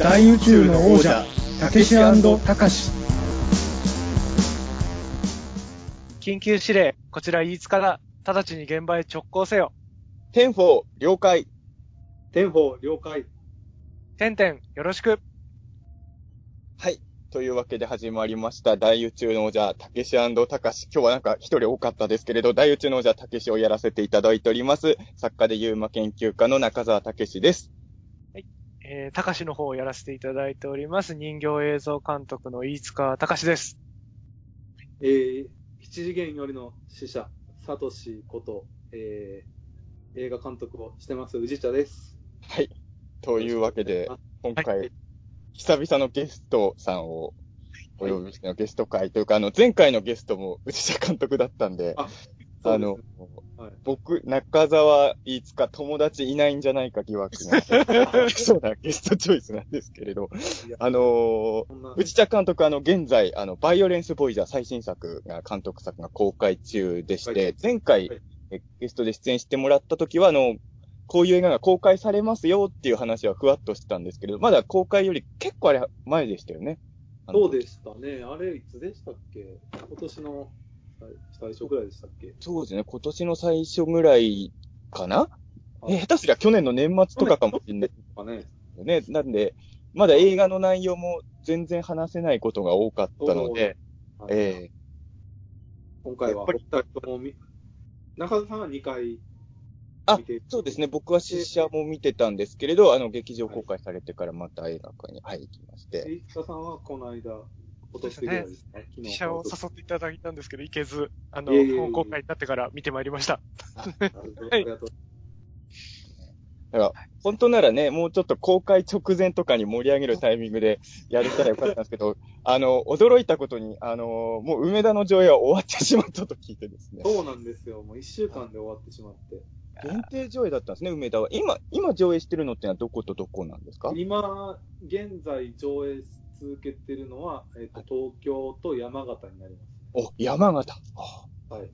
大宇宙の王者たけしたかし緊急指令、こちら飯塚だ。直ちに現場へ直行せよ。 ten-four、了解。 ten-four 了解。てんてん、よろしく。はい。というわけで始まりました、大宇宙の王者、たけしたかし。今日はなんか一人多かったですけれど、大宇宙の王者、たけしをやらせていただいております。作家で UMA研究家の中澤たけしです。えー、たかしの方をやらせていただいております。人形映像監督の飯塚たかしです。えー、七次元よりの使者、サトシこと、えー、映画監督をしてます、宇治茶です。はい。というわけで、今回、はい久々のゲストさんをお呼びしてのゲスト会というか、あの、前回のゲストも内田監督だったんで、ああの、はい。僕、中澤飯塚友達いないんじゃないか疑惑の、そうなゲストチョイスなんですけれど、あのー田監督、あの、現在、あの、バイオレンスボイジャー最新作が、監督作が公開中でして、はい。前回、はい。えゲストで出演してもらった時は、あの、こういう映画が公開されますよっていう話はふわっとしてたんですけれど、まだ公開より結構あれ前でしたよね。そうでしたね。あれ、いつでしたっけ？今年の最最初ぐらいでしたっけ？そうですね。今年の最初ぐらいかな？はいえ、下手すりゃ去年の年末とかかもしれないかね。よね。なんで、まだ映画の内容も全然話せないことが多かったので、はいえ今回は、おやっぱり二人ともみ、中田さんは2回あそうですね。僕は試写も見てたんですけれど、あの、劇場公開されてからまた映画館に、はい、行きまして。飯塚さんはこの間、今年ぐらいですか、昨日記者を誘っていただいたんですけど、行けず、あの、本公開になってから見てまいりました。なるほどありがとう。だから、本当ならね、もうちょっと公開直前とかに盛り上げるタイミングでやれたらよかったんですけど、あの、驚いたことに、あの、もう梅田の上映は終わってしまったと聞いてですね。そうなんですよ。もう1週間で終わってしまって。限定上映だったんですね、梅田は。今、今上映してるのってのはどことどこなんですか？今、現在上映続けてるのは、えっと東京と山形になりまお、山形。あす。はい。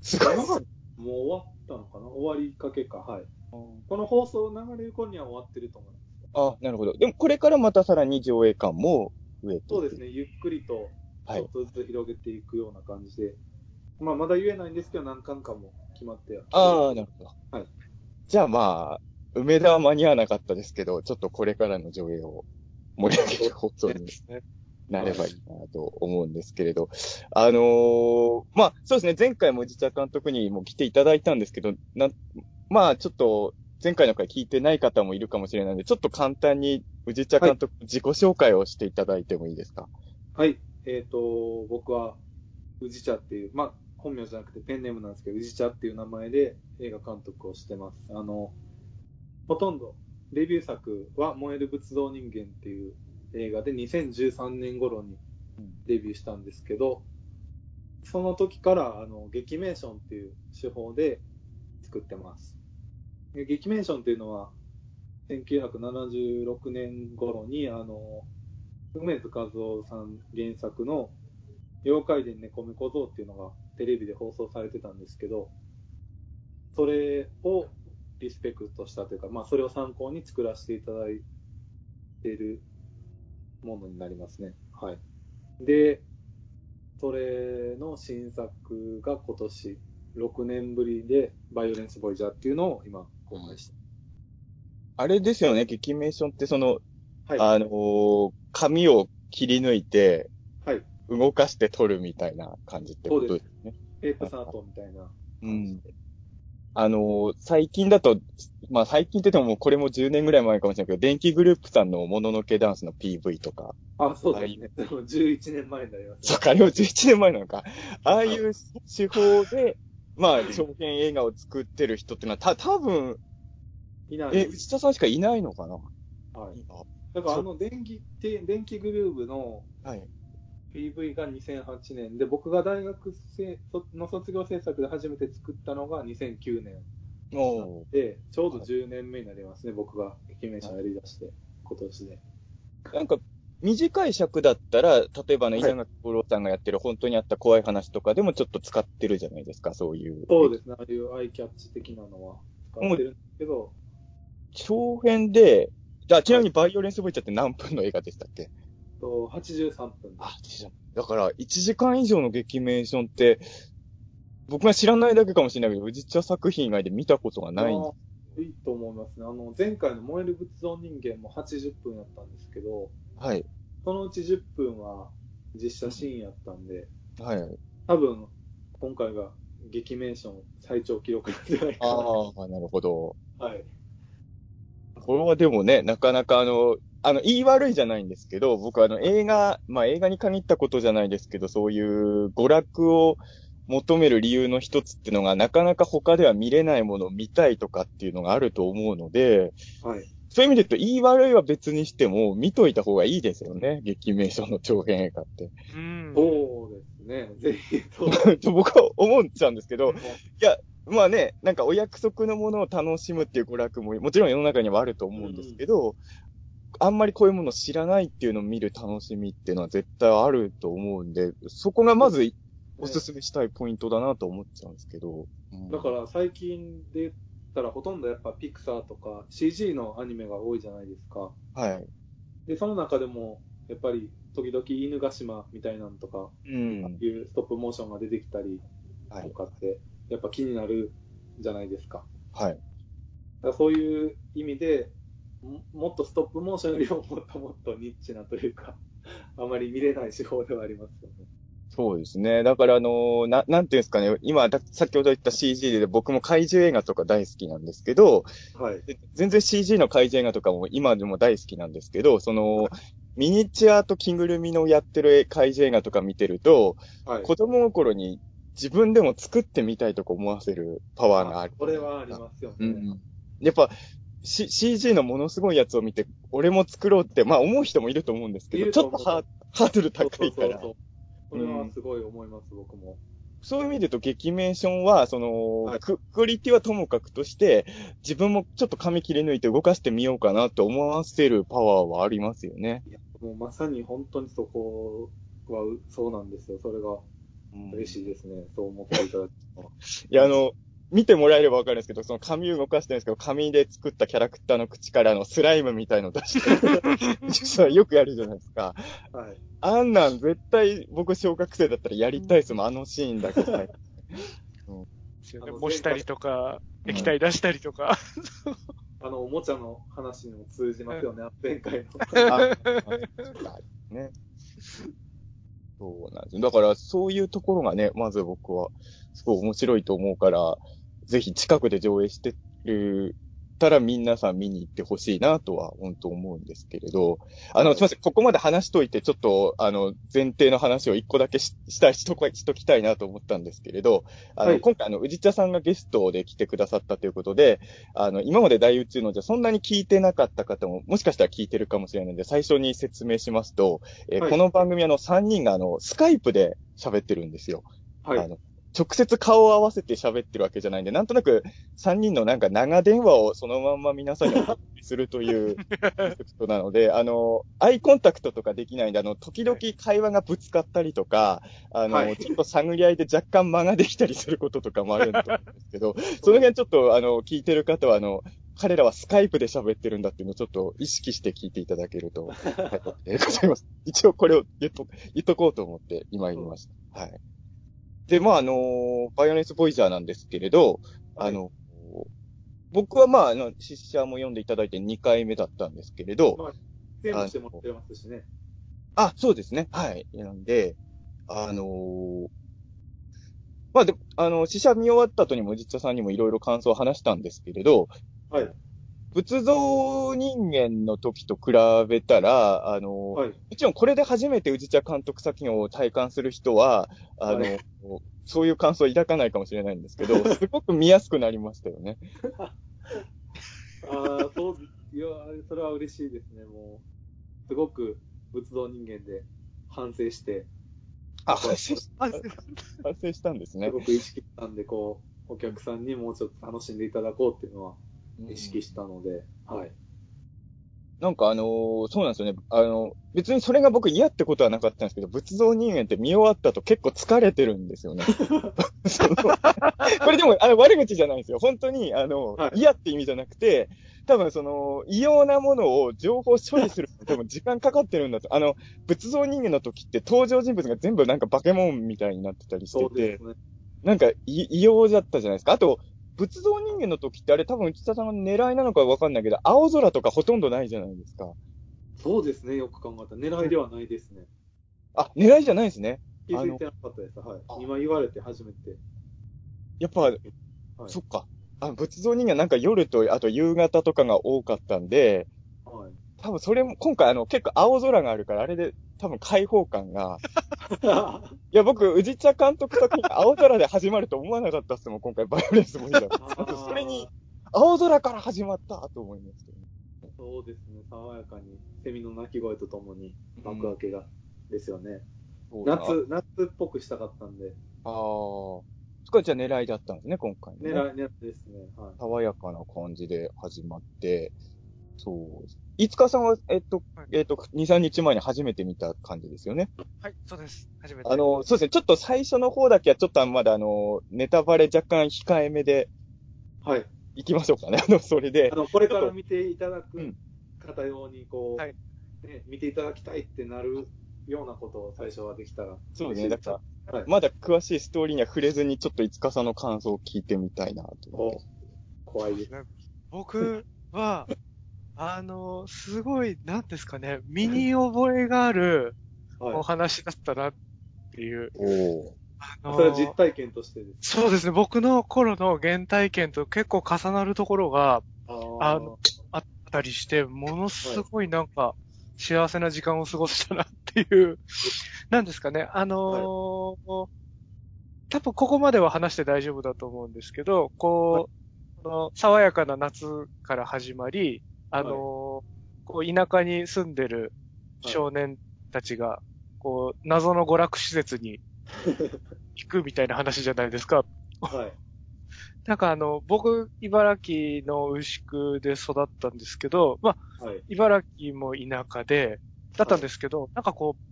すごい。山形もう終わったのかな？終わりかけか。はい。この放送流れる頃には終わってると思います。あ、なるほど。でも、これからまたさらに上映館も増えてそうですね。ゆっくりと、はいちょっ。とずつ広げていくような感じで。まあ、まだ言えないんですけど、何巻かも決まってはああ、なるほど。はい。じゃあまあ、梅田は間に合わなかったですけど、ちょっとこれからの上映を盛り上げる放送にねなればいいなと思うんですけれど、あのーまあ、そうですね、前回も内田監督にも来ていただいたんですけど、な、まあ、ちょっと、前回の回聞いてない方もいるかもしれないので、ちょっと簡単に内田監督、自己紹介をしていただいてもいいですか？はい。えっ、と、僕は、宇治茶っていう、まあ、本名じゃなくてペンネームなんですけど、宇治茶っていう名前で映画監督をしてます。あの、ほとんど、デビュー作は燃える仏像人間っていう映画で2013年頃にデビューしたんですけど、その時から、あの、劇メーションっていう手法で作ってます。で劇メーションっていうのは、1976年頃に、あの、梅津和夫さん原作の妖怪伝猫目小僧っていうのがテレビで放送されてたんですけど、それをリスペクトしたというか、まあそれを参考に作らせていただいているものになりますね。はい。で、それの新作が今年6年ぶりでバイオレンスボイジャーっていうのを今公開してあれですよね、劇メーションってその、はい。あのー紙を切り抜いて、はい。動かして撮るみたいな感じってことですね。テープサートみたいな。うん。あのー最近だと、まあ最近って言ってももうこれも10年ぐらい前かもしれないけど、電気グループさんのもののけダンスの PV とか、あ、そうですね。でも11年前になります、そっか、あれも11年前なのか。ああいう手法で、まあ、長編映画を作ってる人ってのは、た、多分、いないえ、内田さんしかいないのかな？はい。今だからあの電気、て電気グルーヴのはい。PV が2008年。で、僕が大学生その卒業制作で初めて作ったのが2009年。で、ちょうど10年目になりますね、僕が劇メーションやり出して、今年で。なんか、短い尺だったら、例えばね、はい。稲垣吾郎さんがやってる本当にあった怖い話とかでもちょっと使ってるじゃないですか、そういう。そうですね、ああいうアイキャッチ的なのは。使ってるんですけど、長編で、じゃあ、ちなみにバイオレンスボイチャーって何分の映画でしたっけ？と83分です。あ、だから、1時間以上の劇メーションって、僕が知らないだけかもしれないけど、宇治茶作品以外で見たことがないいいと思いますね。あの、前回の燃える仏像人間も80分やったんですけど、はい。そのうち10分は実写シーンやったんで、はいはい。多分、今回が劇メーション最長記録じゃないかな。ああ、なるほど。はい。これはでもね、なかなかあの、あの、言い悪いじゃないんですけど、僕あの映画、まあ映画に限ったことじゃないですけど、そういう娯楽を求める理由の一つっていうのが、なかなか他では見れないものを見たいとかっていうのがあると思うので、はい。そういう意味で言うと、言い悪いは別にしても、見といた方がいいですよね。劇名所の長編映画って。うん。そうですね。ぜひ、そう。と僕は思っちゃうんですけど、まあね、なんかお約束のものを楽しむっていう娯楽も、もちろん世の中にはあると思うんですけど、あんまりこういうものを知らないっていうのを見る楽しみっていうのは絶対あると思うんで、そこがまずおすすめしたいポイントだなと思っちゃうんですけど。うんだから最近で言ったらほとんどやっぱピクサーとか CG のアニメが多いじゃないですか。はい。で、その中でもやっぱり時々犬ヶ島みたいなのとかうん。いうストップモーションが出てきたりはい。とかってやっぱ気になるじゃないですか。はい。だそういう意味でももっとストップモーションよりももっともっとニッチなというか、あまり見れない手法ではありますよね。そうですね。だからあのーな、なんていうんですかね、今、だ先ほど言った CG で僕も怪獣映画とか大好きなんですけど、はい。で全然 CG の怪獣映画とかも今でも大好きなんですけど、その、ミニチュアと着ぐるみのやってる怪獣映画とか見てると、はい。子供の頃に自分でも作ってみたいとか思わせるパワーがある。これはありますよね。うん。やっぱ、C、CG のものすごいやつを見て、俺も作ろうって、まあ思う人もいると思うんですけど、ちょっとハードル高いから。そうそれはすごい思います、僕も。そういう意味で言うと、劇メーションは、その、はいククオリティはともかくとして、自分もちょっと紙切り抜いて動かしてみようかなと思わせるパワーはありますよね。もうまさに本当にそこはうそうなんですよ。それがうん嬉しいですね。そう思っていただいて。いや、あの、見てもらえればわかるんですけど、その紙動かしてるんですけど、紙で作ったキャラクターの口からあのスライムみたいの出して、実はよくやるじゃないですか。はい。あんなん絶対僕小学生だったらやりたいですもん、あのシーンだけさえ。ですよねあの模したりとか、うん液体出したりとか。あの、おもちゃの話にも通じますよね、前回の。あね。そうなんですよ。だから、そういうところがね、まず僕は、すごい面白いと思うから、ぜひ近くで上映してるたら皆さん見に行ってほしいなとは、本当思うんですけれど、あの、すみません、ここまで話しといて、ちょっと、あの、前提の話を一個だけししたい、しとこしときたいなと思ったんですけれど、あの、はい。今回、あの、宇治茶さんがゲストで来てくださったということで、あの、今まで大宇宙のじゃそんなに聞いてなかった方も、もしかしたら聞いてるかもしれないので、最初に説明しますと、えーはい。この番組あの、3人があの、スカイプで喋ってるんですよ。はい。あの、直接顔を合わせて喋ってるわけじゃないんで、なんとなく3人のなんか長電話をそのまんま皆さんにお送りするというコンセプトなので、あの、アイコンタクトとかできないんで、あの、時々会話がぶつかったりとか、あの、はいちょっと探り合いで若干間ができたりすることとかもあるんと思うんですけど、その辺ちょっとあの、聞いてる方はあの、彼らはスカイプで喋ってるんだっていうのをちょっと意識して聞いていただけると、はい、えーございます。一応これを言っと、言っとこうと思って今言いました。はい。で、まあ、あのバイオレンスボイジャーなんですけれど、あの、僕はまあ、あの、実写も読んでいただいて2回目だったんですけれど、まあ、全部してもらってますしね。あ、そうですね。はい。なんで、あのーまあで、あの、試写見終わった後にも実写さんにもいろいろ感想を話したんですけれど、はい。仏像人間の時と比べたら、あの、はい。もちろんこれで初めて宇治茶監督作品を体感する人は、あの、はいそういう感想を抱かないかもしれないんですけど、すごく見やすくなりましたよね。ああ、そう、いや、それは嬉しいですね、もう。すごく仏像人間で反省して、あ、反省しあ反省したんですね。すごく意識したんで、こう、お客さんにもうちょっと楽しんでいただこうっていうのは意識したので、はい。なんかあのーそうなんですよね。あの、別にそれが僕嫌ってことはなかったんですけど、仏像人間って見終わった後結構疲れてるんですよね。これでも、あの、悪口じゃないんですよ。本当に、あの、はい嫌って意味じゃなくて、多分その、異様なものを情報処理する 多分時間かかってるんだと。あの、仏像人間の時って登場人物が全部なんかバケモンみたいになってたりしててね。なんかい異様だったじゃないですか。あと、仏像人間の時ってあれ多分内田さんの狙いなのかわかんないけど、青空とかほとんどないじゃないですか。そうですね、よく考えたら。狙いではないですね。あ、狙いじゃないですね。気づいてなかったです。はいあ。今言われて初めて。やっぱ、はいそっか。あ、仏像人間なんか夜と、あと夕方とかが多かったんで、はい。多分それも、今回あの、結構青空があるから、あれで多分開放感が、いや、僕、宇治茶監督作品が青空で始まると思わなかったっすもん、今回、バイオレンスもいいだろそれに、青空から始まったと思いますけどね。そうですね、爽やかに、セミの鳴き声とともに幕開けが、ですよね。夏、夏っぽくしたかったんで、ああ。そっか、じゃあ狙いだったんですね、今回のね、狙い、狙いですね。はい。爽やかな感じで始まって、そう。いつかさんは、えっとはい、えっと、2、3日前に初めて見た感じですよね。はい、そうです。初めて。あの、そうですね、ちょっと最初の方だけはちょっとまだあの、ネタバレ若干控えめではい。行きましょうかね。あの、それであ。の、これから見ていただくうん方用に、こう、はいね、見ていただきたいってなるようなことを最初はできたら。そうですね、だから、はい。まだ詳しいストーリーには触れずに、ちょっといつかさんの感想を聞いてみたいなと思って。怖いです。僕は、あの、すごい、なんですかね、身に覚えがあるおはい。話だったなっていう。おあのそれは実体験としてです。そうですね、僕の頃の原体験と結構重なるところがああのあったりして、ものすごいなんか、幸せな時間を過ごしたなっていう、なんですかね、あのー多分ここまでは話して大丈夫だと思うんですけど、こう、この爽やかな夏から始まり、あのーこう田舎に住んでる少年たちが、こう、謎の娯楽施設に 行くみたいな話じゃないですか。はい。なんかあの、僕、茨城の牛久で育ったんですけど、まあ、はい。茨城も田舎で、だったんですけど、なんかこう、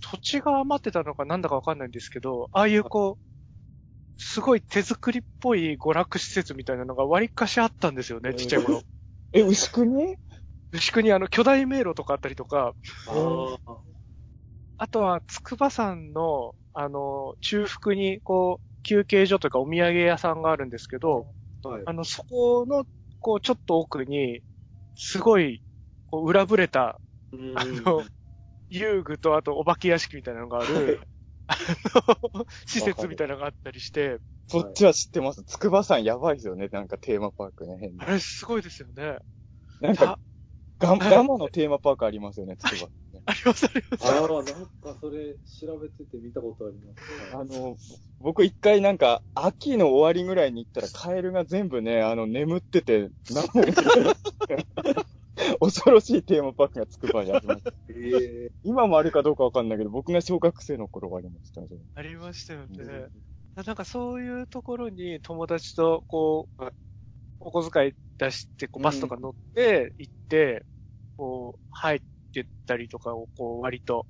土地が余ってたのかなんだかわかんないんですけど、ああいうこう、すごい手作りっぽい娯楽施設みたいなのが割かしあったんですよね、ちっちゃい頃。え、牛久に牛久にあの、巨大迷路とかあったりとか、ああ。あとは、筑波山の、あの、中腹に、こう、休憩所というかお土産屋さんがあるんですけど、はい。あの、そこの、こう、ちょっと奥に、すごい、こう、裏ぶれた、うんあの、遊具と、あと、お化け屋敷みたいなのがある、施設みたいなのがあったりして、そっちは知ってます。筑波山やばいですよね。なんかテーマパークね、変なあ。れすごいですよね。なんか、ガンガマのテーマパークありますよね、筑波。あります、あります。ああ、なんかそれ調べてて見たことあります。あの、僕一回なんか、秋の終わりぐらいに行ったら、カエルが全部ね、あの、眠ってて、なんも 恐ろしいテーマパークがつくばにあります。ええ今もあるかどうかわかんないけど、僕が小学生の頃はありましたね。ありましたよね。なんかそういうところに友達と、こう、お小遣い出して、こうバスとか乗って行って、こう、入ってったりとかを、こう、割と。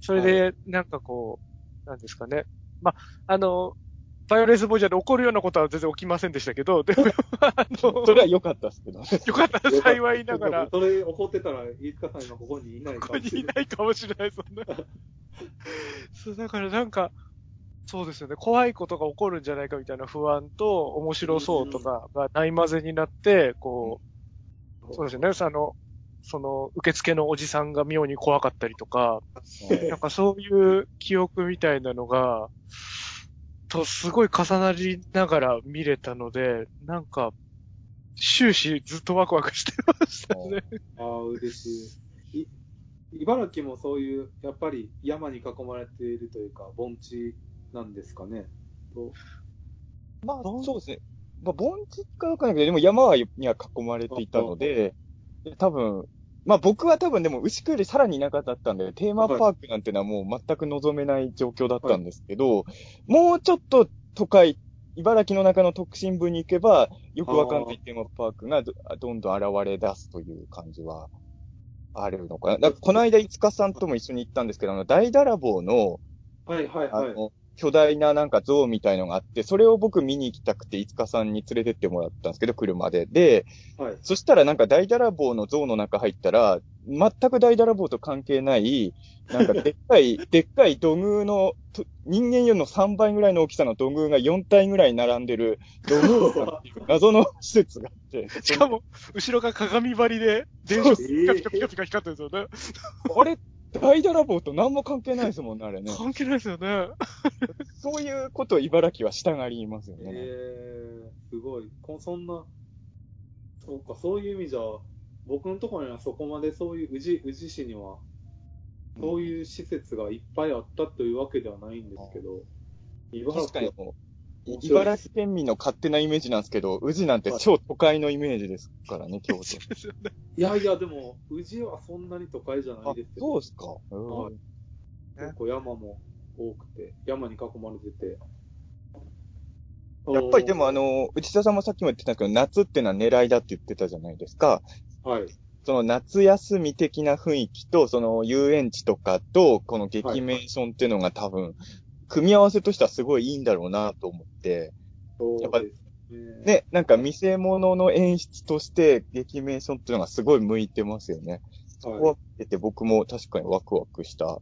それで、なんかこう、なんですかね。ま、あの、バイオレンスボージャーで起こるようなことは全然起きませんでしたけど、でも、あの、それは良かったですけどね。よかった、幸いながら、それ怒ってたら、飯塚さん今ここにいないこかもしれない。こにいないかもしれない、そんな。そう、だからなんか、そうですよね。怖いことが起こるんじゃないかみたいな不安と、面白そうとかがない混ぜになって、こう、そうですよね。その、その、受付のおじさんが妙に怖かったりとか、なんかそういう記憶みたいなのが、とすごい重なりながら見れたので、なんか、終始ずっとワクワクしてましたね。ああ、嬉しい。い茨城もそういう、やっぱり山に囲まれているというか、盆地なんですかね。とまあ、そうですね。まあ、盆地かわかんないけど、でも山には囲まれていたので、で多分、まあ僕は多分でも牛久よりさらに田舎だったんで、テーマパークなんてのはもう全く望めない状況だったんですけど、もうちょっと都会、茨城の中の特進部に行けば、よくわかんないテーマパークがどどんどん現れ出すという感じはあるのかな。だからこの間、五日さんとも一緒に行ったんですけど、あの、大ダラボーの、はいはいはい。あの、巨大ななんか像みたいのがあって、それを僕見に行きたくて、五日さんに連れてってもらったんですけど、車で。で、はい。そしたらなんか大ダラボーの像の中入ったら、全く大ダラボーと関係ない、なんかでっかい、でっかい土偶の、と人間よりの3倍ぐらいの大きさの土偶が4体ぐらい並んでる土偶館っていう 謎の施設があって。しかも、後ろが鏡張りで、電車ピカピカピカピカ光ってるんですよね。あれ、大ダラボーと何も関係ないですもんね、あれね。関係ないですよね。そういうことを茨城はしたがりますよえね。ー、すごい。こそんな、そうか、そういう意味じゃ、僕のところにはそこまでそういう、宇治、宇治市には、そういう施設がいっぱいあったというわけではないんですけど、茨城は確かに茨城県民の勝手なイメージなんですけど、宇治なんて超都会のイメージですからね、京都。いやいや、でも、宇治はそんなに都会じゃなあいです、よ。そうですか。はいうん結構山も多くて、山に囲まれてて。やっぱりでもあ、の、内田さんもさっきも言ってたんですけど、夏ってのは狙いだって言ってたじゃないですか。はい。その夏休み的な雰囲気と、その遊園地とかと、この劇メーションっていうのが多分、組み合わせとしてはすごいいいんだろうなと思って、やっぱね。ね、なんか見せ物の演出として、劇メーションっていうのがすごい向いてますよね。そこはて僕も確かにワクワクした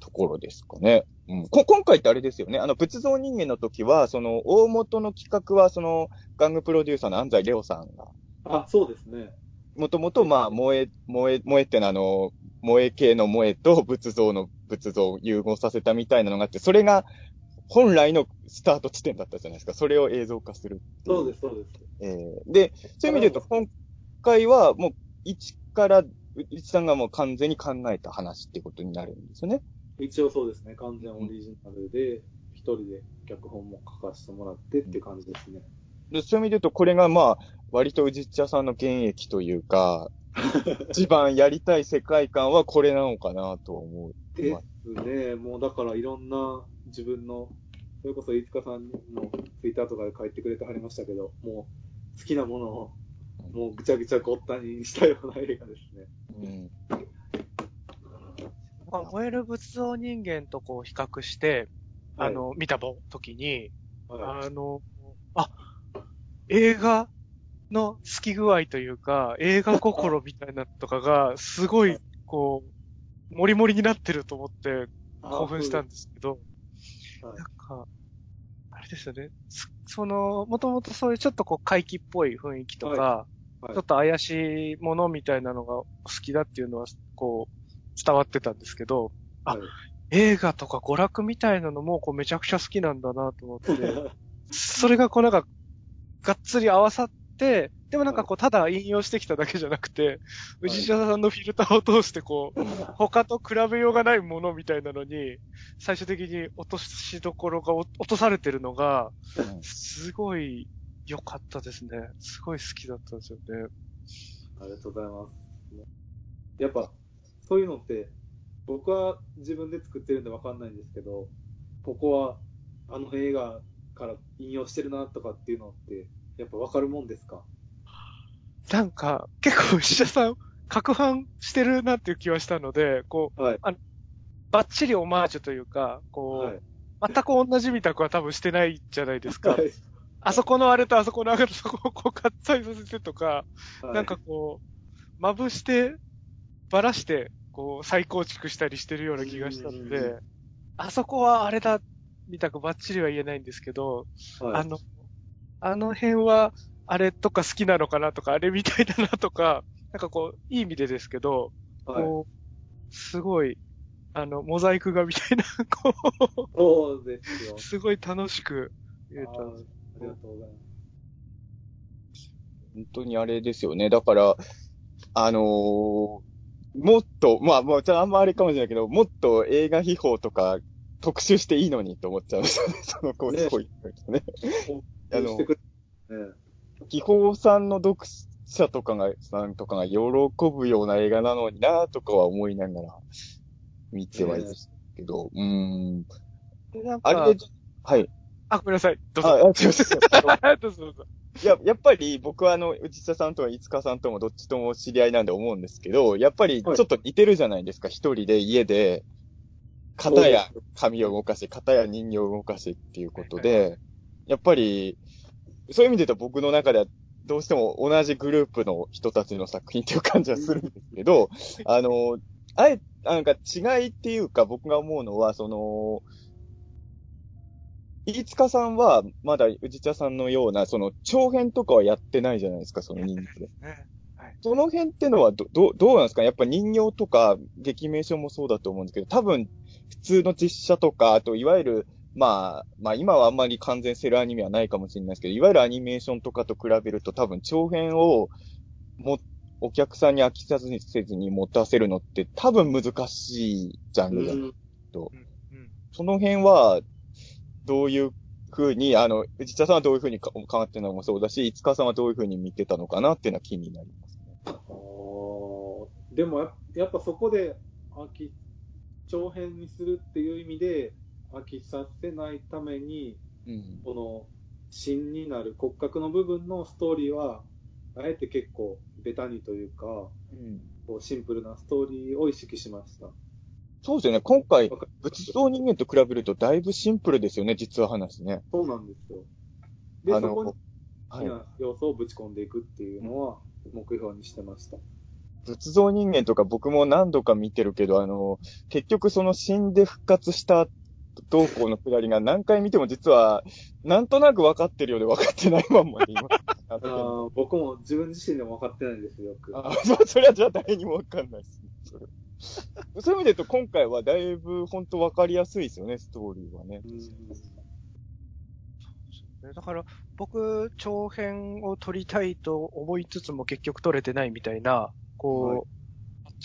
ところですかね。うん、こ今回ってあれですよね。あの、仏像人間の時は、その、大元の企画は、その、玩具プロデューサーの安西レオさんが、あ、そうですね。もともと、まあ、萌え、萌え、萌えってのはあの、萌え系の萌えと仏像の仏像を融合させたみたいなのがあって、それが本来のスタート地点だったじゃないですか。それを映像化する。そうです、そうです。えーで、そういう意味で言うと、今回はもう、一から、一さんがもう完全に考えた話っていうことになるんですよね。一応そうですね。完全オリジナルで、一人で脚本も書かせてもらってって感じですね。でそういう意味で言うと、これがまあ、割と宇治茶さんの原液というか、一番やりたい世界観はこれなのかなと思う。ですね。もうだからいろんな自分の、それこそ飯塚さんのツイッターとかで書いてくれてはりましたけど、もう好きなものをもうぐちゃぐちゃごったにしたような映画ですね。うん。まあ燃える仏像人間とこう比較して、はいあの、見た時に、はい。あの、あ、映画の好き具合というか、映画心みたいなのとかが、すごい、こう、もりもりになってると思って興奮したんですけど、はい。なんか、あれですよね。すその、もともとそういうちょっとこう怪奇っぽい雰囲気とか、ちょっと怪しいものみたいなのが好きだっていうのは、こう、伝わってたんですけど、あはい。映画とか娯楽みたいなのもこうめちゃくちゃ好きなんだなと思って、それがこうなんか、がっつり合わさって、でもなんかこう、ただ引用してきただけじゃなくて、い藤田さんのフィルターを通してこう、他と比べようがないものみたいなのに、最終的に落としどころが落とされてるのが、すごい良かったですね。すごい好きだったんですよね。ありがとうございます。やっぱ、そういうのって、僕は自分で作ってるんでわかんないんですけど、ここはあの映画から引用してるなとかっていうのって、やっぱわかるもんですか？なんか、結構石田さん、攪拌してるなっていう気はしたので、こう、はい。バッチリオマージュというか、こう、はい。全く同じみたくは多分してないじゃないですか。はいあそこのあれとあそこのあれとそこをこう合体させてとか、はいなんかこう、まぶして、ばらして、こう、再構築したりしてるような気がしたのうんで、あそこはあれだ、みたくバッチリは言えないんですけど、はいあの、あの辺は、あれとか好きなのかなとか、あれみたいだなとか、なんかこう、いい意味でですけど、はい。こう、すごい、あの、モザイク画みたいな、こそうですよう、。すごい楽しく見えたあーありがとうございます。本当にあれですよね。だから、あのーもっと、まあ、もう、じゃああんまあれかもしれないけど、もっと映画秘宝とか特集していいのにと思っちゃうんですよね。その、こう、ねそういうのね。あのしてくれね秘宝さんの読者とかが、さんとかが喜ぶような映画なのになとかは思いながら見てはいるけど、うーん。でなんかあれで、はい。あ、ごめんなさい。どうぞ。あ、あ、すいません。どうぞどうぞ。いや、やっぱり僕はあの、内田さんとは五日さんともどっちとも知り合いなんで思うんですけど、やっぱりちょっと似てるじゃないですか。一、人で家で、片や紙を動かし、片や人形を動かしっていうことで、やっぱり、そういう意味で言うと僕の中ではどうしても同じグループの人たちの作品っていう感じはするんですけど、あの、あえ、なんか違いっていうか僕が思うのは、その、飯塚さんは、まだ宇治茶さんのような、その、長編とかはやってないじゃないですか、その人数。で。その辺ってのはど、ど、どうなんですか？やっぱ人形とか、劇名称もそうだと思うんですけど、多分、普通の実写とか、あと、いわゆる、まあ、まあ今はあんまり完全セルアニメはないかもしれないですけど、いわゆるアニメーションとかと比べると多分長編をも、お客さんに飽きさせずに持たせるのって多分難しいジャンルだ。うん。うん。その辺は、どういう風に、あの、内田さんはどういう風にか変わってるのもそうだし、五日さんはどういう風に見てたのかなっていうのは気になりますね。でもややっぱそこで飽き、長編にするっていう意味で飽きさせないために、うん。この芯になる骨格の部分のストーリーは、あえて結構ベタにというか、うん、こうシンプルなストーリーを意識しました。そうですよね。今回、仏像人間と比べるとだいぶシンプルですよね、実は話ね。そうなんですよ。で、そこにはい。好きな要素をぶち込んでいくっていうのは目標にしてました。仏像人間とか僕も何度か見てるけど、あの、結局その死んで復活したどうこうのくだりが何回見ても実は、なんとなく分かってるようで分かってないまんまで今。あー僕も自分自身でも分かってないんですよ、よく。あ、まあ、それはじゃあ誰にも分かんないですね。それそういう意味で言うと今回はだいぶ本当分かりやすいですよね、ストーリーはね。うんだから、僕、長編を撮りたいと思いつつも結局撮れてないみたいな、こう、はい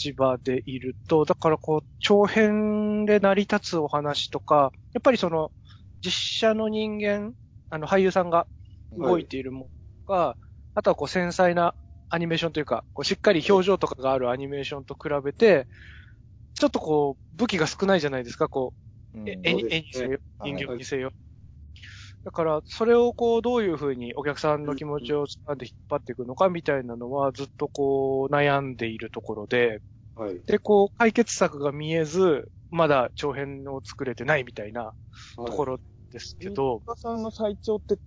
立場でいると、だからこう、長編で成り立つお話とか、やっぱりその、実写の人間、あの、俳優さんが動いているものが、あとはこう、繊細なアニメーションというか、こうしっかり表情とかがあるアニメーションと比べて、ちょっとこう、武器が少ないじゃないですか、こう、うんえ絵にせよ、はい人形にせよ。だから、それをこう、どういうふうにお客さんの気持ちを掴んで引っ張っていくのかみたいなのは、ずっとこう、悩んでいるところで、はい。で、こう、解決策が見えず、まだ長編を作れてないみたいなところですけど、田さんの最長って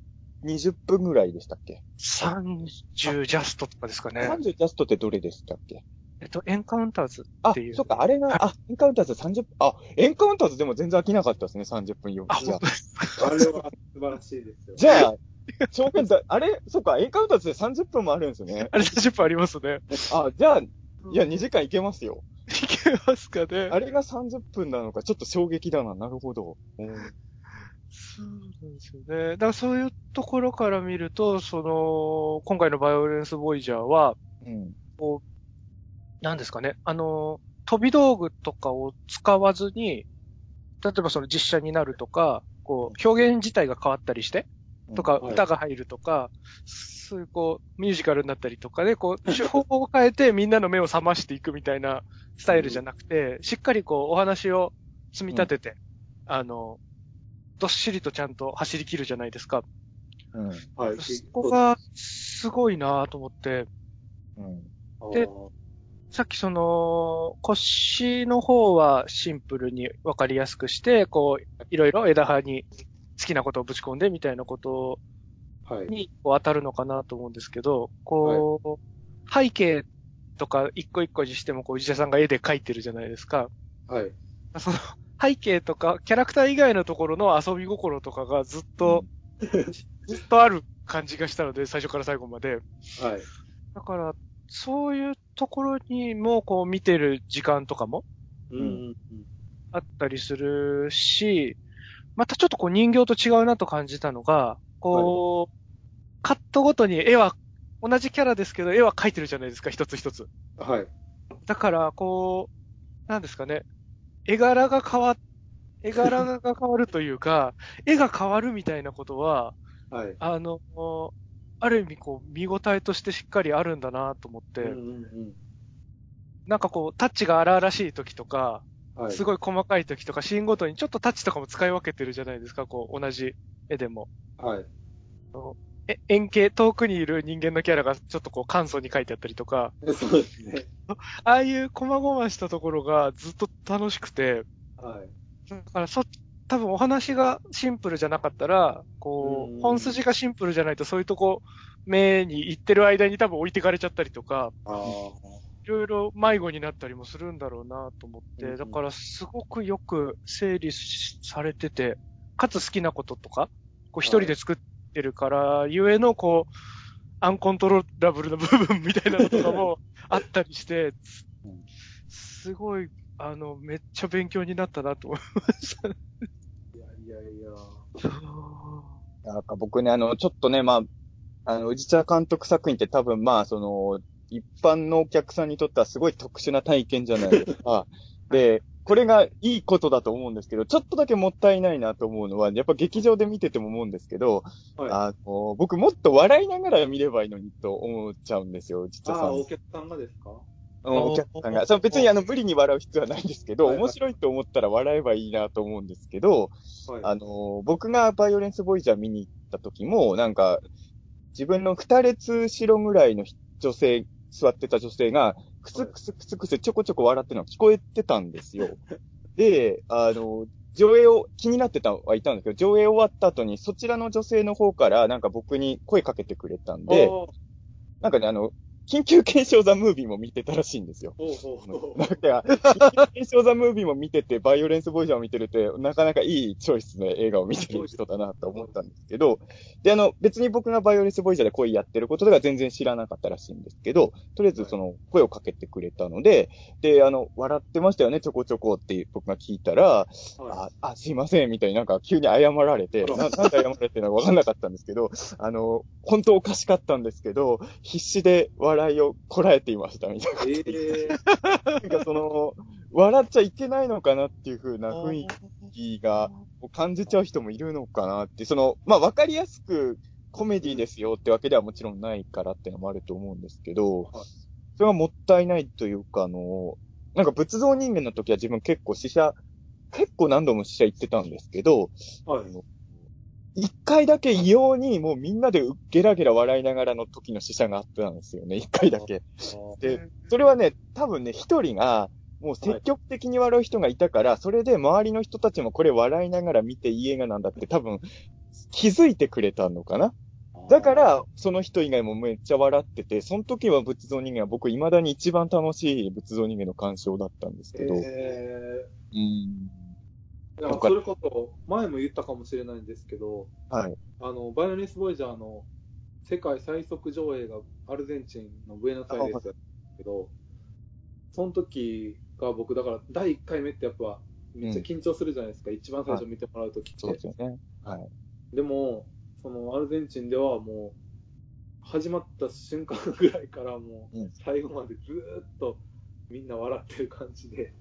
20分ぐらいでしたっけ？30ジャストとかですかね。?30 ジャストってどれでしたっけ？えっと、エンカウンターズあっていう、そっか、あれが、あ、エンカウンターズ30分、あ、エンカウンターズでも全然飽きなかったですね、30分4あ、じゃ本当です。あれは素晴らしいですよ。じゃあ、長編だ、あれ、そっか、エンカウンターズで30分もあるんですね。あれ30分ありますね。あ、じゃあ、いや、2時間いけますよ。いけますかね。あれが30分なのか、ちょっと衝撃だな。なるほど。うんそうなんですよね。だからそういうところから見ると、その、今回のバイオレンスボイジャーは、うん。何ですかね、あの、飛び道具とかを使わずに、例えばその実写になるとか、こう、表現自体が変わったりして、とか、はい歌が入るとか、そういうこう、ミュージカルになったりとかで、こう、手法を変えてみんなの目を覚ましていくみたいなスタイルじゃなくて、しっかりこう、お話を積み立てて、あの、どっしりとちゃんと走り切るじゃないですか。うん。はい。そこが、すごいなと思って、うん。でさっきその、腰の方はシンプルにわかりやすくして、こう、いろいろ枝葉に好きなことをぶち込んでみたいなことはい。に当たるのかなと思うんですけど、こう、背景とか一個一個にしても、こう、石田さんが絵で描いてるじゃないですか。はい。その、背景とか、キャラクター以外のところの遊び心とかがずっと、ずっとある感じがしたので、最初から最後まで。はい。だから、そういうところにも、こう、見てる時間とかもうんうんあったりするし、またちょっとこう人形と違うなと感じたのが、こう、カットごとに絵は、同じキャラですけど、絵は描いてるじゃないですか、一つ一つ。うん。はい。だから、こう、なんですかね、絵柄が変わ、絵柄が変わるというか、絵が変わるみたいなことは、はい。あの、ある意味こう、見応えとしてしっかりあるんだなと思って、うんうんなんかこう、タッチが荒々しい時とか、うん。はい。すごい細かい時とか、シーンごとにちょっとタッチとかも使い分けてるじゃないですか、こう、同じ絵でも。はい。え円形、遠くにいる人間のキャラがちょっとこう簡素に書いてあったりとか、そうですね。ああいう細々したところがずっと楽しくて、はい。だからそ、多分お話がシンプルじゃなかったら、こう本筋がシンプルじゃないとそういうとこ、目に行ってる間に多分置いてかれちゃったりとか。いろいろ迷子になったりもするんだろうなと思って、だからすごくよく整理しされてて、かつ好きなこととか、こう一人で作ってるから、ゆえのこう、アンコントローラブルな部分みたいなのとかも あったりしてうん、すごい、あの、めっちゃ勉強になったなと思いました。なんか僕ね、あの、ちょっとね、まあ、あの、宇治茶監督作品って多分まあ、その、一般のお客さんにとってはすごい特殊な体験じゃないですか。で、これがいいことだと思うんですけど、ちょっとだけもったいないなと思うのは、やっぱ劇場で見てても思うんですけど、はい。あの、僕もっと笑いながら見ればいいのにと思っちゃうんですよ、宇治茶さん。ああ、お客さんがですか？うんお客さんが。その別にあの無理に笑う必要はないんですけど、はいはい面白いと思ったら笑えばいいなと思うんですけど、はい。あの、僕がバイオレンスボイジャー見に行った時も、なんか、自分の二列後ろぐらいの女性、座ってた女性が、クスクスクスクスちょこちょこ笑ってるのが聞こえてたんですよ。で、あの、上映を、気になってたはいたんですけど、上映終わった後に、そちらの女性の方から、なんか僕に声かけてくれたんで、おーなんかね、あの、緊急検証ザムービーも見てたらしいんですよ。ほうほうほう。なんか、緊急検証ザムービーも見てて、バイオレンスボイジャーを見てるって、なかなかいいチョイスの映画を見てる人だなと思ったんですけど、で、あの、別に僕がバイオレンスボイジャーで声やってることでは全然知らなかったらしいんですけど、とりあえずその、声をかけてくれたので、で、あの、笑ってましたよね、ちょこちょこって僕が聞いたら、はあ、あ、すいません、みたいになんか急に謝られて、ななんで謝られてるのかわかんなかったんですけど、あの、本当おかしかったんですけど、必死で笑いをこらえていました、みたいな。い。ええなんかその、笑っちゃいけないのかなっていう風な雰囲気が感じちゃう人もいるのかなって、その、まあわかりやすくコメディですよってわけではもちろんないからっていうのもあると思うんですけど、はいそれがもったいないというか、あの、なんか仏像人間の時は自分結構死者、結構何度も死者行ってたんですけど、はい。一回だけ異様にもうみんなでゲラゲラ笑いながらの時の死者があったんですよね、一回だけ。で、それはね、多分ね、一人が、もう積極的に笑う人がいたから、それで周りの人たちもこれ笑いながら見ていい映画なんだって多分気づいてくれたのかな。だか、ら、その人以外もめっちゃ笑ってて、その時は仏像人間は僕未だに一番楽しい仏像人間の鑑賞だったんですけど、えうん。えなんかそれこそ、前も言ったかもしれないんですけど、はい。あの、バイオレンスボイジャーの世界最速上映がアルゼンチンのブエノスアイレスだったんですけど、その時が僕、だから第1回目ってやっぱめっちゃ緊張するじゃないですか、一番最初見てもらう時って。そうですよね。はい。でも、そのアルゼンチンではもう、始まった瞬間ぐらいからもううん、最後までずーっとみんな笑ってる感じで、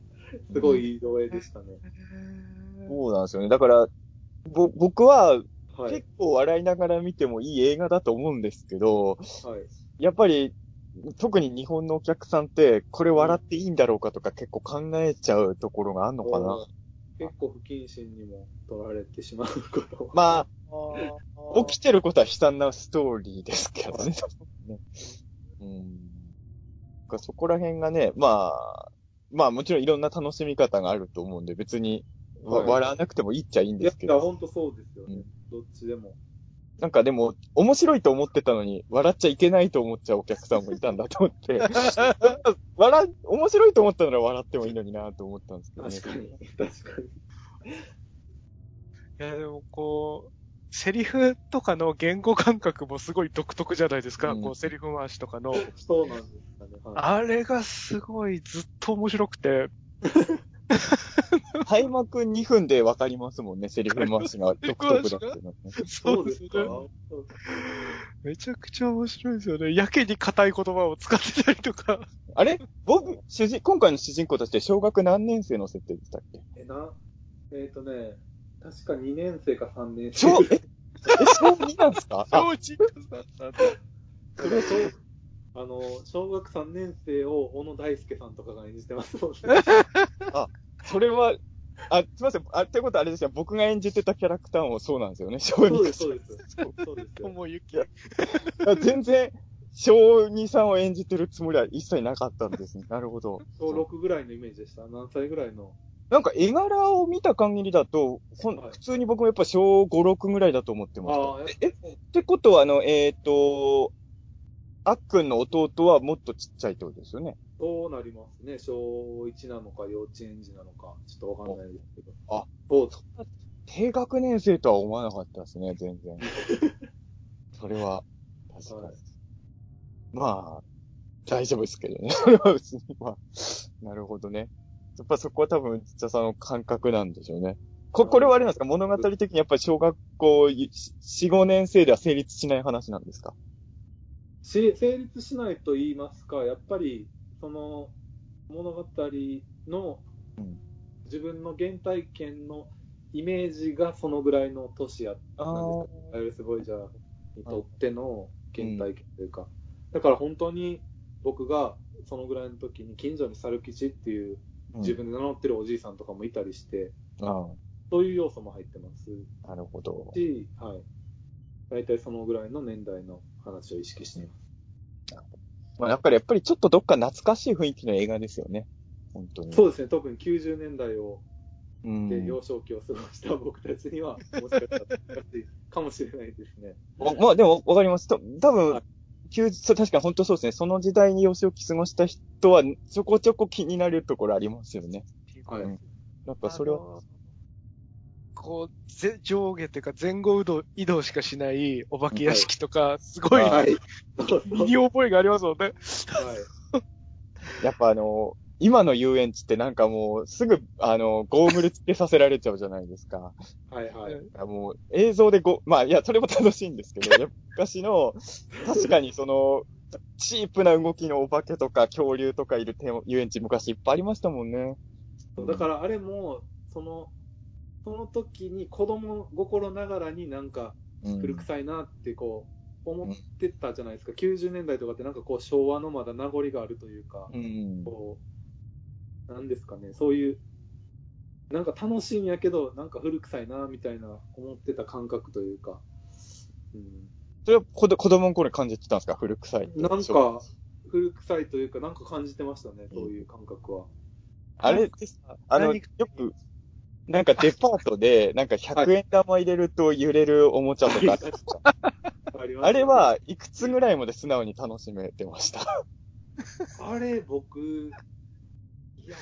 すごいいい上映でしたね。そうなんですよね。だから、ぼ、僕ははい結。構笑いながら見てもいい映画だと思うんですけど、はい。やっぱり、特に日本のお客さんって、これ笑っていいんだろうかとか結構考えちゃうところがあるのかな。結構不謹慎にも取られてしまうことは。まあ起きてることは悲惨なストーリーですけどね。ね うん。そこら辺がね、まあ、まあもちろんいろんな楽しみ方があると思うんで、別に、わはい笑わなくてもいいっちゃいいんいや、いや、ですけど。ほんとそうですよね。うんどっちでも。なんかでも、面白いと思ってたのに、笑っちゃいけないと思っちゃうお客さんもいたんだと思って、笑、面白いと思ったなら笑ってもいいのになと思ったんですけどね。確かに。確かに。いや、でもこう、セリフとかの言語感覚もすごい独特じゃないですか。うんこう、セリフ回しとかの。そうなんですかね。はい、あれがすごいずっと面白くて。開幕2分でわかりますもんね、セリフ回しが独特だっていうのね。そうですかね。めちゃくちゃ面白いですよね。やけに硬い言葉を使ってたりとか。あれ？僕、主人、今回の主人公として小学何年生の設定でしたっけ？え、な、えっ、とね、確か2年生か3年生。小、え、え、小2なんですか？あ、超チックさんだそれ小あの、小学3年生を小野大輔さんとかが演じてますもんね。それは、あ、すみません。あ、ってことはあれですよ。僕が演じてたキャラクターもそうなんですよね。小児そうです、そうです。そうですよ。友行。全然、小児さんを演じてるつもりは一切なかったんですね。なるほど。小6ぐらいのイメージでした。何歳ぐらいの？なんか絵柄を見た限りだと、ほんはい普通に僕もやっぱ小5、6ぐらいだと思ってました。ああ、え、ってことは、あの、えっ、と、あっくんの弟はもっとちっちゃいってことですよね。そうなりますね？小1なのか幼稚園児なのか、ちょっとわかんないですけど。あ、そう低学年生とは思わなかったですね、全然。それは、確かに。はいまあ、大丈夫ですけどね。それは別に、まあ、なるほどね。やっぱそこは多分、実はさんの感覚なんでしょうね。こ、これはあれなんですか？物語的にやっぱり小学校4、5年生では成立しない話なんですか？し成立しないと言いますか、やっぱり、その物語のうん。自分の原体験のイメージがそのぐらいの年やあなんですか、アイレス・ボイジャーにとっての原体験というか、だから本当に僕がそのぐらいの時に近所に猿吉っていう自分で名乗ってるおじいさんとかもいたりして、あそういう要素も入ってます。あ、なるほど。し、はい。大体そのぐらいの年代の話を意識しています。まあ、やっぱり、やっぱりちょっとどっか懐かしい雰囲気の映画ですよね。本当に。そうですね、特に90年代をうん。で幼少期を過ごした僕たちには、もしかしたら難しいかもしれないですね。ままあでもわかります。と多分、はい急そう確かに本当そうですね。その時代に幼少期過ごした人は、ちょこちょこ気になるところありますよね。はい。うんなんかそれは、こう、ぜ上下っていうか前後移動移動しかしないお化け屋敷とか、すごい、はいそうそう身に覚えがありますもんね。はい。やっぱあの、今の遊園地ってなんかもう、すぐ、あの、ゴーグルつけさせられちゃうじゃないですか。はいはい。もう、映像でご、まあ、いや、それも楽しいんですけど、昔の、確かにその、チープな動きのお化けとか恐竜とかいる遊園地昔いっぱいありましたもんね。そうだからあれも、その、その時に子供心ながらになんかうん。古臭いなってこう思ってたじゃないですか。90年代とかってなんかこう昭和のまだ名残があるというか、うん。こう、なんですかね、そういう、なんか楽しいんやけど、なんか古臭いなみたいな思ってた感覚というか、うん、それは子供の頃に感じてたんですか？古臭い。なんか古臭いというか、なんか感じてましたね、そういう感覚は。あれあの、よく、なんかデパートで、なんか100円玉入れると揺れるおもちゃとかあれはいくつぐらいまで素直に楽しめてました？あれ、僕、いや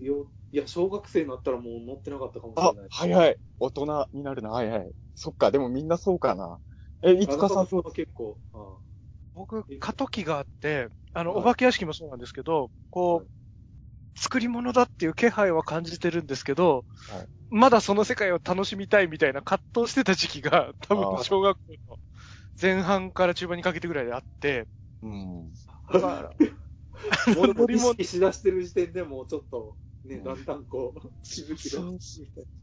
ーよ、いや、小学生になったらもう乗ってなかったかもしあれない。、早い。大人になるな。はいはい。そっか、でもみんなそうかな。え、いつかさん、そう結構、あ僕、過渡期があって、あの、はいお化け屋敷もそうなんですけど、こう、はい作り物だっていう気配は感じてるんですけど、はいまだその世界を楽しみたいみたいな葛藤してた時期が、多分小学校の前半から中盤にかけてぐらいであって、うん。だから、あ もうでも乗りしだしてる時点でもうちょっと、ね、うんだんだんこう、気づきが、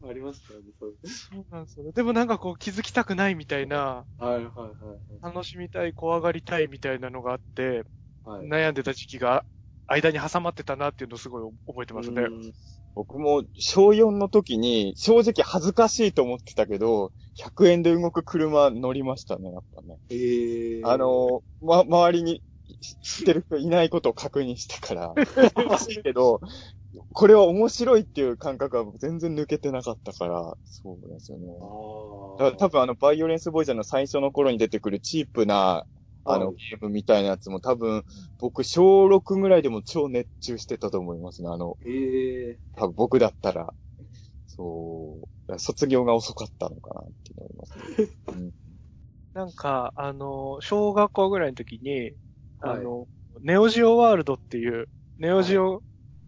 ありましたよね、そういう。そうなんですよね。でもなんかこう気づきたくないみたいな、はいはいはい楽しみたい、怖がりたいみたいなのがあって、はい。はい、悩んでた時期が間に挟まってたなっていうのをすごい覚えてますね。うん僕も小4の時に正直恥ずかしいと思ってたけど、100円で動く車乗りましたね、やっぱね。えー、あ、の、ま、周りに知ってる人いないことを確認してから、恥ずかしいけど、これは面白いっていう感覚は全然抜けてなかったから、そうですよね。あだから多分あの、バイオレンスボーイザーの最初の頃に出てくるチープな、あの、はいゲームみたいなやつも多分、僕小6ぐらいでも超熱中してたと思いますね。あの、えー、多分僕だったら、そう、卒業が遅かったのかなって思いますね。うん。なんか、あの、小学校ぐらいの時に、あはい。の、ネオジオワールドっていう、ネオジオ、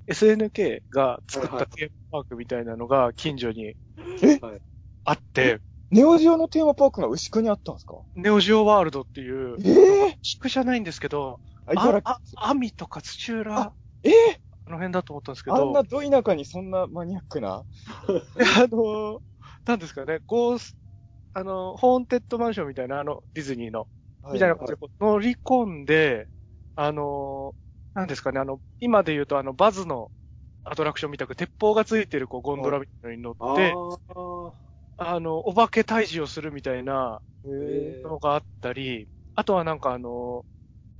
SNK が作っはいはい。たテーマパークみたいなのが近所にえ？はい。あって、ネオジオのテーマパークが牛久にあったんですか？ネオジオワールドっていう、ええ地区じゃないんですけど、あ、茨あ、あ、網とか土浦、あええの辺だと思ったんですけど、あんなど田舎にそんなマニアックな？あの、なんですかね、ゴース、あの、ホーンテッドマンションみたいな、あの、ディズニーの、みたいな感じで乗り込んで、あの、なんですかね、あの、今で言うとあの、バズのアトラクションみたく鉄砲がついてるこうゴンドラみたいなのに乗あって、あ、あの、お化け退治をするみたいなえのがあったり、あとはなんかあの、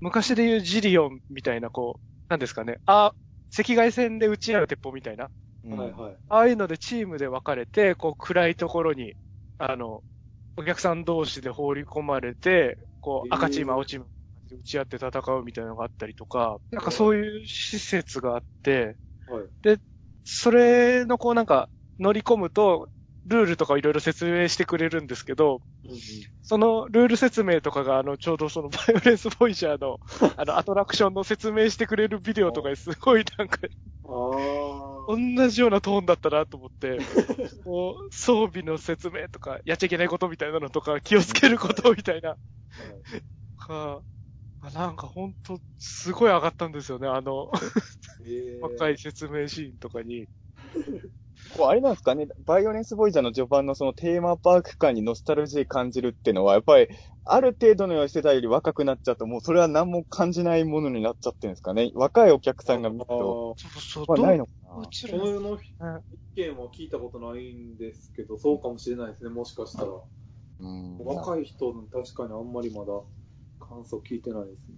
昔で言うジリオンみたいなこう、なんですかね、あ、赤外線で撃ち合う鉄砲みたいな、うんはいはい。ああいうのでチームで分かれて、こう暗いところに、あの、お客さん同士で放り込まれて、こうえー赤チーム、青チームで打ち合って戦うみたいなのがあったりとか、なんかそういう施設があって、はい。それのこうなんか乗り込むと、ルールとかいろいろ説明してくれるんですけど、そのルール説明とかが、あの、ちょうどその バイオレンスボイジャーの、あの、アトラクションの説明してくれるビデオとかですごいなんか、ああ。同じようなトーンだったなと思って、こう、装備の説明とか、やっちゃいけないことみたいなのとか、気をつけることみたいな、か、あなんかほんと、すごい上がったんですよね、あの、えー。若い説明シーンとかに。こうあれなんですかね、バイオレンスボイジャーの序盤のそのテーマパーク感にノスタルジー感じるっていうのは、やっぱり、ある程度の世代より若くなっちゃうと、もうそれは何も感じないものになっちゃってるんですかね。若いお客さんが見ると、そうそう、ないのかな。うちののうん意見は聞いたことないんですけど、そうかもしれないですね、もしかしたら。うん若い人の確かにあんまりまだ感想聞いてないですね。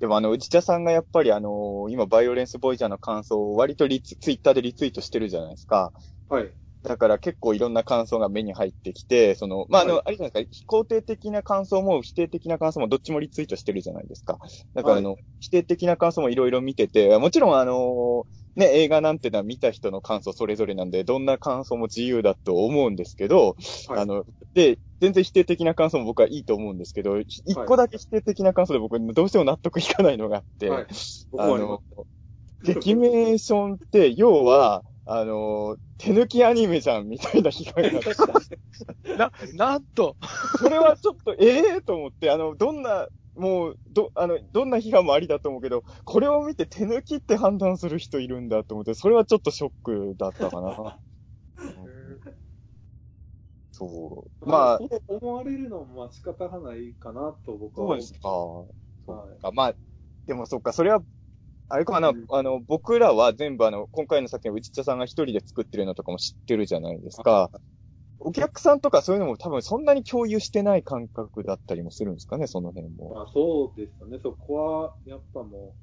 でもあの、内田さんがやっぱりあの今、バイオレンスボイジャーの感想を割とリツツイッターでリツイートしてるじゃないですか。はい。だから結構いろんな感想が目に入ってきて、その、まあ、あの、はあれじゃないですか、肯定的な感想も否定的な感想もどっちもリツイートしてるじゃないですか。だからあの、否定的な感想もいろいろ見てて、もちろんあの、ね、映画なんてのは見た人の感想それぞれなんで、どんな感想も自由だと思うんですけど、はいあの、で、全然否定的な感想も僕はいいと思うんですけど、一個だけ否定的な感想で僕どうしても納得いかないのがあって、はい。僕あもありまの、劇メーションって、要は、あの、手抜きアニメじゃん、みたいな批判があって、な、なんと、それはちょっと、ええと思って、あの、どんな、もう、ど、あの、どんな批判もありだと思うけど、これを見て手抜きって判断する人いるんだと思って、それはちょっとショックだったかな。そう。まあ、そう思われるのもまあ仕方がないかなと僕は思そうですか。はそうか。まあ、でもそっか、それは、あれかな、あの、僕らは全部あの、今回の作品、内田さんが一人で作ってるのとかも知ってるじゃないですか。お客さんとかそういうのも多分そんなに共有してない感覚だったりもするんですかね、その辺い。も。まあそうですよね。そこは、やっぱも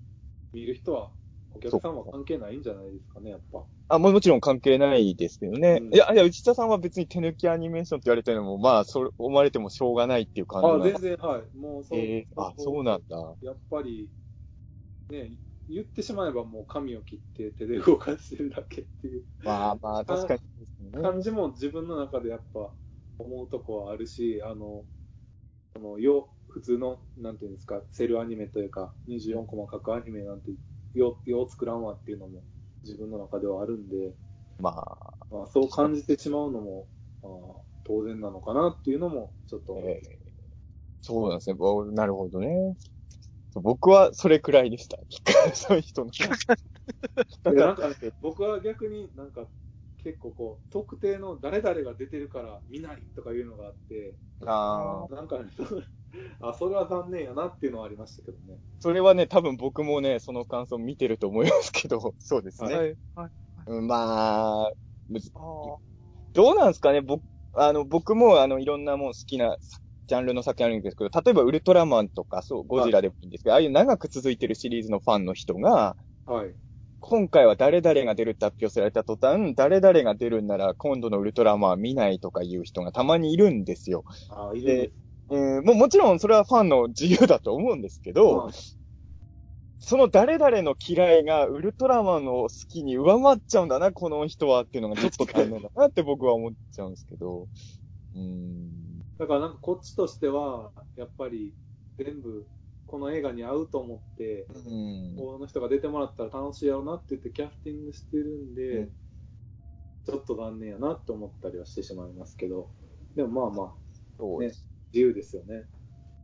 う、見る人は、お客さんは関係ないんじゃないですかね、やっぱ。あ、ももちろん関係ないですけどね。うんいや、いや、内田さんは別に手抜きアニメーションって言われてるのも、まあ、そう思われてもしょうがないっていう感じあ全然、はい。もうそう。えーあ、そうなんだ。やっぱり、ね、言ってしまえばもう紙を切って手で動かしてるだけっていうまあまあ、確かにね。感じも自分の中でやっぱ思うとこはあるし、あの、その、よ、普通の、なんていうんですか、セルアニメというか、24コマ書くアニメなんて、よ、よう作らんわっていうのも自分の中ではあるんで、まあ、まあ、そう感じてしまうのも、まあ、当然なのかなっていうのも、ちょっと、えーそうなんですね。ぼなるほどね。僕はそれくらいでした。そういう人の。いやなんか僕は逆になんか結構こう、特定の誰々が出てるから見ないとかいうのがあって、ああ。なんかね、あ、それは残念やなっていうのはありましたけどね。それはね、多分僕もね、その感想見てると思いますけど、そうですね。はい。はい。うんまあ、むずどうなんですかね？僕、あの、僕もあの、いろんなもん好きなジャンルの作品あるんですけど、例えばウルトラマンとか、そう、ゴジラでもいいんですけど、ああいう長く続いてるシリーズのファンの人が、はい。今回は誰々が出るって発表された途端、誰々が出るんなら今度のウルトラマン見ないとかいう人がたまにいるんですよ。あ、いるんです。えーもうもちろんそれはファンの自由だと思うんですけど、まあその誰々の嫌いがウルトラマンの好きに上回っちゃうんだな、この人はっていうのがちょっと残念だなって僕は思っちゃうんですけど。うーん。だからなんかこっちとしては、やっぱり全部この映画に合うと思って、うん。この人が出てもらったら楽しいやろうなって言ってキャスティングしてるんで、うんちょっと残念やなって思ったりはしてしまいますけど、でもまあまあ、そうです。自由ですよね。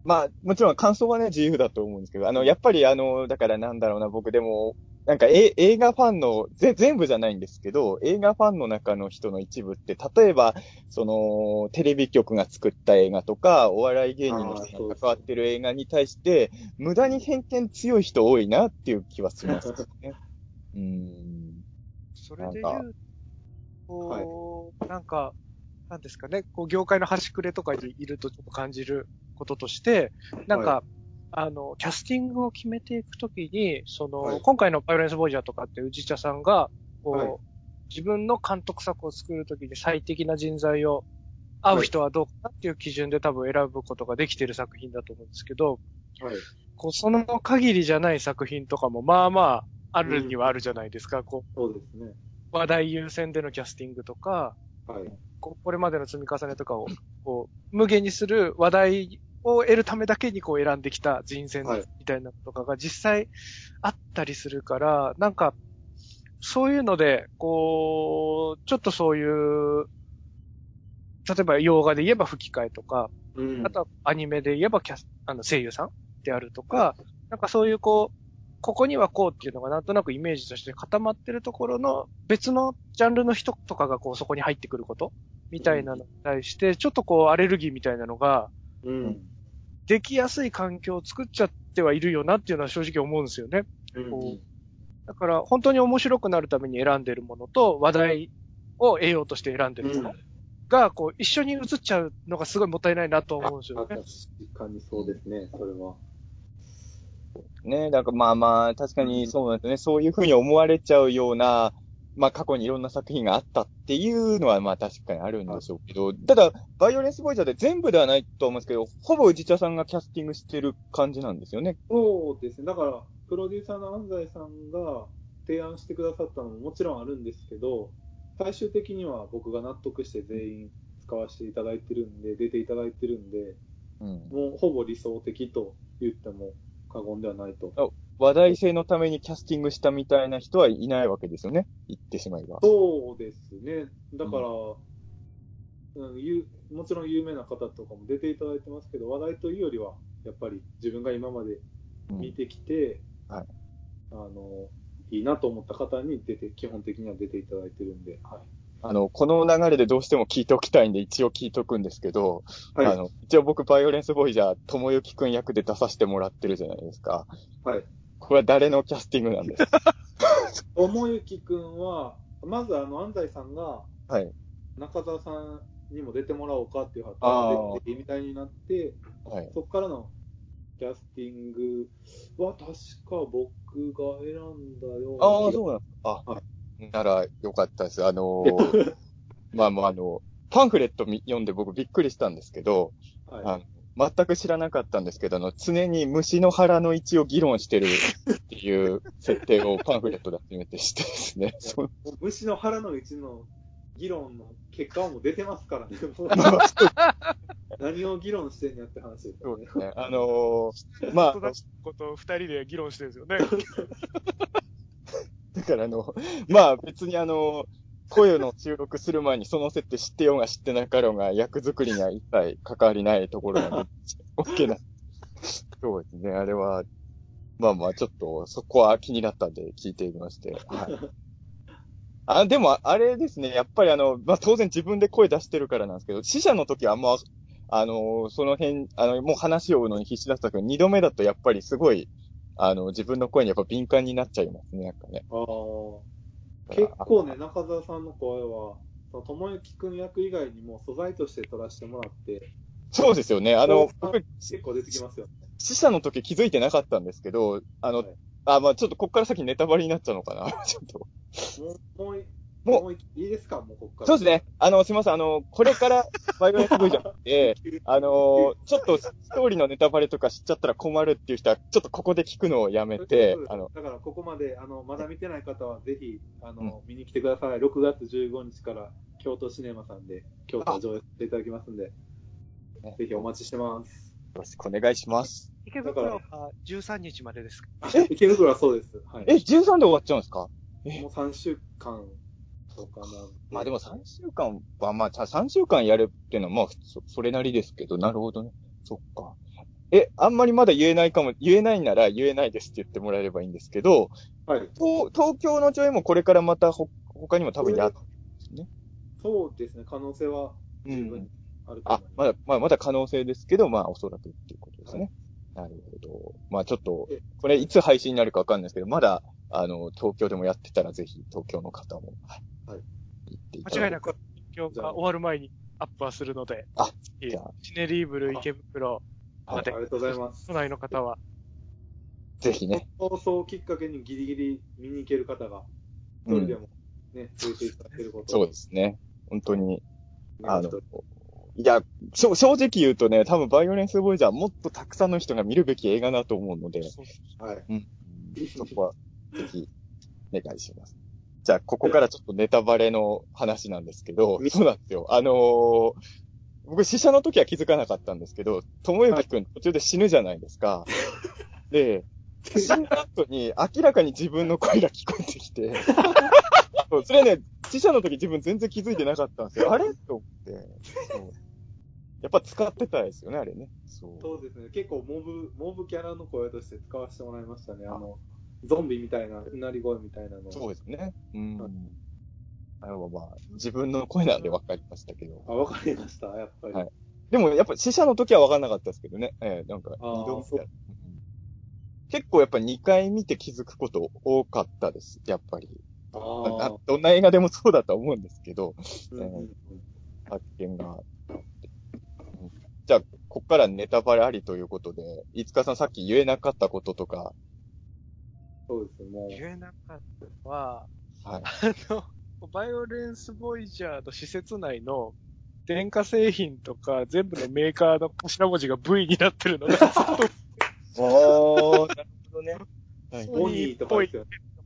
まあ、もちろん感想はね、自由だと思うんですけど、あの、やっぱりあの、だからなんだろうな、僕でも、なんかえ映画ファンの、ぜ、全部じゃないんですけど、映画ファンの中の人の一部って、例えば、その、テレビ局が作った映画とか、お笑い芸人の人が関わってる映画に対して、無駄に偏見強い人多いなっていう気はしますね。うーん。それで言うこう、なんか、なんですかね、こう、業界の端くれとかにいるとちょっと感じることとして、なんか、はあの、キャスティングを決めていくときに、その、はい今回のバイオレンスボイジャーとかって宇治茶さんが、こう、はい自分の監督作を作るときに最適な人材を、会う人はどうかなっていう基準で多分選ぶことができている作品だと思うんですけど、はい。こう、その限りじゃない作品とかも、まあまあ、あるにはあるじゃないですか。こそうですね。う、話題優先でのキャスティングとか、はい。これまでの積み重ねとかを、こう、無限にする話題を得るためだけにこう選んできた人選はい。みたいなのとかが実際あったりするから、なんか、そういうので、こう、ちょっとそういう、例えば洋画で言えば吹き替えとか、うん。あとはアニメで言えばキャス、あの声優さんであるとか、なんかそういうこう、ここにはこうっていうのがなんとなくイメージとして固まってるところの別のジャンルの人とかがこうそこに入ってくること？みたいなのに対して、ちょっとこうアレルギーみたいなのがうん。できやすい環境を作っちゃってはいるよなっていうのは正直思うんですよね。うん。だから本当に面白くなるために選んでるものと話題を得ようとして選んでるものがこう一緒に映っちゃうのがすごいもったいないなと思うんですよ確ね。かにそうですね、それは。ね、だからまあまあ、確かにそうなんですね。そういうふうに思われちゃうような、まあ過去にいろんな作品があったっていうのはまあ確かにあるんでしょうけど、ただ、バイオレンスボイジャーで全部ではないと思うんですけど、ほぼ宇治茶さんがキャスティングしてる感じなんですよね。そうですね。だから、プロデューサーの安西さんが提案してくださったのももちろんあるんですけど、最終的には僕が納得して全員使わせていただいてるんで、出ていただいてるんで、うん。もうほぼ理想的と言っても過言ではないと。話題性のためにキャスティングしたみたいな人はいないわけですよね。言ってしまえば。そうですね。だから、うんゆもちろん有名な方とかも出ていただいてますけど、話題というよりは、やっぱり自分が今までうん見てきて、はいあの、いいなと思った方に出て、基本的には出ていただいてるんで、はい。あの、この流れでどうしても聞いておきたいんで、一応聞いとくんですけど、はい。あの、一応僕、バイオレンスボイジャー、ともゆきくん役で出させてもらってるじゃないですか。はい。これは誰のキャスティングなんです？かともゆきくんは、まずあの、安西さんが、はい。中澤さんにも出てもらおうかっていう話あーが出てみたいになって、はい。そこからのキャスティングは確か僕が選んだようなああ、そうなんですか。あ、はならよかったです。あのー まあまああの、パンフレットみ読んで僕びっくりしたんですけど、はいあの全く知らなかったんですけど、あの、常に虫の腹の位置を議論してるっていう設定をパンフレットで初めて知ってですね。虫の腹の位置の議論の結果はもう出てますからね。何を議論してんやって話ですよね。そうですね。あのーまあ ことを二人で議論してるんですよね。だからあの、まあ別にあの、声の収録する前にその設定知ってようが知ってなかろうが役作りには一切関わりないところなんで、OK な。そうですね、あれは、まあまあちょっとそこは気になったんで聞いてみまして。はい。あ、でもあれですね、やっぱりあの、まあ当然自分で声出してるからなんですけど、死者の時はあんま、あの、その辺、あの、もう話を追うのに必死だったけど、二度目だとやっぱりすごい、あの、自分の声にやっぱ敏感になっちゃいますね、なんかね。あー結構ね、中澤さんの声は、その友之くん役以外にも素材として撮らせてもらって、そうですよね。あの、僕、結構出てきますよね。死者の時気づいてなかったんですけど、あの、はいあ、まあちょっとこっから先ネタバレになっちゃうのかな。ちょっと。もう、もうい、もういいいですか？もうこっから。そうですね。あの、すみません。あの、これから バイオレンス V じゃなくて、あの、ちょっとストーリーのネタバレとか知っちゃったら困るっていう人は、ちょっとここで聞くのをやめてあの、だからここまで、あの、まだ見てない方はぜひ、あの、見に来てください。6月15日から京都シネマさんで、京都を上映していただきますんで、ねぜひお待ちしてます。よろしくお願いします。池袋は13日までですか？池袋はそうです。はい。え、13で終わっちゃうんですか？もう3週間とかなんでまあでも3週間は、まあ3週間やるっていうのは、まあそ、それなりですけど、なるほどね。そっか。え、あんまりまだ言えないかも、言えないなら言えないですって言ってもらえればいいんですけど、はい。東東京の上映もこれからまたほ他にも多分やっ、そうですね、可能性はうん十分に。あると思い、あまだ、まあまだ可能性ですけど、まあおそらくっていうことですね。なるほど。まあちょっと、これいつ配信になるかわかんないですけど、まだあの、東京でもやってたらぜひ東京の方も、はい。行っていただ間違いなく、今日が終わる前にアップはするので、あ、いいじゃあシネリーブル池袋まであり、がとうございます都。内の方は、ぜひね。放送をきっかけにギリギリ見に行ける方が、一人でもね、増えていただけることそうですね。本当に、あのいや、正直言うとね、多分バイオレンスボーイジャーもっとたくさんの人が見るべき映画だと思うので、はい。うん。そこは、ぜひ、お願いします。じゃあ、ここからちょっとネタバレの話なんですけど、そうなんですよ。あのー僕、死者の時は気づかなかったんですけど、ともゆきくん途中で死ぬじゃないですか。で、死んだ後に明らかに自分の声が聞こえてきて、そうそれね、死者の時自分全然気づいてなかったんですよ。あれ？と思って。そうやっぱ使ってたですよね、あれね。そう。そうですね。結構モブ、モブキャラの声として使わせてもらいましたね。あの、ゾンビみたいな、うなり声みたいなの。そうですね。うんはい。あれはまあ、自分の声なんで分かりましたけど。あ、わかりました、やっぱり。はいでもやっぱ死者の時は分かんなかったですけどね。ええなんか、あー二度見た結構やっぱ2回見て気づくこと多かったです。やっぱり。あああ。どんな映画でもそうだと思うんですけど、発見があって。うんじゃあ、こっからネタバレありということで、いつかさんさっき言えなかったこととか、そうですね。言えなかったのは、はい。あの、バイオレンスボイジャーの施設内の電化製品とか全部のメーカーの頭文字が V になってるのがおー、なるほどね。はいボニーとか。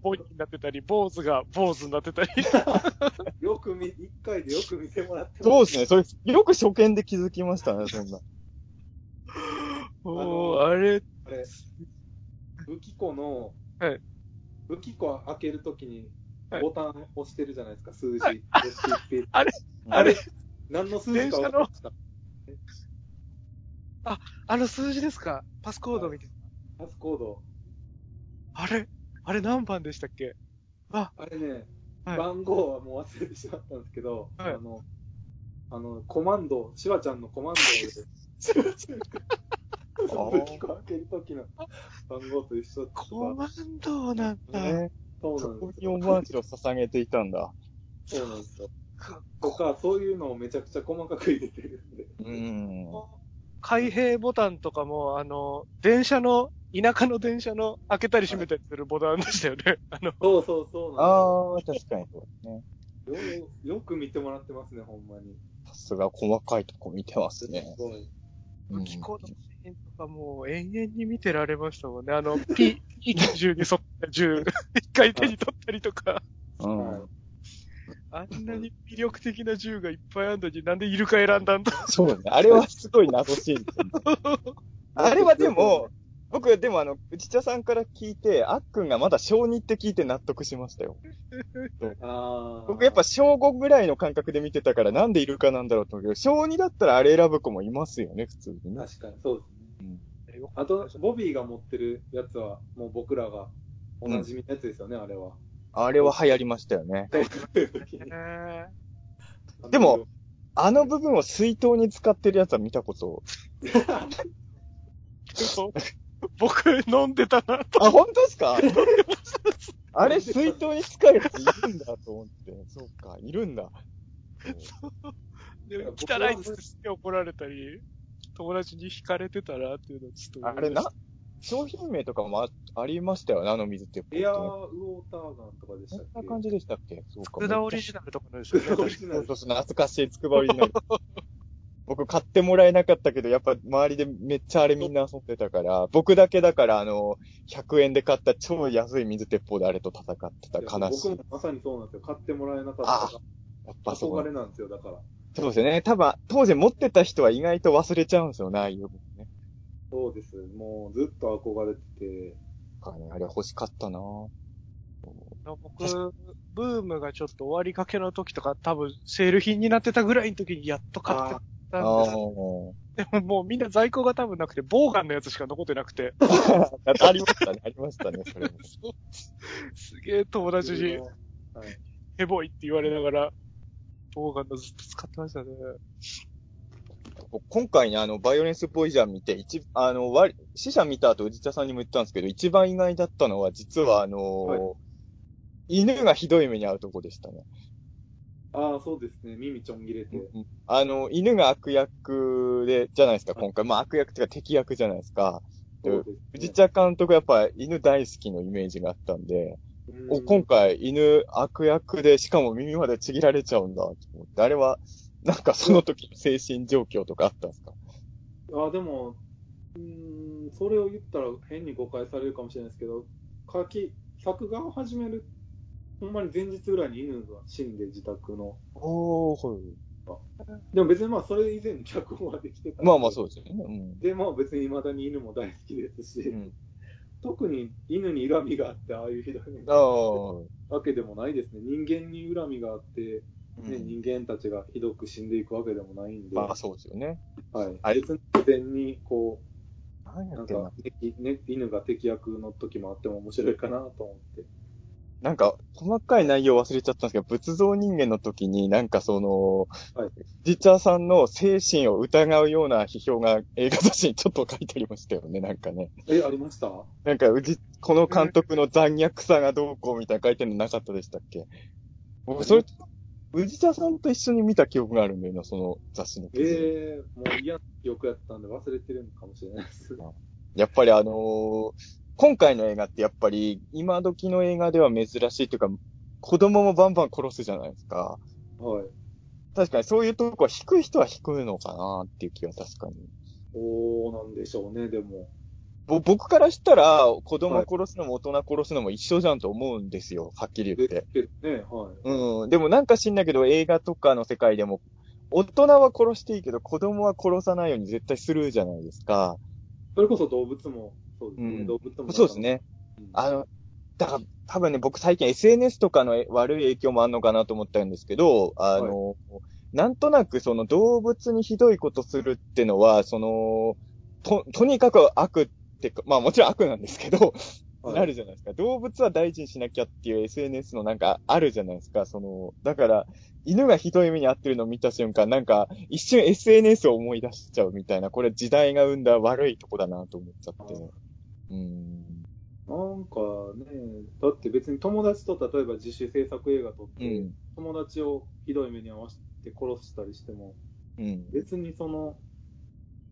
ボイになってたり、坊主が坊主になってたり。よく見、一回でよく見てもらってそうですね。それ、よく初見で気づきましたね、そんな。もう、あれ、あれ、武器庫の、はい。武器庫開けるときにはい。ボタン押してるじゃないですか、数字。あれ、うん。あれ、何の数字か分かりました。あの数字ですか？パスコードみたいパスコード。な。あれ？あれ何番でしたっけ？あ、あれね、はい。番号はもう忘れてしまったんですけど、はい。あの、あの、コマンド、シュワちゃんのコマンドで、武 器庫開けるときの番号と一緒とか、コマンドなんだ。ね。そうなんですよ。にオマージュを捧げていたんだ。そうなんですよ。とか、そういうのをめちゃくちゃ細かく入れてるんで。うん。開閉ボタンとかも、あの、電車の、田舎の電車の開けたり閉めたりするボタンでしたよね。あの、そうそうそうああ、確かにそうですね。よ。よよく見てもらってますね、ほんまに。さすが細かいとこ見てますね。すごい。武器庫ーンとかもう延々に見てられましたもんね。あの、P、P90 に沿った銃、一回手に取ったりとか、うん。はいあんなに魅力的な銃がいっぱいあるのになんでイルカ選んだんだそうね。あれはすごい謎シーン。あれはでも、僕、でもあの、内田さんから聞いて、あっくんがまだ小2って聞いて納得しましたよ。ああ。僕やっぱ小5ぐらいの感覚で見てたから、なんでイルカなんだろうと思うけど、小2だったらあれ選ぶ子もいますよね、普通にね。確かに、そうですね。うんあと、ボビーが持ってるやつは、もう僕らがおなじみのやつですよね、あれは。あれは流行りましたよね。ね でも、あの部分を水筒に使ってるやつは見たこと。僕飲んでたなと。あ、本当ですか？あれ水筒に使うやついるんだと思って。そうか、いるんだ。で汚いっつってすげえ怒られたり、友達に惹かれてたなっていうのをちょっとあれな、商品名とかもあありましたよね、あの水ってね。エアーウォーターガンとかでしたっけ？そんな感じでしたっけ？そうか。福田オリジナルとかのですよね。オリジナルそうそうそう、懐かしいつくばオリジナル。僕買ってもらえなかったけど、やっぱ周りでめっちゃあれみんな遊んでたから、僕だけだからあの、100円で買った超安い水鉄砲であれと戦ってた悲しい。僕もまさにそうなんですよ。買ってもらえなかあったかやっら。ぱそう憧れなんですよ、だから。そうですよね。多分、当時持ってた人は意外と忘れちゃうんですよね、ああいう部分ね。そうです。もうずっと憧れてて。かね、あれ欲しかったな僕、ブームがちょっと終わりかけの時とか、多分セール品になってたぐらいの時にやっと買ってたあんでももうみんな在庫が多分なくて、ボウガンのやつしか残ってなくて、ありましたね、ありましたね、それも。すげえ友達にはい。ヘボいって言われながら、ボウガンのずっと使ってましたね。僕今回ね、あの、バイオレンスポイジャン見て、一、あの、割り、死者見た後、藤田さんにも言ったんですけど、一番意外だったのは、実はあのーはい犬がひどい目に遭うとこでしたね。ああ、そうですね。耳ちょん切れて。あの、犬が悪役で、じゃないですか、今回。まあ悪役っていうか敵役じゃないですか。そうですね藤田監督やっぱ犬大好きのイメージがあったんで、うんお今回犬悪役で、しかも耳までちぎられちゃうんだと思って、あれは、なんかその時の精神状況とかあったんですか？あでも、うーん、それを言ったら変に誤解されるかもしれないですけど、書き、作画を始める、ほんまに前日ぐらいに犬が死んで自宅の。おー、はい。でも別にまあそれ以前に脚本はできてた。まあまあそうですよね。うん。で、まあ別に未だに犬も大好きですし、うん特に犬に恨みがあって、ああいうひどい。わけでもないですね。人間に恨みがあって、ねうん人間たちがひどく死んでいくわけでもないんで、まあそうですよね。はい、あれ別に自然にこ何う、なんか。敵、ね、犬が敵役の時もあっても面白いかなと思って。なんか、細かい内容忘れちゃったんですけど、仏像人間の時になんかその、はいジチャーさんの精神を疑うような批評が映画雑誌にちょっと書いてありましたよね、なんかね。え、ありました？なんか、この監督の残虐さがどうこうみたいな書いてるのなかったでしたっけ？僕、それ、宇治茶さんと一緒に見た記憶があるんだよな、その雑誌の記事。ええもう嫌な記憶やったんで忘れてるのかもしれないです。やっぱりあのー今回の映画ってやっぱり、今時の映画では珍しいというか、子供もバンバン殺すじゃないですか。はい。確かにそういうとこは引く人は引くのかなっていう気は確かに。おー、なんでしょうね、でも。ぼ僕からしたら、子供殺すのも大人殺すのも一緒じゃんと思うんですよ、はっきり言って。でね、はい。うん。でもなんか知んないけど、映画とかの世界でも、大人は殺していいけど、子供は殺さないように絶対するじゃないですか。それこそ動物も、そうですね、うん動物も。そうですね。うん。あの、だから、多分ね、僕最近 SNS とかの悪い影響もあるのかなと思ったんですけど、あの、なんとなくその動物にひどいことするってのは、その、と、とにかく悪ってか、まあもちろん悪なんですけど、はいなるじゃないですか。動物は大事にしなきゃっていう SNS のなんかあるじゃないですか。その、だから、犬がひどい目に遭ってるのを見た瞬間、なんか、一瞬 SNS を思い出しちゃうみたいな、これ時代が生んだ悪いとこだなと思っちゃって。うん。なんかね、だって別に友達と例えば自主制作映画撮って、うん。友達をひどい目に遭わせて殺したりしても、うん。別にその、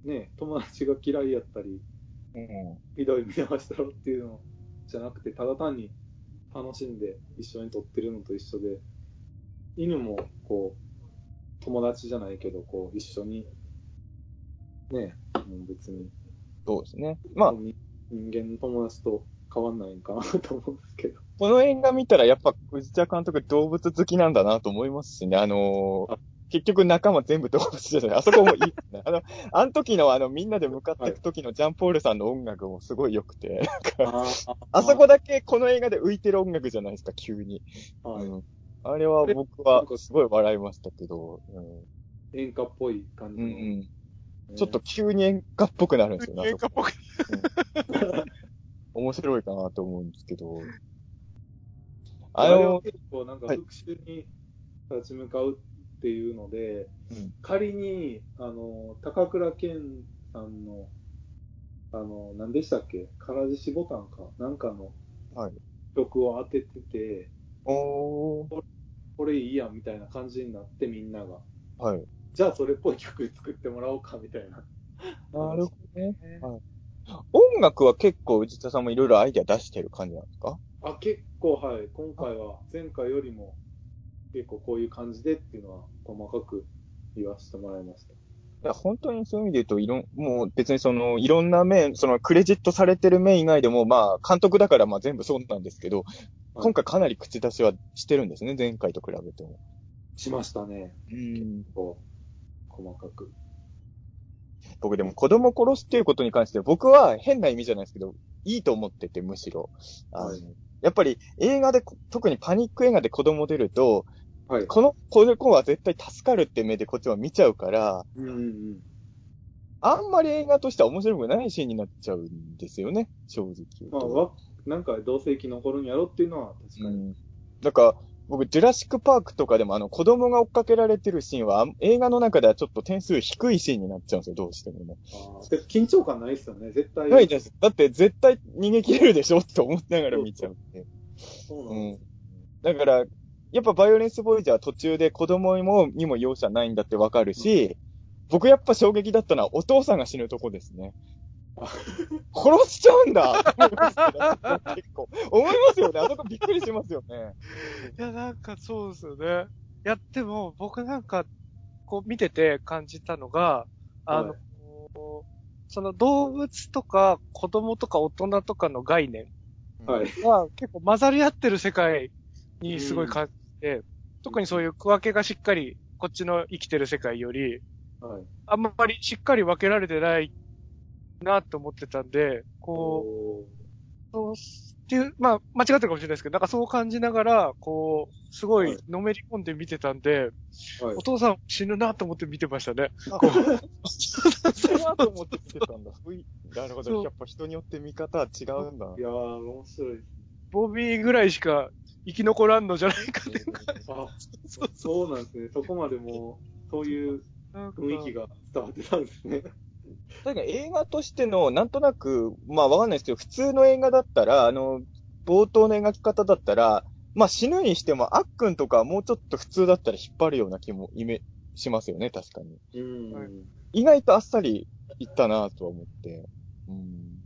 ね、友達が嫌いやったり、うん。ひどい目に遭わせたろっていうのじゃなくて、ただ単に楽しんで一緒に撮ってるのと一緒で、犬もこう、友達じゃないけど、こう、一緒に、ね、もう別に、そうですね。まあ、人間の友達と変わんないんかなと思うんですけど。この映画見たらやっぱ藤田監督動物好きなんだなと思いますしね。あのー結局仲間全部動物じゃない。あそこもいいね。あの、あの時のあのみんなで向かっていく時のジャンポールさんの音楽もすごい良くて。ああそこだけこの映画で浮いてる音楽じゃないですか、急に。はい、うん、あれは僕はすごい笑いましたけど。うん演歌っぽい感じの。うんうんねちょっと急に演歌っぽくなるんですよね。あそこ喧嘩っぽく。面白いかなと思うんですけど。あれは結構なんかはい復讐に立ち向かうっていうので、うん仮に、あの、高倉健さんの、あの、何でしたっけ？唐獅子ボタンか？なんかのはい曲を当ててて、おー、これいいやんみたいな感じになってみんなが。はい。じゃあそれっぽい曲作ってもらおうかみたいな。なるほどね。はい。音楽は結構内田さんもいろいろアイデア出してる感じなんですか？あ、結構はい。今回は前回よりも結構こういう感じでっていうのは細かく言わせてもらいました。いや、本当にそういう意味で言うと、いろん、もう別にその、いろんな面、そのクレジットされてる面以外でも、まあ、監督だからまあ全部そうなんですけど、今回かなり口出しはしてるんですね、前回と比べても。しましたね。うん。細かく。僕でも子供殺すっていうことに関しては、僕は変な意味じゃないですけど、いいと思ってて、むしろ。あのはいやっぱり映画で、特にパニック映画で子供出ると、はい。この子の子は絶対助かるって目でこっちは見ちゃうから、うんうんうん。あんまり映画としては面白くないシーンになっちゃうんですよね、正直まあ、なんかどうせ生き残るんやろっていうのは確かに。うん。だから、僕、ジュラシックパークとかでもあの子供が追っかけられてるシーンは、あ映画の中ではちょっと点数低いシーンになっちゃうんですよ、どうしてもね。緊張感ないっすよね、絶対。ないです。だって絶対逃げ切れるでしょって思いながら見ちゃうんで。そうなんうんです。。だから、やっぱバイオレンスボーイジャー途中で子供にもにも容赦ないんだってわかるし、僕やっぱ衝撃だったのはお父さんが死ぬとこですね。あ殺しちゃうんだ結構。思いますよね。あそこびっくりしますよね。いや、なんかそうですよね。いや、でも僕なんか、こう見てて感じたのが、あの、はいその動物とか子供とか大人とかの概念は結構混ざり合ってる世界にすごい感じて、特にそういう区分けがしっかりこっちの生きてる世界より、はい。あんまりしっかり分けられてないなと思ってたんで、こう、おそうっていう、まあ、間違ってるかもしれないですけど、なんかそう感じながら、こう、すごはいいのめり込んで見てたんで、ーはいお。父さん死ぬなと思って見てましたね。あこうそれなと思って見てたんだ。なるほど。やっぱ人によって見方は違うんだ。いやー、面白い。ボビーぐらいしか生き残らんのじゃないかっていうそうそうなんですね。そこまでもう、そういう雰囲気が伝わってたんですね。確かに映画としての、なんとなく、まあわかんないですけど、普通の映画だったら、あの、冒頭の描き方だったら、まあ死ぬにしても、あっくんとかはもうちょっと普通だったら引っ張るような気も、イメ、しますよね、確かに。うん。はい意外とあっさりいったなとは思って。うん。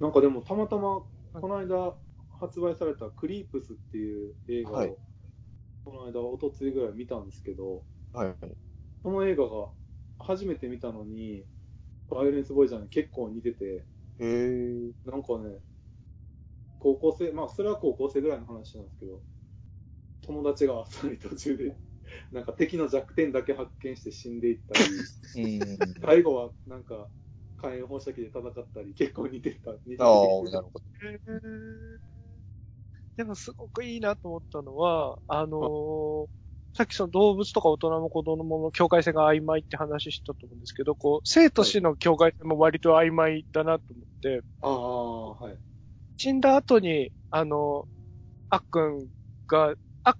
なんかでも、たまたま、この間発売されたクリープスっていう映画を、はいこの間、おとついぐらい見たんですけど、はい。その映画が初めて見たのに、バイオレンスボーイジャーに結構似てて、へー。なんかね、高校生、まあ、それは高校生ぐらいの話なんですけど、友達があっさり途中で、なんか敵の弱点だけ発見して死んでいったり、うん。最後はなんか火炎放射器で戦ったり、結構似てた。似ててああ、なるほど。でもすごくいいなと思ったのは、あのーさっきその動物とか大人も子供も境界線が曖昧って話したと思うんですけど、こう、生と死の境界線も割と曖昧だなと思って、ああ、はい。死んだ後に、あの、あっくんが、あっ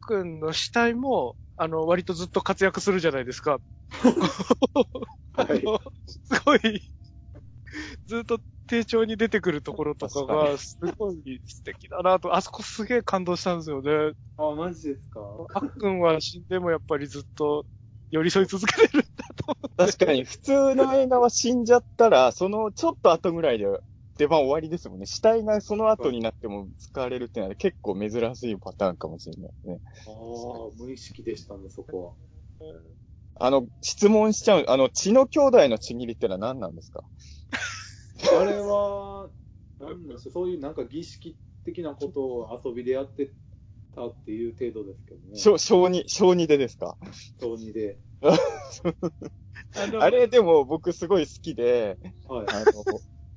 くんの死体も、あの、割とずっと活躍するじゃないですか。はい すごい、ずっと丁重に出てくるところとかが、すごい素敵だなと、あそこすげえ感動したんですよね。ああ、マジですか？あっくんは死んでもやっぱりずっと寄り添い続けてるんだと思確かに、普通の映画は死んじゃったら、そのちょっと後ぐらいで出番終わりですもんね。死体がその後になっても使われるっていうのは結構珍しいパターンかもしれないね。ああ、無意識でしたね、そこあの、質問しちゃう、あの、血の兄弟のちぎりってのは何なんですか？は。あれは、なんでそういうなんか儀式的なことを遊びでやってたっていう程度ですけどね。小、小児、小児でですか？小児で。う。あのあれでも僕すごい好きで、はい。あの、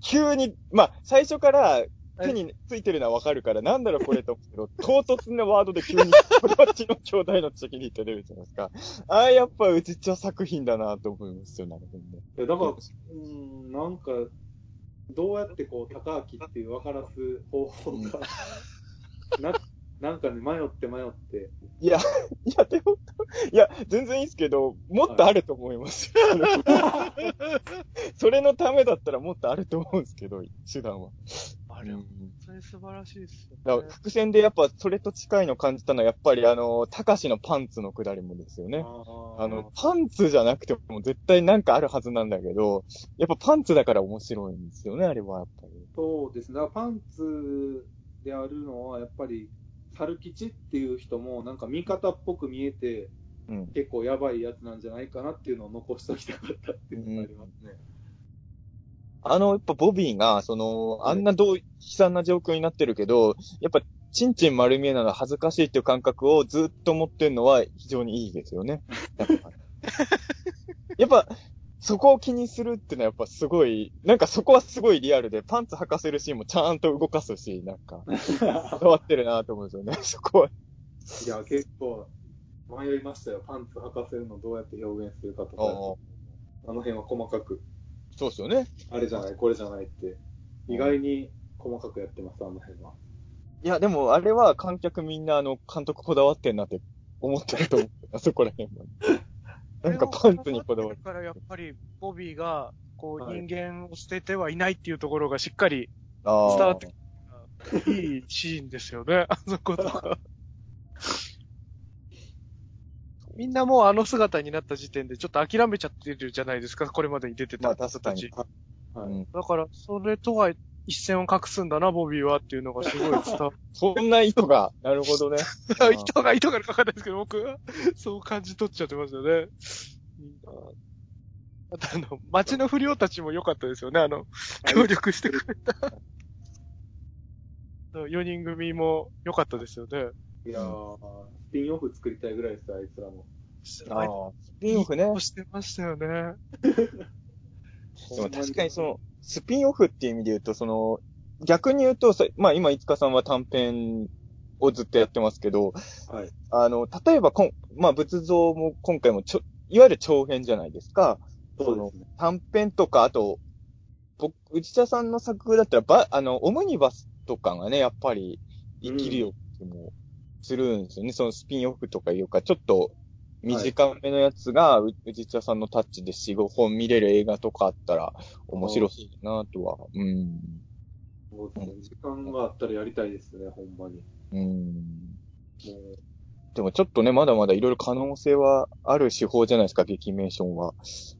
急に、まあ、最初から手についてるのはわかるから、なんだろうこれと思うけど、唐突なワードで急に、これは血の兄弟のちぎりって出るじゃないですか。ああ、やっぱうちちゃ作品だなと思いますよ、なるほどね。だから、うーん、なんか、どうやってこう、高明っていう分からす方法が、な、なんかね、迷って迷って、いや、いや、でも、いや、全然いいですけど、もっとあると思います。それのためだったらもっとあると思うんですけど、手段は。あれ、うん本当に素晴らしいですよねだから。伏線でやっぱそれと近いの感じたのは、やっぱりあの、高しのパンツのくだりもですよね。ああの、パンツじゃなくても絶対なんかあるはずなんだけど、やっぱパンツだから面白いんですよね、あれはやっぱり。そうですね。だからパンツであるのは、やっぱり、猿吉っていう人も、なんか味方っぽく見えて、うん。結構やばいやつなんじゃないかなっていうのを残しときたかったっていうのがありますね。あの、やっぱボビーが、その、あんなどう、悲惨な状況になってるけど、やっぱ、チンチン丸見えなのは恥ずかしいっていう感覚をずっと持ってるのは非常にいいですよね。やっぱ、そこを気にするっていうのはやっぱすごい、なんかそこはすごいリアルで、パンツ履かせるシーンもちゃんと動かすし、なんか、伝わってるなと思うんですよね、そこは。いや、結構、迷いましたよ。パンツ履かせるのどうやって表現するかとか、あの辺は細かく、そうですよね。あれじゃない、これじゃないって、意外に細かくやってます、あの辺は。いいや、でもあれは観客みんなあの、監督こだわってんなって思ってると思う。あそこら辺 も。なんかパンツにこだわる。だからやっぱり、ボビーが、こう、はい人間を捨ててはいないっていうところがしっかりあ伝わっていいシーンですよね、あそことか。みんなもうあの姿になった時点でちょっと諦めちゃってるじゃないですか、これまでに出てまた人たち。はい。うんだから、それとは一線を画すんだな、ボビーはっていうのがすごい伝わそ んな意図が、なるほどね。る。糸が糸がかかんないですけど、僕はそう感じ取っちゃってますよね。あとあの、街の不良たちも良かったですよね、あの、協力してくれた。4人組も良かったですよね。いやー、スピンオフ作りたいぐらいですよ、あいつらも。ああ、スピンオフね。してましたよね。でも確かにその、スピンオフっていう意味で言うと、その、逆に言うと、さまあ今、いつかさんは短編をずっとやってますけど、はい。あの、例えばこん、まあ仏像も今回もちょ、いわゆる長編じゃないですか。そうですね。短編とか、あと、僕、内田さんの作風だったら、ば、あの、オムニバスとかがね、やっぱり生きるよってもするんですよね。そのスピンオフとかいうか、ちょっと短めのやつが、う内田さんのタッチで4、5本見れる映画とかあったら面白そうだなとは。うん。そうですね。時間があったらやりたいですね、ほんまに。うん。もでもちょっとね、まだまだいろいろ可能性はある手法じゃないですか、劇メーションは。ち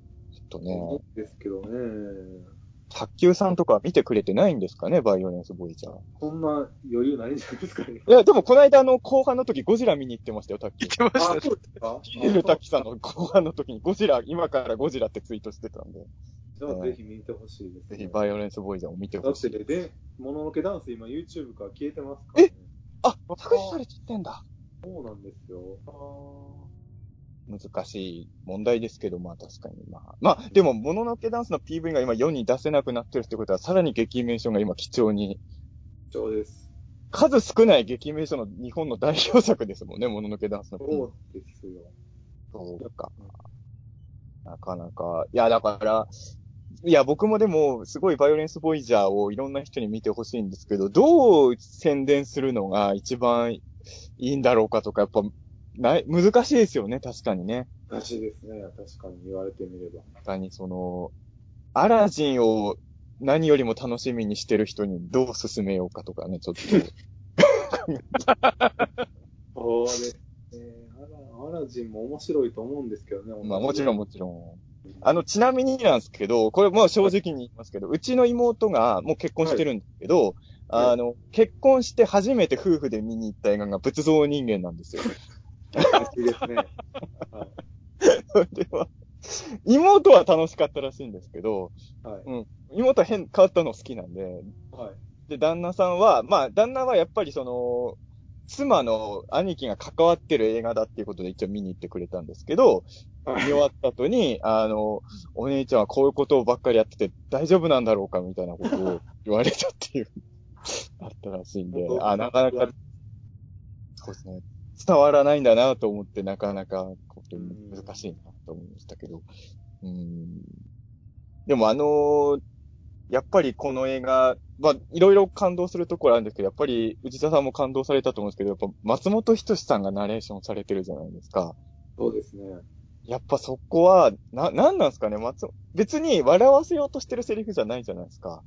ょっとう、ね、ですけどね。卓球さんとか見てくれてないんですかね、バイオレンスボイジャー。そんな余裕ないんじゃないですかね。いや、でもこの間あの、後半の時ゴジラ見に行ってましたよ、卓球。言ってまあ、したね。そうですかキールタキさんの後半の時にゴジラ、今からゴジラってツイートしてたんで、じゃあぜひ見てほしいです、ぜね。ひバイオレンスボイジャーを見てだほしい。ってね、で、もののけダンス今 YouTube から消えてますから、ね。あ、削除されちゃってんだ。そうなんですよ。難しい問題ですけど、まあ確かに。まあ、まあ、でも、もののけダンスの PV が今世に出せなくなってるってことは、さらに劇メーションが今貴重に、そうです。数少ない劇メーションの日本の代表作ですもんね、もののけダンスの PV。そうですよ。そうか。なかなか。いや、だから、いや、僕もでも、すごいバイオレンスボイジャーをいろんな人に見てほしいんですけど、どう宣伝するのが一番いいんだろうかとか、やっぱ、ない、難しいですよね、確かにね。らしいですね。確かに言われてみれば。確かに、その、アラジンを何よりも楽しみにしてる人にどう進めようかとかね、ちょっと。そうですね。アラアラジンも面白いと思うんですけどね。まあもちろんも。もちろん。あの、ちなみになんですけど、これもう正直に言いますけど、うちの妹がもう結婚してるんですけど、はいあの、結婚して初めて夫婦で見に行った映画が仏像人間なんですよ。らしいですね。はい。そ れでは、妹は楽しかったらしいんですけど、はい。妹は変、変わったの好きなんで、はい。で、旦那さんは、まあ、旦那はやっぱりその、妻の兄貴が関わってる映画だっていうことで一応見に行ってくれたんですけど、はい見終わった後に、あの、お姉ちゃんはこういうことばっかりやってて大丈夫なんだろうかみたいなことを言われたっていう、あったらしいんで、あ、なかなか、そうですね、伝わらないんだなと思って、なかなか、難しいなと思いましたけど。うん。でもあのーやっぱりこの映画、まあ、いろいろ感動するところあるんですけど、やっぱり内田さんも感動されたと思うんですけど、やっぱ松本人志さんがナレーションされてるじゃないですか。そうですね。やっぱそこは、な、なんなんですかね？松、別に笑わせようとしてるセリフじゃないじゃないですか。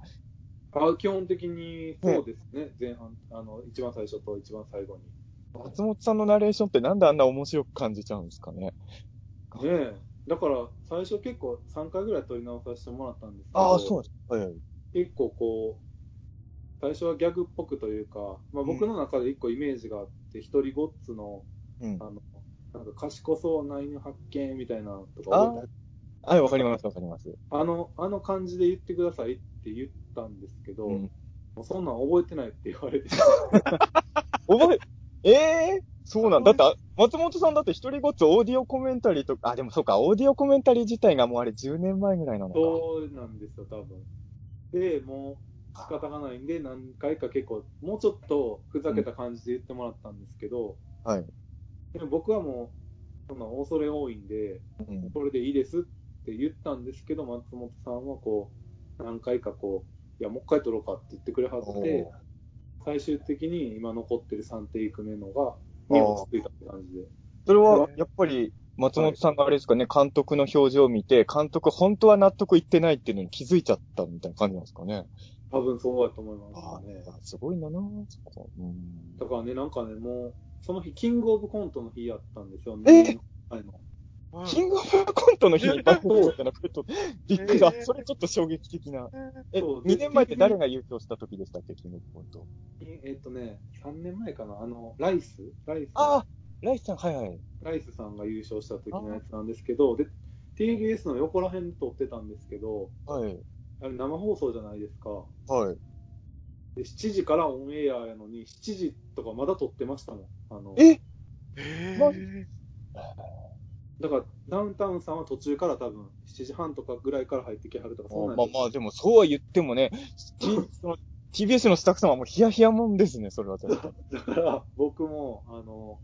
あ基本的にそうですね。前半、あの、一番最初と一番最後に。松本さんのナレーションってなんであんな面白く感じちゃうんですかね？ねえ。だから、最初結構3回ぐらい撮り直させてもらったんですけど、ああ、そうです。はいはい。結構こう、最初はギャグっぽくというか、まあ、僕の中で一個イメージがあって、一人ごっつの、うん。あの、なんか賢そうな犬発見みたいなのとかはい、わかります、わかります。あの、あの感じで言ってくださいって言ったんですけど、うん。もうそんなん覚えてないって言われて、覚え、ええそうなんだ。だって、松本さんだって一人ごっつオーディオコメンタリーとか、あ、でもそうか、オーディオコメンタリー自体がもうあれ10年前ぐらいなのか。そうなんですよ、多分。で、もう仕方がないんで、何回か結構、もうちょっとふざけた感じで言ってもらったんですけど、はい。でも僕はもう、そんな恐れ多いんで、うん。これでいいですって言ったんですけど、松本さんはこう、何回かこう、いや、もう一回撮ろうかって言ってくれはって、最終的に今残ってる3テイク目のが、に落ち着いたって感じで。それは、やっぱり、松本さんがあれですかね、監督の表情を見て、監督本当は納得いってないっていうのに気づいちゃったみたいな感じなんですかね。多分そうだと思いますあね。あ、すごいんだなそこ。うん。だからね、なんかね、もう、その日、キングオブコントの日やったんですよ。えあのキングオブコントの日にバックってなくと、びっくりだ。えーそれちょっと衝撃的な。え、そう2年前って誰が優勝した時でしたっけ、キングオブコント。えっとね、3年前かな、あの、ライス？ライスああ、ライスさん、はいはい。ライスさんが優勝した時のやつなんですけど、で、TBS の横ら辺撮ってたんですけど、はい。あれ生放送じゃないですか。はい。で、7時からオンエアやのに、7時とかまだ撮ってましたもん。あの、え？えまー、だから、ダウンタウンさんは途中から多分、7時半とかぐらいから入ってきはるとか、そうなんですまあまあ、でもそうは言ってもね、T その TBS のスタッフさんはもうヒヤヒヤもんですね、それは。だから、僕も、あの、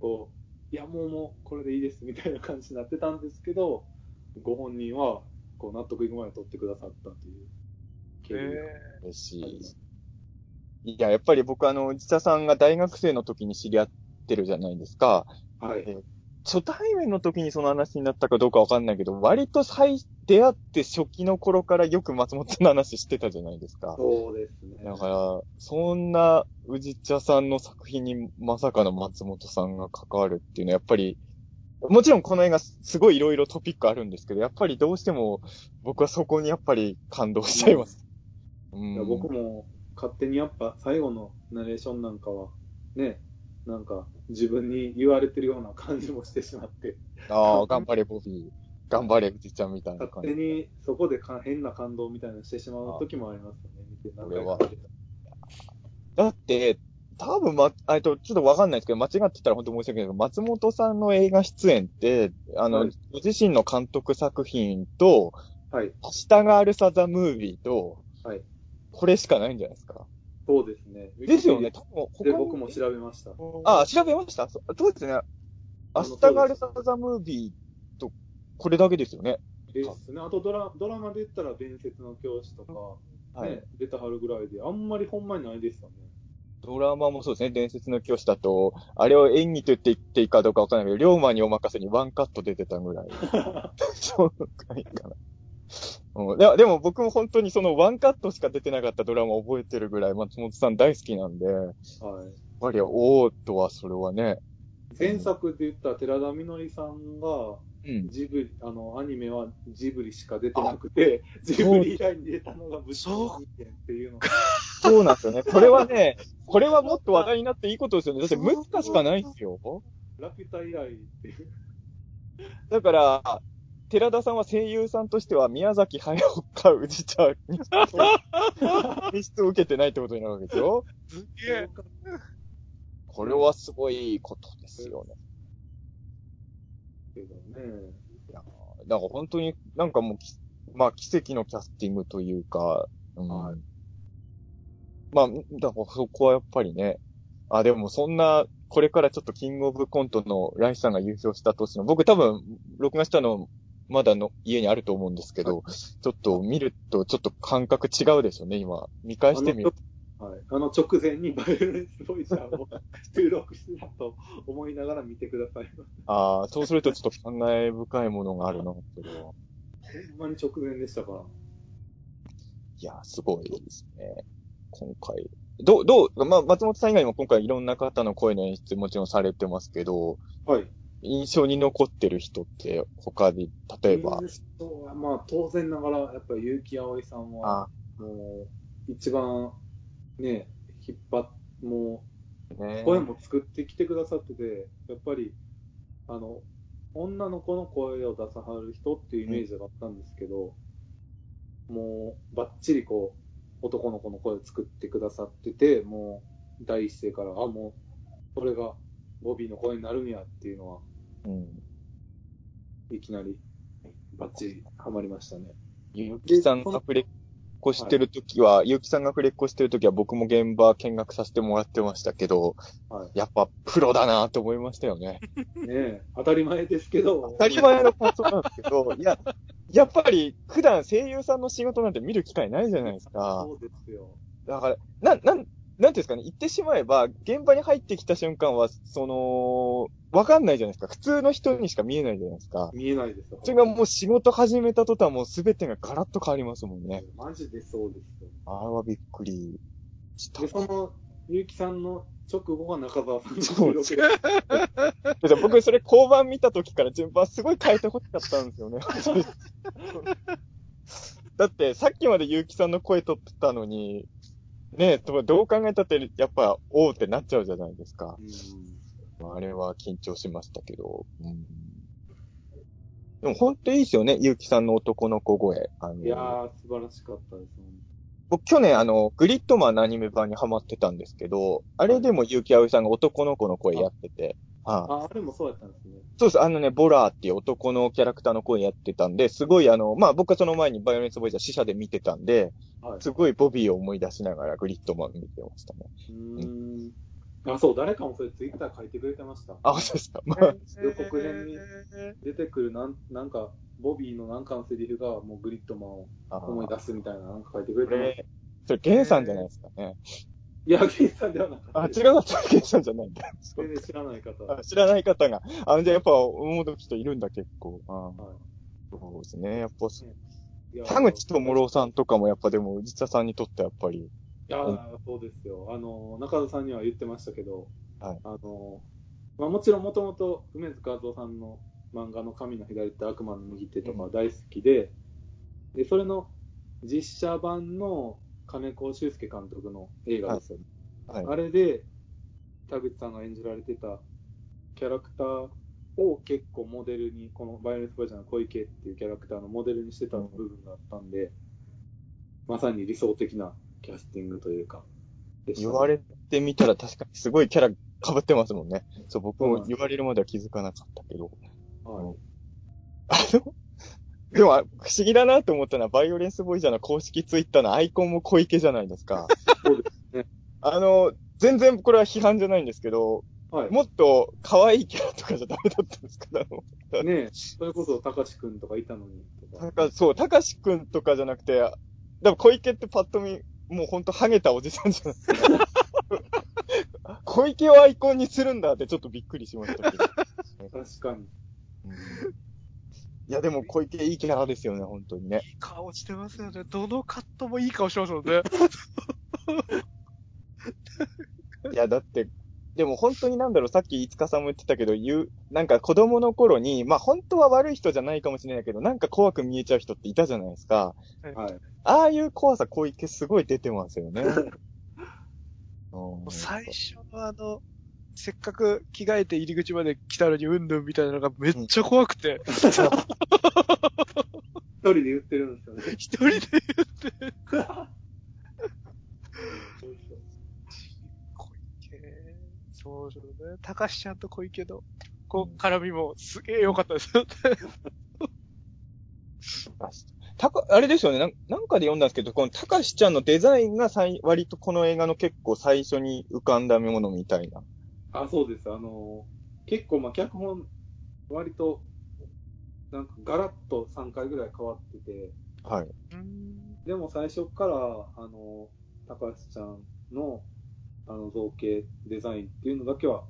こう、いや、もうもう、これでいいです、みたいな感じになってたんですけど、ご本人は、こう、納得いくまで撮ってくださったという経緯が。え嬉しい。いや、やっぱり僕あの、内田さんが大学生の時に知り合ってるじゃないですか。はい。え初対面の時にその話になったかどうかわかんないけど、割と最、出会って初期の頃からよく松本さんの話してたじゃないですか。そうですね。だから、そんな宇治茶さんの作品にまさかの松本さんが関わるっていうのはやっぱり、もちろんこの映画すごいいろいろトピックあるんですけど、やっぱりどうしても僕はそこにやっぱり感動しちゃいます。うん僕も勝手にやっぱ最後のナレーションなんかは、ね、なんか自分に言われてるような感じもしてしまって、ああ、頑張れボビー。頑張れ宇治ちゃんみたいな感じ。勝手にそこでか変な感動みたいなのしてしまう時もありますよね、はだって、多分ま、えっと、ちょっとわかんないですけど、間違ってたら本当申し訳ないけど、松本さんの映画出演って、あの、はいご自身の監督作品と、はい、明日があるさザムービーと、はい。これしかないんじゃないですか。そうですね。ですよね。多分他で、に僕も調べました。あ、調べました？そそうですね。明あの日があるさザムービーと、これだけですよね。ですね。あとドラドラマで言ったら伝説の教師とか、はい。ね、出たはるぐらいで、あんまりほんまにないですよね。ドラマもそうですね。伝説の教師だと、あれを演技と言って言っていいかどうかわからないけど、龍馬にお任せにワンカット出てたぐらい。そうかいかな。うん、いや、でも僕も本当にそのワンカットしか出てなかったドラマを覚えてるぐらい松本さん大好きなんで、やっはい。ぱり、おーとはそれはね。前作で言ったら寺田みのりさんが、うん。ジブリ、あの、アニメはジブリしか出てなくて、ジブリ以外に出たのが武士の人間っていうのが。そうなんですよね。これはね、これはもっと話題になっていいことですよね。だって6日しかないんですよ。ラピュタ以来っていう。だから、寺田さんは声優さんとしては宮崎駿か宇治茶に演出を受けてないってことになるわけですよ。すげえ。これはすごいことですよね。けどね。だから本当になんかもうき、まあ奇跡のキャスティングというか、うんはいまあ、だからそこはやっぱりね、あ、でもそんな、これからちょっとキングオブコントのライスさんが優勝した年の、僕多分、録画したの、まだの家にあると思うんですけど、ちょっと見るとちょっと感覚違うでしょうね、今。見返してみる。はい。あの直前にバイオレンスボイジャーを 収録してたと思いながら見てください。ああ、そうするとちょっと感慨深いものがあるな、それは。ほんまに直前でしたから。いや、すごいですね。今回。どう、どう、まあ、松本さん以外にも今回いろんな方の声の演出もちろんされてますけど、はい。印象に残ってる人って他で、例えば。まあ、当然ながら、やっぱり結城葵さんは、あもう、一番、ね、引っ張っ、もねう、声も作ってきてくださってて、やっぱり、あの、女の子の声を出さはる人っていうイメージがあったんですけど、もう、バッチリこう、男の子の声を作ってくださってて、もう、第一声から、あ、もう、これが、ボビーの声になるんやっていうのは、うん。いきなり、バッチリハマりましたね。ゆきさんがフレッコしてるときは、ゆきさんがフレッコしてるときは僕も現場見学させてもらってましたけど、はい。やっぱプロだなと思いましたよね。ねえ、当たり前ですけど。当たり前の感想なんですけど、いや、やっぱり普段声優さんの仕事なんて見る機会ないじゃないですか。そうですよ。だから、な、なん、なんていうんですかね、言ってしまえば、現場に入ってきた瞬間は、その、わかんないじゃないですか。普通の人にしか見えないじゃないですか。見えないですよ。それがもう仕事始めた途端もう全てがガラッと変わりますもんね。マジでそうですよ。あれはびっくりした。で、その、ゆうきさんの直後が中澤さんのそうです収録でで僕それ交番見た時から順番すごい変えてほしかったんですよね。だってさっきまで結城さんの声取ってたのに、ねえ、どう考えたってやっぱ、おーってなっちゃうじゃないですか。うんあれは緊張しましたけど。うん、でも本当いいですよね、結城さんの男の子声。あのいやー、素晴らしかったです。僕去年あの、グリッドマンのアニメ版にハマってたんですけど、あれでも結城葵さんが男の子の声やってて、はい、あ、あれもそうやったんですね。そうです。あのね、ボラーっていう男のキャラクターの声やってたんで、すごいあの、まあ僕はその前にバイオレンスボイジャー死者で見てたんで、はい。すごいボビーを思い出しながらグリッドマン見てましたね。うーん。あ、そう、誰かもそれツイッター書いてくれてました。あ、そうですか。まあ、予告編に出てくるなん、なんか、ボビーのなんかのセリフがもうグリッドマンをあ思い出すみたいななんか書いてくれこてましたれ。、それゲンさんじゃないですかね。いや、ゲイさんではなかったあ。違かった。ゲンさんじゃないんだ。全然知らない方。あ知らない方が。あ、じゃあやっぱ思う人いるんだ、結構。あはいそうですね。やっぱ、いや田口智郎さんとかもやっぱでも、内田さんにとってやっぱり、いやー、そうですよ。あの、中田さんには言ってましたけど、はいあの、まあもちろんもともと梅津和夫さんの漫画の神の左手悪魔の右手とか大好きで、で、それの実写版の金子修介監督の映画ですよね。はい。あれで、田口さんが演じられてたキャラクターを結構モデルに、このバイオレンスバージョンの小池っていうキャラクターのモデルにしてた部分があったんで、まさに理想的なキャスティングというか、ね言われてみたら確かにすごいキャラ被ってますもんね。そう、僕も言われるまでは気づかなかったけど。はいあの、でも、あ不思議だなと思ったのは、バイオレンスボイジャーの公式ツイッターのアイコンも小池じゃないですか。そうであの、全然これは批判じゃないんですけど、はい。もっと可愛いキャラとかじゃダメだったんですか？ねあのねえ、それこそ、高志くんとかいたのに、とか。そう、たかしくんとかじゃなくて、でも小池ってパッと見、もうほんとハゲたおじさんじゃないですか。小池をアイコンにするんだってちょっとびっくりしましたけど。確かに。いや、でも小池いいキャラですよね、本当にね。いい顔してますよね。どのカットもいい顔してますもんね。いや、だって、でも本当になんだろう、さっきいつかさんも言ってたけど、言う、なんか子供の頃に、まあ本当は悪い人じゃないかもしれないけど、なんか怖く見えちゃう人っていたじゃないですか。はい。ああいう怖さ小池すごい出てますよね。うん最初のあの、せっかく着替えて入り口まで来たのにうんぬんみたいなのがめっちゃ怖くて、一人で言ってるんですよね。一人で言って、小池、そうですね。高橋ちゃんと小池の、こう、絡みもすげえ良かったですよね。たか、あれですよねなん、なんかで読んだんですけど、このたかしちゃんのデザインがさい割とこの映画の結構最初に浮かんだものみたいな。あ、そうです。あの、結構、まあ、脚本、割と、なんか、ガラッと3回ぐらい変わってて、はい。でも最初から、あの、高橋ちゃんの、あの、造形、デザインっていうのだけは、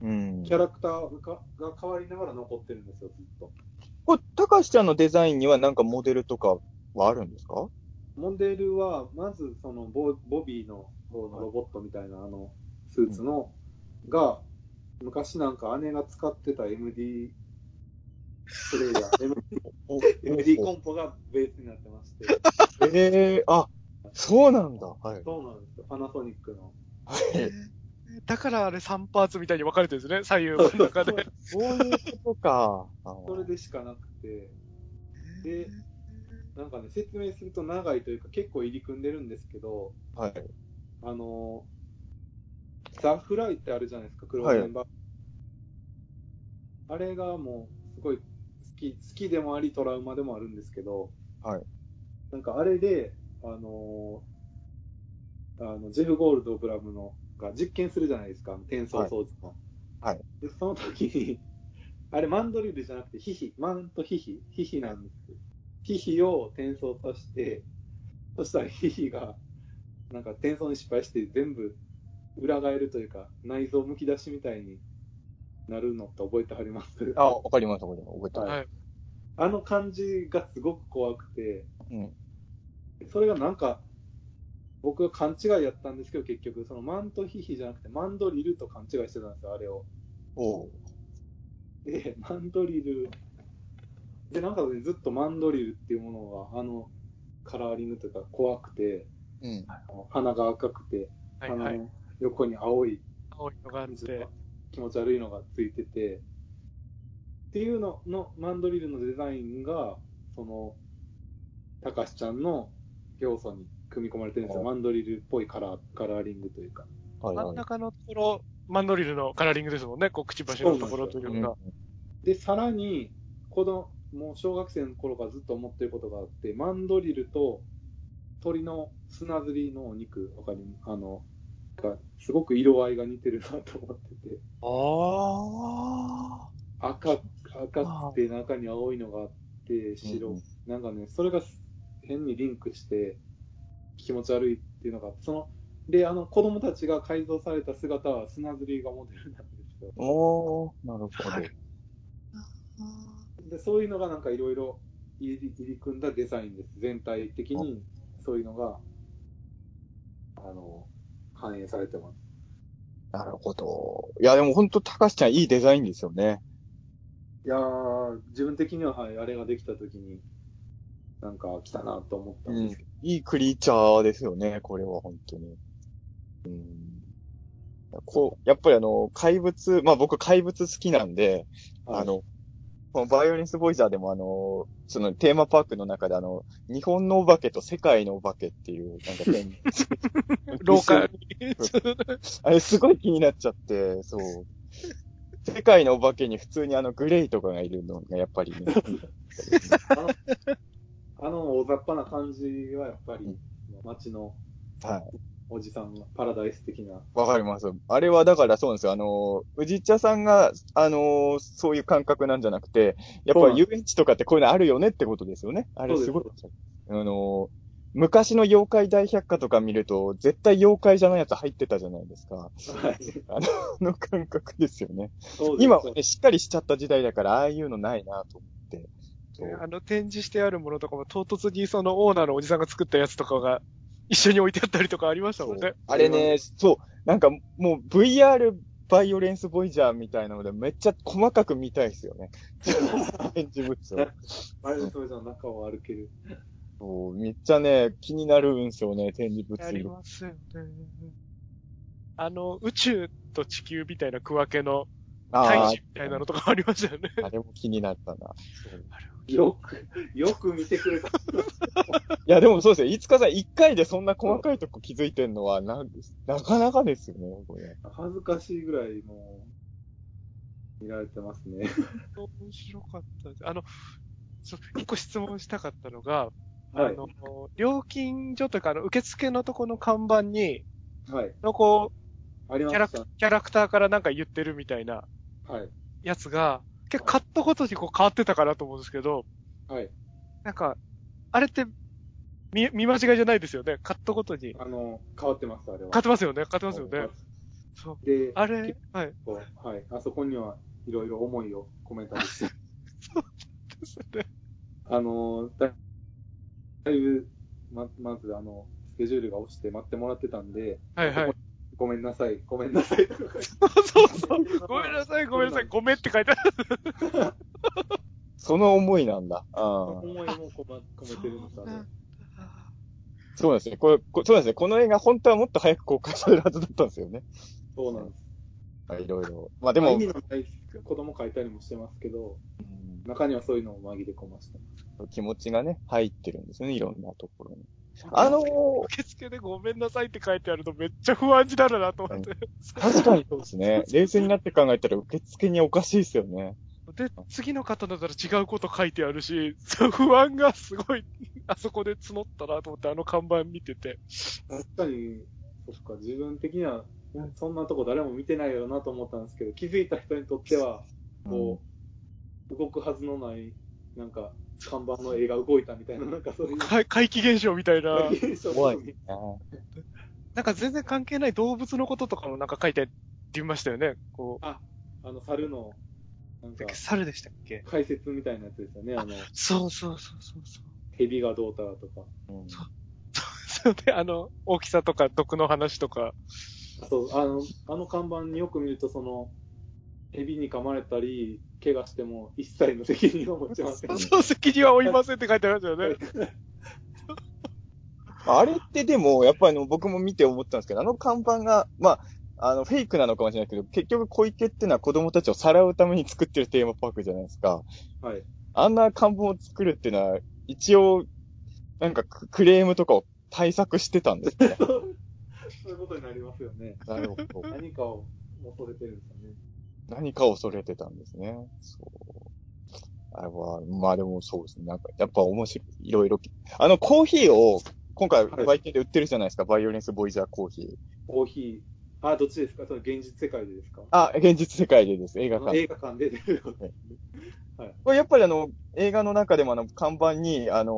うん。キャラクターがが変わりながら残ってるんですよ、ずっと。これ、たかしちゃんのデザインにはなんかモデルとかはあるんですか？モデルは、まず、そのボ、ボビーの方のロボットみたいな、あの、スーツの、が、昔なんか姉が使ってた MD プレイヤー、MD, コンポがベースになってまして、ええあ、そうなんだ。はい。そうなんですよ、パナソニックの。はい。だからあれ3パーツみたいに分かれてるんですね、左右の中で。そういうことか。あそれでしかなくて、で、なんかね、説明すると長いというか結構入り組んでるんですけど、はい。あの、ザ・フライってあるじゃないですか、クローゼンバーグ。あれがもう、すごい好き、好きでもあり、トラウマでもあるんですけど、はい。なんかあれで、あのあの、ジェフ・ゴールド・ブラムのが実験するじゃないですか、転送装置の。はい。で、その時に、あれ、マンドリルじゃなくて、ヒヒ、マンとヒヒ、ヒヒなんですよ。ヒヒを転送させて、そしたらヒヒが、なんか転送に失敗して全部裏返るというか、内臓むき出しみたいになるのって覚えてはります？あ、わかります、わかります。覚えてます。はい。あの感じがすごく怖くて、うん。それがなんか、僕は勘違いやったんですけど、結局、そのマントヒヒじゃなくて、マンドリルと勘違いしてたんですよ、あれを。おう。で、マンドリル、で、なんかね、ずっとマンドリルっていうものが、あの、カラーリングというか怖くて、うん。鼻が赤くて、はいはい。鼻の横に青い青いのがあって。気持ち悪いのがついてて、っていうののマンドリルのデザインが、その、たかしちゃんの要素に組み込まれてるんですよ。おマンドリルっぽいカラー、カラーリングというか。はいはい。真ん中のところ、マンドリルのカラーリングですもんね。こう、くちばしのところというか。で、さらに、子供、もう小学生の頃からずっと思ってることがあって、マンドリルと鳥の砂ずりのお肉、わかりあの、が、すごく色合いが似てるなと思ってて、あ赤、赤くて中に青いのがあって、白、うんなんかね、それが変にリンクして気持ち悪いっていうのが、その、で、あの、子供たちが改造された姿は砂ずりがモデルなんですよ。あ。おー、なるほど。はいで、そういうのがなんかいろいろ入り組んだデザインです。全体的にそういうのが、あの、反映されてます。なるほど。いや、でも本当高橋ちゃんいいデザインですよね。いやー、自分的には、はい、あれができた時に、なんか来たなと思ったんですけど、いいクリーチャーですよね、これは本当に。うん。こう、やっぱりあの、怪物、まあ僕怪物好きなんで、はいあの、このバイオレンスボイジャーでもあの、そのテーマパークの中であの、日本のお化けと世界のお化けっていう、なんか展廊下に。あれすごい気になっちゃって、そう。世界のお化けに普通にあのグレイとかがいるのがやっぱりね。あの、大雑把な感じはやっぱりうん、街のはい。おじさんがパラダイス的な、わかります。あれはだからそうなんですよ。あの、宇治茶さんが、あの、そういう感覚なんじゃなくて、やっぱり遊園地とかってこういうのあるよねってことですよね。あれすごい。あの、昔の妖怪大百科とか見ると、絶対妖怪じゃないやつ入ってたじゃないですか。はい。あの、あの感覚ですよね。そうです今はね、しっかりしちゃった時代だから、ああいうのないなと思って。そうあの、展示してあるものとかも唐突にそのオーナーのおじさんが作ったやつとかが一緒に置いてあったりとかありましたもんね。あれね、そう、なんかもう VR バイオレンスボイジャーみたいなので、めっちゃ細かく見たいですよね。展示物を。あれでそれじゃ中を歩ける。そうめっちゃね、気になるんですよね、展示物。ありますよね。あの、宇宙と地球みたいな区分けのあ大ー地みたいなのとかありましたよね。あれも気になったな。そうよく、よく見てくれた。いや、でもそうですよ。いつかさん、一回でそんな細かいとこ気づいてんのは、な、なかなかですよね、これ。恥ずかしいぐらいもう、見られてますね。面白かったです。あの、そう一個質問したかったのが、はいあの、料金所というか、あの、受付のとこの看板に、はい。のこありう、ました。キャラクターからなんか言ってるみたいなはい。やつが、結構カットごとにこう変わってたかなと思うんですけど、はい。なんか、あれって、見、見間違いじゃないですよね。カットごとに。あの、変わってます、あれは。変わってますよね。変わってますよね。そう。で、あれ結、はい。構はい。あそこにはいろいろ思いを込めたりして、ですね。あの、だだいぶ、ま、まずあの、スケジュールが落ちて待ってもらってたんで、はいはい。ごめんなさい、ごめんなさいとか書いてそうそう。ごめんなさい、ごめんなさい、ごめんって書いてある。その思いなんだ。ああ。思いも込ま込めてるのかね。そうなんですね。これ、こそうですね。この映画、本当はもっと早く公開されるはずだったんですよね。そうなんです。あいろいろ。まあでもまあ意、味のない子供書いたりもしてますけど、うん中にはそういうのを紛れ込ましてます。気持ちがね、入ってるんですよね。いろんなところに。あのー、受付でごめんなさいって書いてあるとめっちゃ不安になるなと思って。確かにそうですね。冷静になって考えたら受付におかしいですよね。で、次の方だったら違うこと書いてあるし、そう不安がすごい、あそこで募ったなと思って、あの看板見てて。確かに、そっか、自分的には、そんなとこ誰も見てないよなと思ったんですけど、気づいた人にとっては、こう、動くはずのない、なんか、看板の絵が動いたみたいな、なんかそういう。怪怪奇現象みたいな。現象怖いね。なんか全然関係ない動物のこととかもなんか書いてありましたよね。こう、あ、あの、猿の、なんか、猿でしたっけ？解説みたいなやつですよね。あの、そうそうそうそうそう。蛇がどうたらとか。うんそうで、あの、大きさとか毒の話とか。そう、あの、あの看板によく見ると、その、蛇に噛まれたり、怪我しても一切の責任を持ちません。そう、責任は負いませんって書いてありますよね。あれってでも、やっぱり僕も見て思ったんですけど、あの看板が、まあ、あの、フェイクなのかもしれないけど、結局小池ってのは子供たちをさらうために作ってるテーマパークじゃないですか。はい。あんな看板を作るっていうのは、一応、なんかククレームとかを対策してたんですね。そういうことになりますよね。なるほど。何かを恐れてるんですよね。何かを恐れてたんですね。そう。あれは、まあでもそうですね。なんか、やっぱ面白い。いろいろ。あの、コーヒーを、今回、はい売店で売ってるじゃないですか。バイオレンスボイジャーコーヒー。コーヒー、あ、どっちですか？その現実世界でですか？あ、現実世界でです。映画館。映画館で出るこれやっぱりあの、映画の中でもあの、看板に、あのー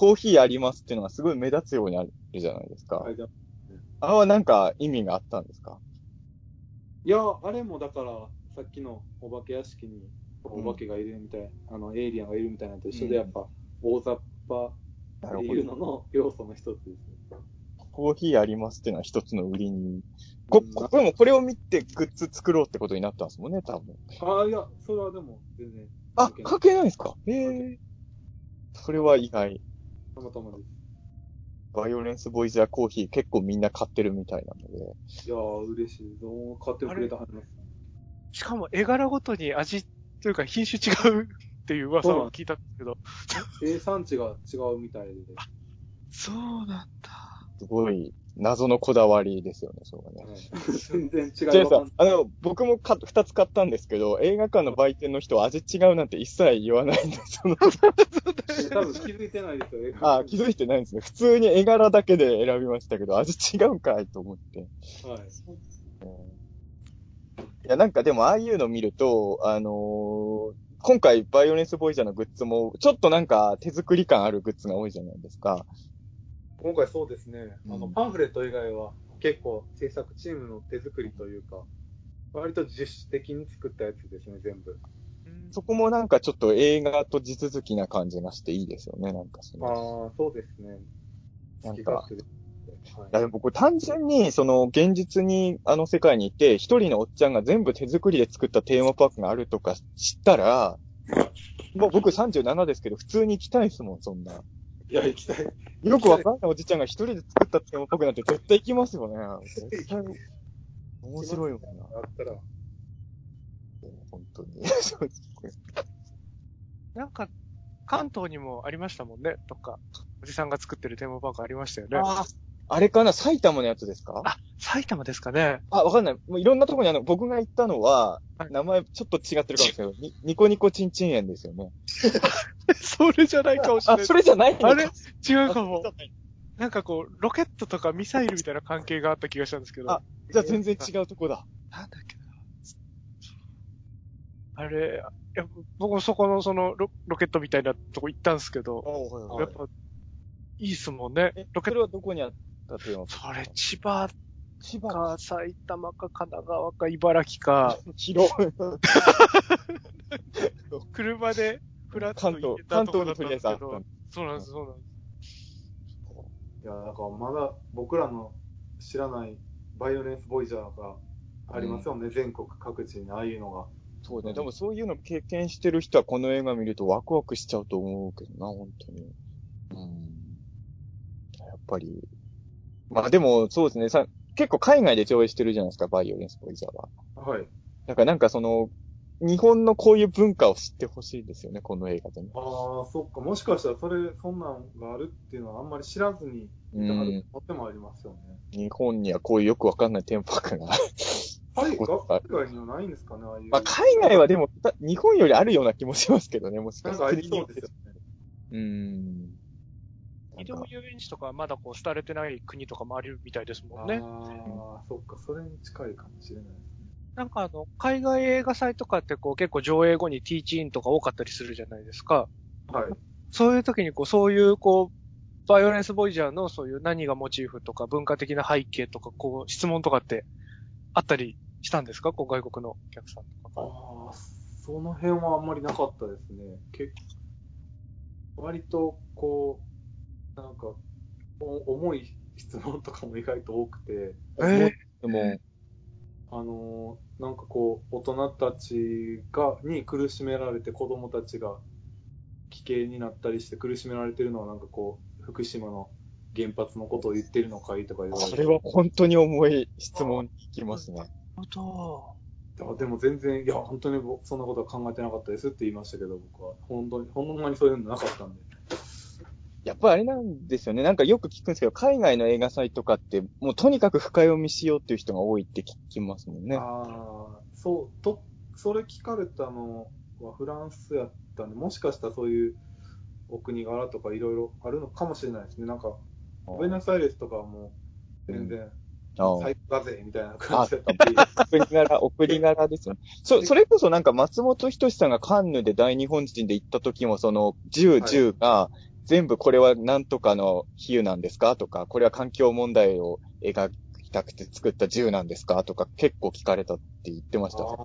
コーヒーありますっていうのがすごい目立つようにあるじゃないですか。はいであれはなんか意味があったんですか？いや、あれもだから、さっきのお化け屋敷にお化けがいるみたい、あの、エイリアンがいるみたいなのと一緒で、うんやっぱ、大雑把。っていうのの要素の一つですね。コーヒーありますっていうのは一つの売りに。こ、うんこ、でもこれを見てグッズ作ろうってことになったんですもんね、多分。ああ、いや、それはでも、全然、あ、関係ない関係ないんですか？へえ。それは意外。たまたまです。バイオレンスボイジャーコーヒー結構みんな買ってるみたいなので。いやー、嬉しい。どう買ってくれたはずです。しかも絵柄ごとに味というか品種違うっていう噂を聞いたんですけど。生産地が違うみたいで。そうなんだ。すごい謎のこだわりですよね、そうね。全然違じゃあさあの、僕もか二つ買ったんですけど、映画館の売店の人は味違うなんて一切言わないんです。その。多分気づいてないですよ、映画あ、気づいてないんですね。普通に絵柄だけで選びましたけど、味違うんかいと思って。はい。いや、なんかでも、ああいうの見ると、あのー今回、バイオレンスボイジャーのグッズも、ちょっとなんか手作り感あるグッズが多いじゃないですか。今回そうですね、あの、うんパンフレット以外は結構制作チームの手作りというか、割と自主的に作ったやつですね、全部。そこもなんかちょっと映画と地続きな感じがしていいですよね、なんかその。ああ、そうですね。なんかい僕単純に、その、現実にあの世界にいて、一人のおっちゃんが全部手作りで作ったテーマパークがあるとか知ったら、もう僕37ですけど、普通に行きたいですもん、そんな。いや、行きたい。よくわかんないおじちゃんが一人で作ったテーマパークなんて絶対行きますよね。絶対、面白いもんな。あったら。本当に。なんか、関東にもありましたもんね、とか。おじさんが作ってるテーマパークありましたよね。ああれかな？埼玉のやつですか？あ、埼玉ですかね。あ、わかんない。もういろんなとこにあの、僕が行ったのは、はい名前ちょっと違ってるかもしれないけど、にニコニコチンチン園ですよね。それじゃないかもしれあ、ない。それじゃないあれ？違うかもあ。なんかこう、ロケットとかミサイルみたいな関係があった気がしたんですけど。あじゃあ全然違うとこだ。なんだっけな。あれ、いや僕もそこのそのロロケットみたいなとこ行ったんですけど、はいやっぱ、いいっすもんねえ。ロケット、それはどこにあったというの？それ千葉千葉か埼玉か神奈川か茨城か、広い。車でフラッと関東関東にとりあえずあったんだなんです、そうなんです。いや、だからまだ僕らの知らないバイオレンスボイジャーがありますよね、全国各地にああいうのが。そうね。でもそういうの経験してる人はこの映画見るとワクワクしちゃうと思うけどな、本当に。うん。やっぱり。まあでも、そうですね。さ結構海外で上映してるじゃないですか、バイオレンスボイジャーは。はい。だからなんかその、日本のこういう文化を知ってほしいですよね、この映画でね。ああ、そっか。もしかしたらそれ、そんなんがあるっていうのはあんまり知らずにう見たはるん。とってもありますよね。日本にはこういうよくわかんないテンポパークが。はい、海外 にはないんですかね、ああいう。まあ海外はでも、た日本よりあるような気もしますけどね、もしかしたら。かありそうですよね。うん。移動遊園地とかはまだこう、廃れてない国とかもあるみたいですもんね。ああ、そっか。それに近いかもしれないですね。なんかあの、海外映画祭とかってこう結構上映後にティーチインとか多かったりするじゃないですか。はい。そういう時にこう、そういうこう、バイオレンスボイジャーのそういう何がモチーフとか文化的な背景とか、こう、質問とかってあったりしたんですか？こう、外国のお客さんとか。ああ、その辺はあんまりなかったですね。結割と、こう、なんか、お重い質問とかも意外と多くて、えでも、あのーなんかこう、大人たちが、に苦しめられて子供たちが危険になったりして苦しめられてるのはなんかこう、福島の原発のことを言ってるのかいとか言われて。これは本当に重い質問に行きますね。なるほど。あでも全然、いや、本当に僕そんなことは考えてなかったですって言いましたけど、僕は。本当に、ほんまにそういうのなかったんで。やっぱりあれなんですよね。なんかよく聞くんですけど、海外の映画祭とかって、もうとにかく深読みしようっていう人が多いって聞きますもんね。ああ、そう、と、それ聞かれたのはフランスやったんで、もしかしたらそういうお国柄とかいろいろあるのかもしれないですね。なんか、ブエノスアイレスとかはもう全然、最高だぜみたいな感じだったんで。お国柄、お国柄ですよね。そ、それこそなんか松本人志さんがカンヌで大日本人で行った時も、その、銃、はい銃が、全部これは何とかの比喩なんですか？とか、これは環境問題を描きたくて作った銃なんですか？とか、結構聞かれたって言ってましたね。あ、やっ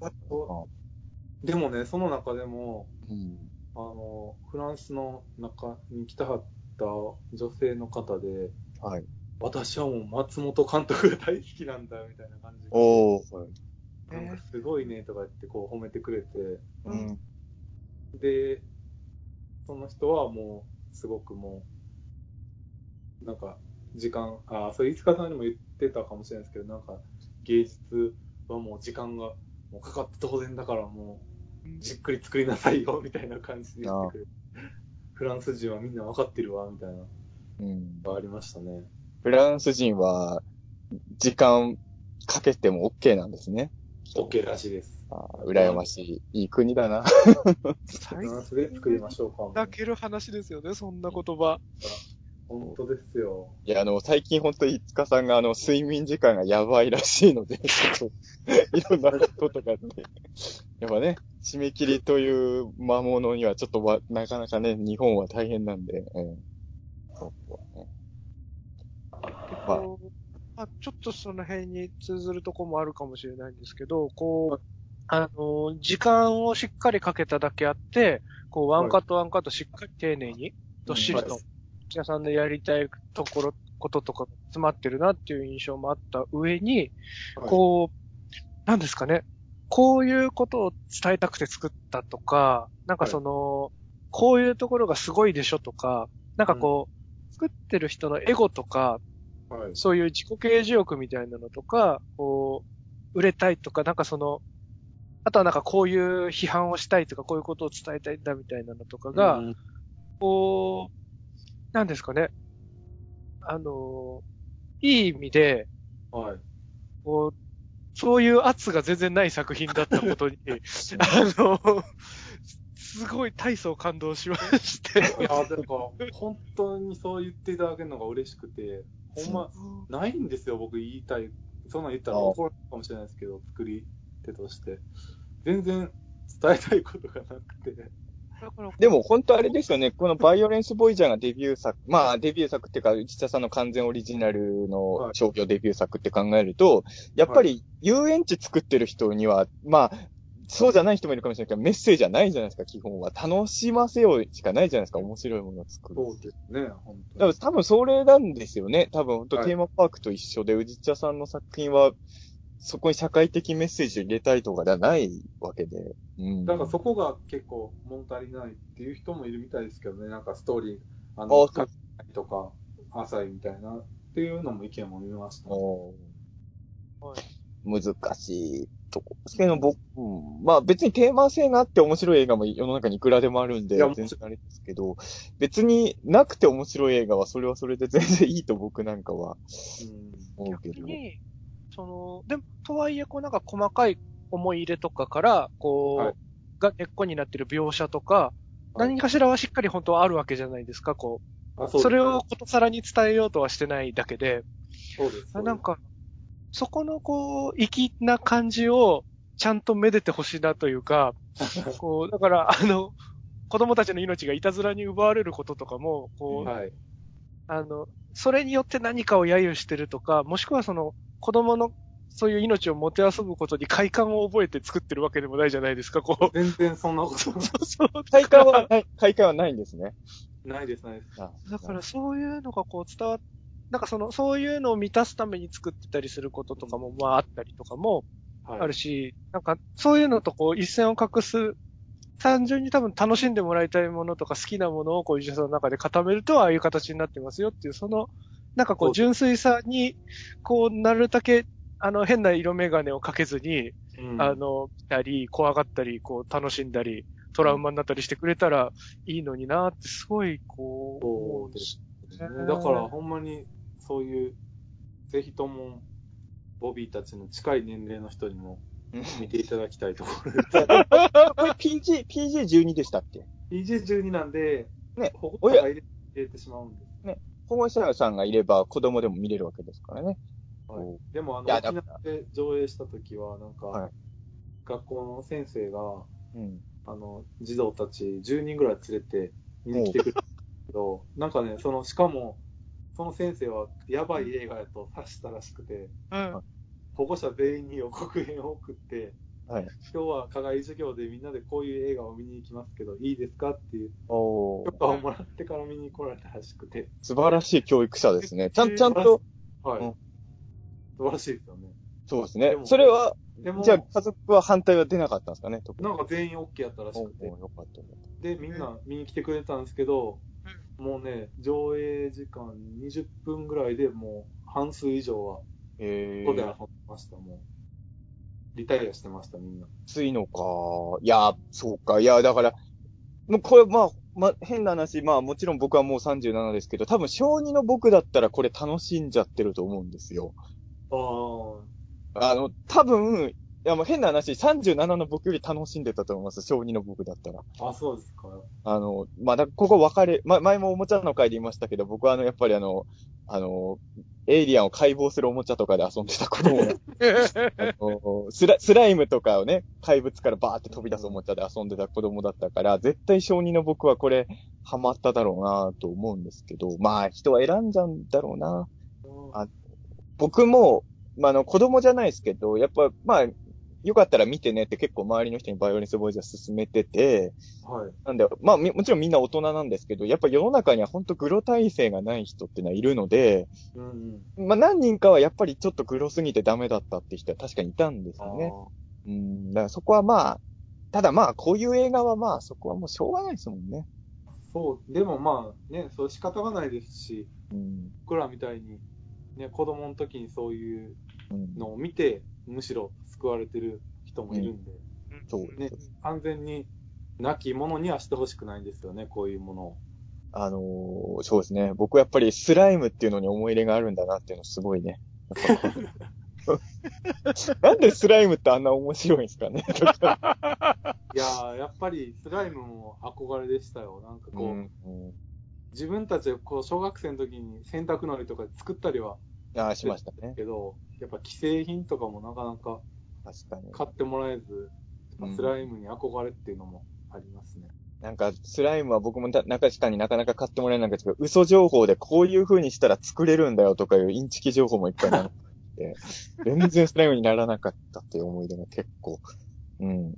ぱりそうでもね、その中でも、うん。あの、フランスの中に来たはった女性の方で、はい。私はもう松本監督が大好きなんだみたいな感じで、おー。なんかすごいねとか言ってこう褒めてくれて、うん。で、その人はもう、すごくもう、なんか、時間、あ、それ、飯塚さんにも言ってたかもしれないですけど、なんか、芸術はもう時間がもうかかって当然だからもう、じっくり作りなさいよ、みたいな感じで言ってく。フランス人はみんな分かってるわ、みたいなのうん。がありましたね。フランス人は、時間かけても OK なんですね。OK らしいです。あー羨ましい。いい国だな。フ最ランスで作りましょうか。泣ける話ですよね、そんな言葉。本当ですよ。いや、あの、最近本当に、いつかさんが、あの、睡眠時間がやばいらしいので、ちょっと、いろんなことがあって、やっぱね、締め切りという魔物にはちょっとわ、なかなかね、日本は大変なんで、うん。そうね。ままあ、ちょっとその辺に通ずるとこもあるかもしれないんですけど、こう、あの、時間をしっかりかけただけあって、こう、ワンカットワンカットしっかり丁寧に、どっしりとはい、土屋さんのやりたいところ、こととかが詰まってるなっていう印象もあった上に、はい。こう、なんですかね、こういうことを伝えたくて作ったとか、なんかその、こういうところがすごいでしょとか、なんかこう、作ってる人のエゴとか、はい。そういう自己啓示欲みたいなのとか、こう、売れたいとか、なんかその、あとはなんかこういう批判をしたいとか、こういうことを伝えたいんだみたいなのとかが、うんこう、なんですかね。あの、いい意味で、はい。こう、そういう圧が全然ない作品だったことに、あの、すごい大層感動しまして。いや、なんか、本当にそう言っていただけるのが嬉しくて、ほんま、ないんですよ、僕言いたい。そんなん言ったら怒られるかもしれないですけど、作り手として。全然伝えたいことがなくて。でも本当あれですよね、このバイオレンスボイジャーがデビュー作、まあデビュー作っていうか、内田さんの完全オリジナルの商業デビュー作って考えると、やっぱり遊園地作ってる人には、まあ、そうじゃない人もいるかもしれないけど、メッセージはないじゃないですか、基本は。楽しませようしかないじゃないですか、面白いものを作る。そうですね、本当に。多分それなんですよね。多分本当はいテーマパークと一緒で、宇治茶さんの作品は、そこに社会的メッセージを入れたいとかではないわけで。うん。だからそこが結構物足りないっていう人もいるみたいですけどね、なんかストーリー、あの、あとか、浅いみたいなっていうのも意見も見ました。おーはい難しいとこですけど、僕、うんまあ別にテーマ性があって面白い映画も世の中にいくらでもあるんで、全然あれですけど、別になくて面白い映画はそれはそれで全然いいと僕なんかはうん思うけど。逆に、その、でも、とはいえ、こうなんか細かい思い入れとかから、こう、はいが根っこになってる描写とか、はい何かしらはしっかり本当はあるわけじゃないですか、こあう。それをことさらに伝えようとはしてないだけで、そうです。そうですなん、か、そこのこう、粋な感じを、ちゃんとめでてほしいなというか、こう、だから、あの、子供たちの命がいたずらに奪われることとかも、こう、はい。あの、それによって何かを揶揄してるとか、もしくはその、子供のそういう命をもてあそぶことに快感を覚えて作ってるわけでもないじゃないですか、こう。全然そんなことそうそう。快感はない、快感はないんですね。ないです、ないです。あだからそういうのがこう伝わっ、なんかその、そういうのを満たすために作ってたりすることとかもまああったりとかもはい。あるし、なんかそういうのとこう一線を画す、単純に多分楽しんでもらいたいものとか好きなものをこう医者さんの中で固めるとああいう形になってますよっていう、その、なんかこそうう純粋さに、こうなるだけ、あの変な色眼鏡をかけずに、うん。あ、の、見たり、怖がったり、こう楽しんだり、トラウマになったりしてくれたらいいのになってすごいこう、そうですねね。だからほんまにそういう、ぜひとも、ボビーたちの近い年齢の人にも見ていただきたいところで。す。これ PG、PG12 でしたっけ？PG12 なんで、ね保護者が入れ入れてしまうんです。保護者さんがいれば子供でも見れるわけですからね。はい、でも、あの、沖縄で上映した時は、なんか、はい学校の先生が、うん。あの、児童たち10人ぐらい連れて見に来てくれたんですけど、なんかね、その、しかも、その先生はやばい映画やと察したらしくて、うん。保護者全員に予告編を送って、はい。今日は課外授業でみんなでこういう映画を見に行きますけど、いいですか？っていう許可をもらってから見に来られたらしくて、素晴らしい教育者ですね。ちゃん、ちゃんと、はい。うん素晴らしいですよね。そうですねで。もそれは、でも、じゃあ家族は反対は出なかったんですかね。なんか全員 OK やったらしおくて、およかったで、みんな見に来てくれたんですけど、もうね、上映時間20分ぐらいでもう半数以上は、ここで遊んえでました、もう。リタイアしてました、みんな。ついのか。いや、そうか。いや、だから、もうこれ、まあ、まあ、変な話、まあもちろん僕はもう37ですけど、多分小2の僕だったらこれ楽しんじゃってると思うんですよ。ああの、多分、いやもう変な話、37の僕より楽しんでたと思います。小2の僕だったら。あ、あ、そうですか。あの、まあ、だここ分かれ、ま、前もおもちゃの回で言いましたけど、僕はあの、やっぱりあの、あの、エイリアンを解剖するおもちゃとかで遊んでた子供スラスライムとかをね、怪物からバーって飛び出すおもちゃで遊んでた子供だったから、絶対小児の僕はこれ、ハマっただろうなと思うんですけど、まあ、人は選んじゃうんだろうな。あ僕も、まあ、あの、子供じゃないですけど、やっぱ、まあ、よかったら見てねって結構周りの人にバイオレンスボーイズは勧めてて、はい。なんで、まあ、みもちろんみんな大人なんですけど、やっぱ世の中には本当グロ体制がない人ってのはいるので、うんうん。まあ何人かはやっぱりちょっとグロすぎてダメだったって人は確かにいたんですあよね。うん、だからそこはまあ、ただまあ、こういう映画はまあ、そこはもうしょうがないですもんね。そう、でもまあね、そう仕方がないですし、うん。僕らみたいに、ね、子供の時にそういううん、のを見て、むしろ救われてる人もいるんで、そうね、完全に亡き者にはしてほしくないんですよね、こういうものを。あのーそうですね。僕はやっぱりスライムっていうのに思い入れがあるんだなっていうのすごいね。なんでスライムってあんな面白いんですかね。いやー、やっぱりスライムも憧れでしたよ。なんかこう、うんうん自分たちがこう小学生の時に洗濯のりとかで作ったりはああ、しましたね。けど、やっぱ既製品とかもなかなか確かに。買ってもらえず、スライムに憧れっていうのもありますね。なんか、スライムは僕もな中下になかなか買ってもらえなかったけど、嘘情報でこういう風にしたら作れるんだよとかいうインチキ情報もいっぱいなって、全然スライムにならなかったっていう思い出が結構。うん。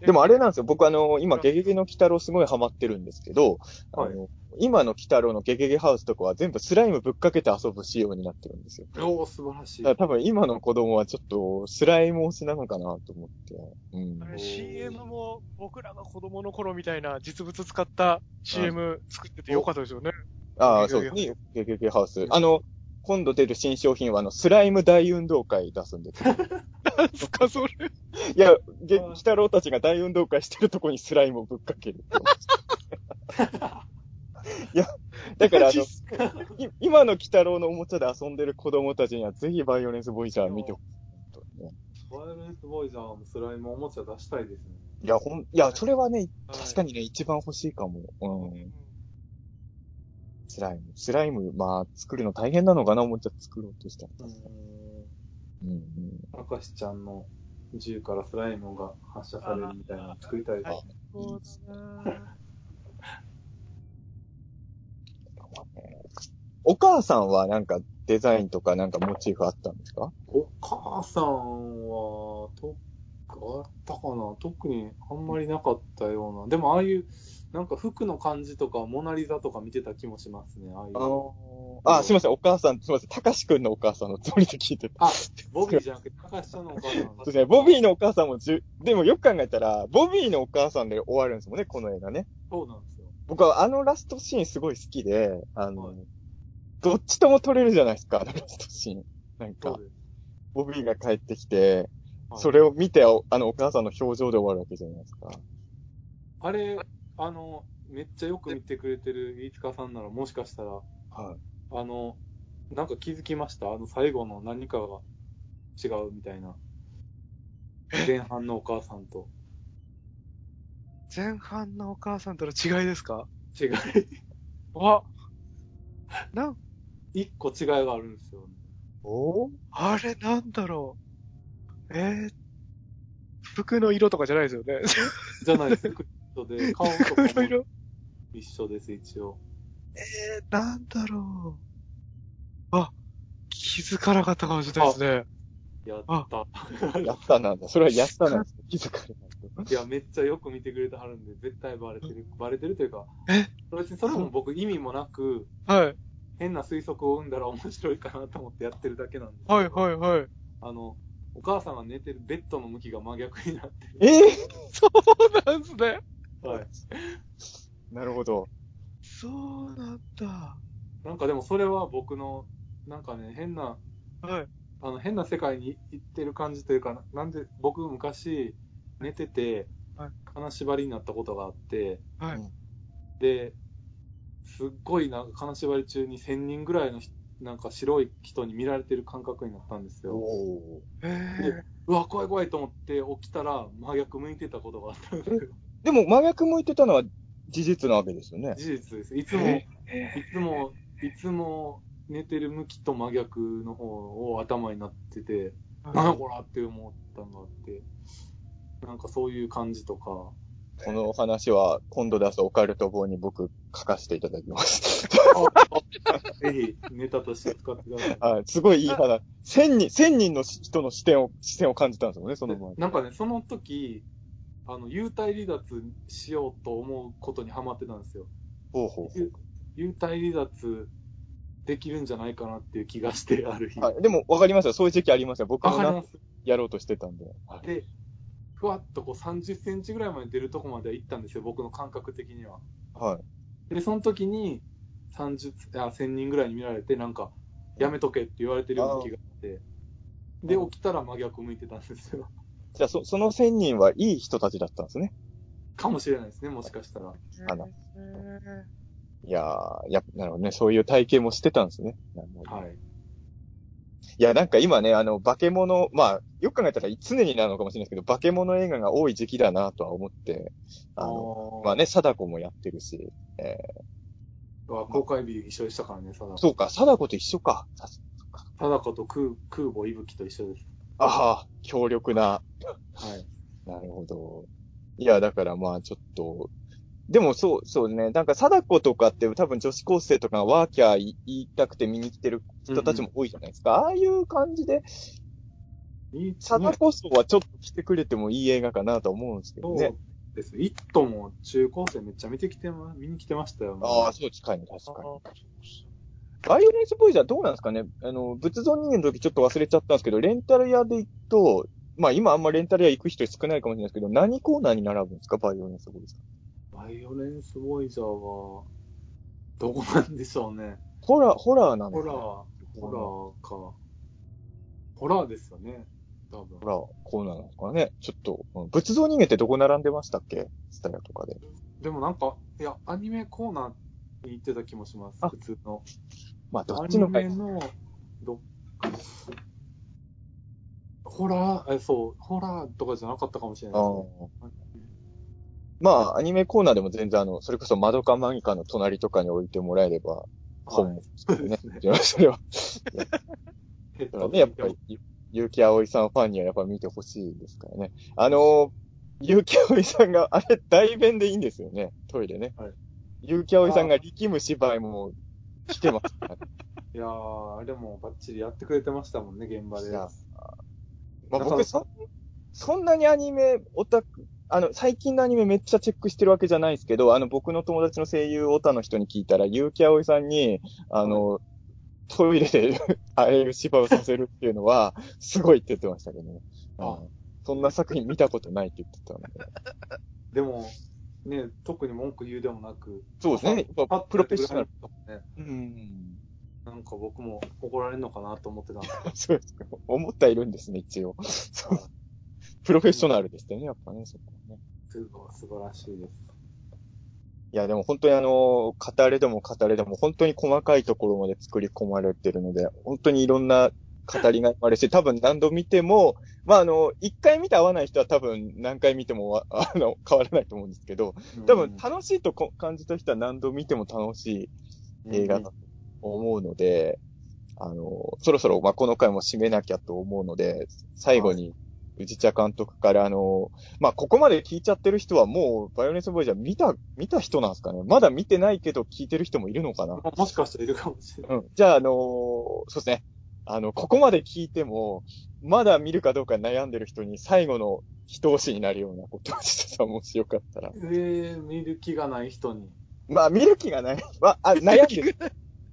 でもあれなんですよ。僕あの、今、ゲゲゲの鬼太郎すごいハマってるんですけど、あの、今の鬼太郎のゲゲゲハウスとかは全部スライムぶっかけて遊ぶ仕様になってるんですよ。おー、素晴らしい。だから多分今の子供はちょっとスライム推しなのかなと思って。うん CM も僕らが子供の頃みたいな実物使った CM 作っててよかったですよね。ああ、そうですね。ゲゲゲハウス。あの、今度出る新商品はあの、スライム大運動会出すんですよ。なんすか、それ。いや、ゲ、鬼太郎たちが大運動会してるとこにスライムをぶっかける。いや、だからあの、い今の鬼太郎のおもちゃで遊んでる子供たちにはぜひバイオレンスボイジャー見てほしい本当にね。ワイルドレスボーイズはスライムおもちゃ出したいですね。いや、ほん、いや、それはね、はい確かにね、一番欲しいかも。うん。スライム。スライム、まあ、作るの大変なのかな、おもちゃ作ろうとしたら。ううん、うん。ん。明石ちゃんの銃からスライムが発射されるみたいなの作りたいですね。そうだなお母さんはなんかデザインとかなんかモチーフあったんですか？お母さんは、と、あったかな？特にあんまりなかったような。でもああいう、なんか服の感じとか、モナリザとか見てた気もしますね。ああいう。あ、すいません、お母さん、すいません、たかしくんのお母さんのつもりで聞いてた。あ、ボビーじゃなくて、高橋さんのお母さんそうですね、ボビーのお母さんもじゅ、でもよく考えたら、ボビーのお母さんで終わるんですもんね、この映画ね。そうなんですよ。僕はあのラストシーンすごい好きで、あの、はいどっちとも撮れるじゃないですか、あのラストシーン。なんか。ボビーが帰ってきて、はいそれを見て、おあの、お母さんの表情で終わるわけじゃないですか。あれ、あの、めっちゃよく見てくれてる飯塚さんなら、もしかしたら、はい。あの、なんか気づきました？あの最後の何かが違うみたいな。前半のお母さんと。前半のお母さんとの違いですか？違い。わ、なん、一個違いがあるんですよね。お？あれなんだろう。えー、服の色とかじゃないですよね。じゃないです。服一緒で、顔と服かもの色？一緒です、一応。えー、なんだろう。あ、気づかなかったかもしれないですね。やった。やったなんだ。それはやったなんです気づかれないと。いや、めっちゃよく見てくれてはるんで、絶対バレてる。バレてるというか、え？別にそれも僕意味もなく、はい。変な推測を生んだら面白いかなと思ってやってるだけなんですけどはい、はい、はい。あの、お母さんが寝てるベッドの向きが真逆になってる。ええそうなんですね。はい。なるほど。そうなんだ。なんかでもそれは僕の、なんかね、変な、はい。あの、変な世界に行ってる感じというか、なんで、僕昔寝ててはい、金縛りになったことがあって、はい。うんで、すっごいなんか金縛り中に1000人ぐらいの人なんか白い人に見られてる感覚になったんですよ。おえー、うわ、怖い怖いと思って起きたら真逆向いてたことがあったんですよ。でも真逆向いてたのは事実なわけですよね。事実です。いつも、いつも、いつも寝てる向きと真逆の方を頭になってて、なんだこらって思ったのがあって、なんかそういう感じとか、この話は今度出すオカルト本に僕書かせていただきます。ぜひネタとして使ってください。はい、すごいいい話。千人、千人の人の視点を、視線を感じたんですよね、その前でなんかね、その時、あの、幽体離脱しようと思うことにハマってたんですよ。ほうほうほう。幽体離脱できるんじゃないかなっていう気がして、ある日。はい、でも分かりますよ。そういう時期ありますよ。僕も。やろうとしてたんで。はいで、ふわっとこう30センチぐらいまで出るとこまでは行ったんですよ、僕の感覚的には。はい。で、その時に、30、あ、1000人ぐらいに見られて、なんか、やめとけって言われてるような気がして、で、うん起きたら真逆向いてたんですよ。じゃあ、そ、その千人はいい人たちだったんですね。かもしれないですね、もしかしたら。あらえいやー、やなるほどね。そういう体験もしてたんですね。はい。いや、なんか今ね、あの、化け物、まあ、よく考えたら常になのかもしれないですけど、化け物映画が多い時期だなとは思って、あの、まあね、貞子もやってるし、えあ公開日一緒でしたからね、貞子。ーそうか、貞子と一緒か。貞子と空空母息吹と一緒です。ああ、強力な。はい。なるほど。いや、だからまあちょっと、でもそう、そうね。なんか、貞子とかって多分女子高生とかがワーキャー言いたくて見に来てる人たちも多いじゃないですか。ああいう感じで、いい貞子層はちょっと来てくれてもいい映画かなと思うんですけどそうね。です。イットも中高生めっちゃ見てきてま、見に来てましたよ、ね。ああ、そう近いね、確ーかに。バイオレンスボーイズはどうなんですかね？あの、仏像人間の時ちょっと忘れちゃったんですけど、レンタル屋で行くと、まあ今あんまレンタル屋行く人少ないかもしれないですけど、何コーナーに並ぶんですか？バイオレンスボーイズ。バイオレンスボイジャーは、どこなんでしょうね。ホラー、ホラーなんですかホラー、ホラーか。ホラーですよね。多分。ホラーコーナーなんですかねちょっと、うん仏像人間ってどこ並んでましたっけ？スタヤとかで。でもなんか、いや、アニメコーナーに行ってた気もします。あ普通の。まあどアニっちのかメの、どっかホラー、え、そう、ホラーとかじゃなかったかもしれないですね。まあ、アニメコーナーでも全然あの、それこそマドカマギカの隣とかに置いてもらえれば、本もそうねですね。。それは。ね、やっぱり、ゆ結城葵さんファンにはやっぱ見てほしいですからね。あのー、結城葵さんが、あれ、代弁でいいんですよね、トイレね。はい結城葵さんが力む芝居も、来てますね。いやー、あれもバッチリやってくれてましたもんね、現場で。いやまあ、僕そ、そんなにアニメオタク、あの、最近のアニメめっちゃチェックしてるわけじゃないですけど、あの、僕の友達の声優オタの人に聞いたら、結城葵さんに、あの、トイレで、ああいう芝をさせるっていうのは、すごいって言ってましたけどね。あうんそんな作品見たことないって言ってたので。でも、ね、特に文句言うでもなく、そうですね。やっぱプロフェッショナル。ね。うん。なんか僕も怒られるのかなと思ってたんですけ そうですか。思ったいるんですね、一応。そう。プロフェッショナルでしたよね、やっぱね、そこはね。ど、素晴らしいです。いや、でも本当にあの、語れでも語れでも本当に細かいところまで作り込まれてるので、本当にいろんな語りがあるし、多分何度見ても、まああの、一回見て合わない人は多分何回見てもわあの、変わらないと思うんですけど、多分楽しいとこ感じた人は何度見ても楽しい映画だと思うので、あの、そろそろまあこの回も締めなきゃと思うので、最後に、宇治茶監督からあの、まあ、ここまで聞いちゃってる人はもう、バイオレンスボーイじゃ見た、見た人なんですかねまだ見てないけど聞いてる人もいるのかなももしかしたらいるかもしれない。うん。じゃあ、あのーそうですね。あの、ここまで聞いても、まだ見るかどうか悩んでる人に最後の一押しになるようなことをしてたもしよかったら。えー、見る気がない人に。まあ、見る気がない。まあ、あ 悩んでる。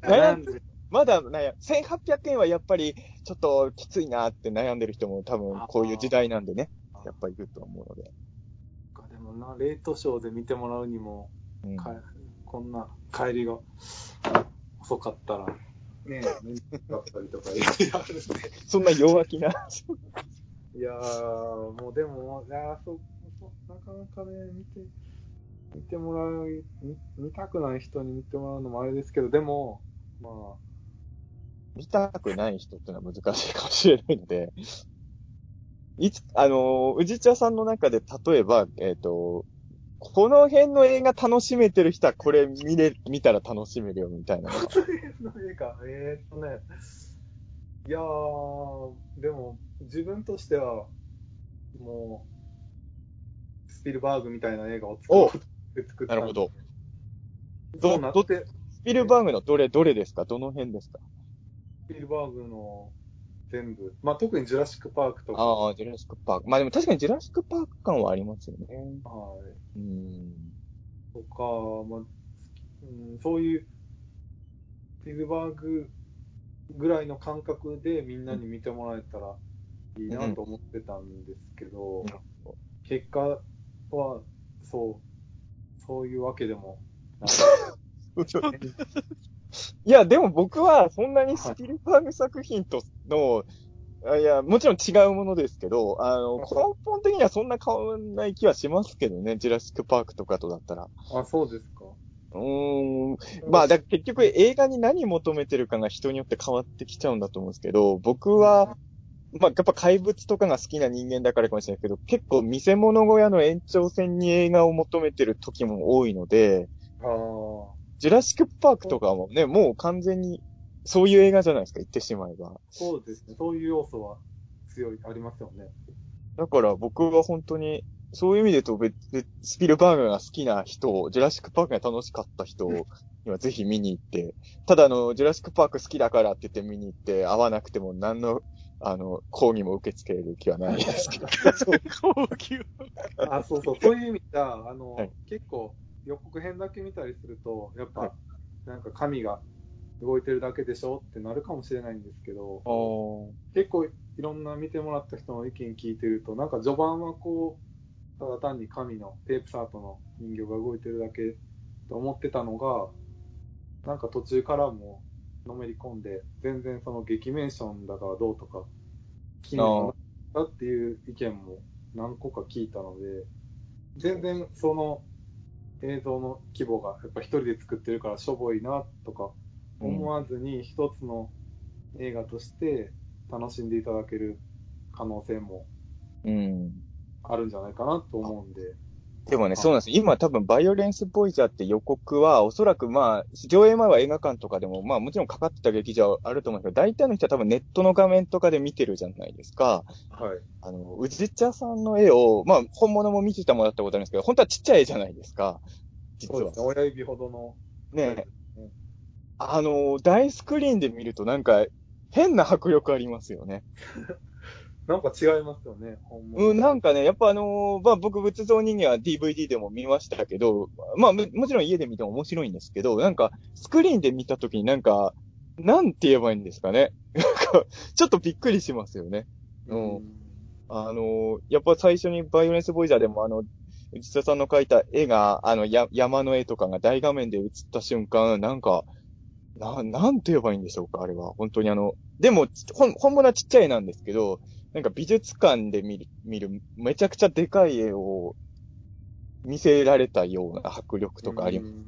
悩んでる。でまだ悩む。1800円はやっぱり、ちょっときついなって悩んでる人も多分こういう時代なんでね。やっぱりいると思うので。でもな、レートショーで見てもらうにも、うんかこんな帰りが遅かったら、ねえ、めんどくさかったりとかいろいろあるんで。そんな弱気な。いやー、もうでも、いやーそそなかなかね、見て、見てもらう、見見たくない人に見てもらうのもあれですけど、でも、まあ、見たくない人っていうのは難しいかもしれないので、いつ、あのー、宇治茶さんの中で例えば、えっ、と、この辺の映画楽しめてる人はこれ見れ、見たら楽しめるよみたいなのが。の映画、えーっとね、いやー、でも、自分としては、もう、スピルバーグみたいな映画を作って作った。なるほど。そうなって、スピルバーグのどれ、どれですか？どの辺ですか？スピルバーグの全部、まあ特にジュラシック・パークとか、ああ、ジュラシックパーク。まあでも確かにジュラシックパーク感はありますよね。はい、うん。とか、まあうん、そういう、スピルバーグぐらいの感覚でみんなに見てもらえたらいいなと思ってたんですけど、うん結果は、そう、そういうわけでもない。いや、でも僕はそんなにスピルバーグ作品との、あいや、もちろん違うものですけど、あの、はい根本的にはそんな変わんない気はしますけどね、ジュラシックパークとかとだったら。あ、そうですか。うーん。まあ、だ結局映画に何求めてるかが人によって変わってきちゃうんだと思うんですけど、僕は、まあ、やっぱ怪物とかが好きな人間だからかもしれないけど、結構見せ物小屋の延長線に映画を求めてる時も多いので、ああ、ジュラシックパークとかもね、もう完全にそういう映画じゃないですか、言ってしまえば。そうですね。そういう要素は強い、ありますよね。だから僕は本当に、そういう意味で言うとスピルバーグが好きな人、ジュラシックパークが楽しかった人には ぜひ見に行って、ただあの、ジュラシックパーク好きだからって言って見に行って、合わなくても何の、あの、講義も受け付ける気はないですけど。高級。あ、そうそう、そういう意味じゃ、あの、はい結構予告編だけ見たりすると、やっぱ、はい。なんか神が動いてるだけでしょってなるかもしれないんですけど、お結構いろんな見てもらった人の意見聞いてると、なんか序盤はこう、ただ単に神のテープサートの人形が動いてるだけと思ってたのが、なんか途中からものめり込んで、全然その劇メンションだからどうとか、機能だっていう意見も何個か聞いたので、全然その映像の規模がやっぱ一人で作ってるからしょぼいなとか思わずに一つの映画として楽しんでいただける可能性もうん。あるんじゃないかなと思うんで。でもね、そうなんです。今多分バイオレンスボイジャーって予告は、おそらくまあ、上映前は映画館とかでも、まあもちろんかかってた劇場はあると思うんですけど、大体の人は多分ネットの画面とかで見てるじゃないですか。はい。あの、宇治茶さんの絵を、まあ本物も見せてもらったことあるんですけど、本当はちっちゃい絵じゃないですか。実はそうです。ね。親指ほどの。ねあの、大スクリーンで見るとなんか、変な迫力ありますよね。なんか違いますよね。うん、なんかね、やっぱあのーまあ、僕、仏像人間は DVD でも見ましたけど、まあ、ももちろん家で見ても面白いんですけど、なんか、スクリーンで見たときになんか、なんて言えばいいんですかね。なんか、ちょっとびっくりしますよね。うんあのーやっぱ最初にバイオレンスボイジャーでもあの、内田さんの描いた絵が、あの、や、山の絵とかが大画面で映った瞬間、なんか、な、なんて言えばいいんでしょうか、あれは。本当にあの、でも、ほん、本物はちっちゃい絵なんですけど、なんか美術館で見る、見る、めちゃくちゃでかい絵を見せられたような迫力とかあります。うん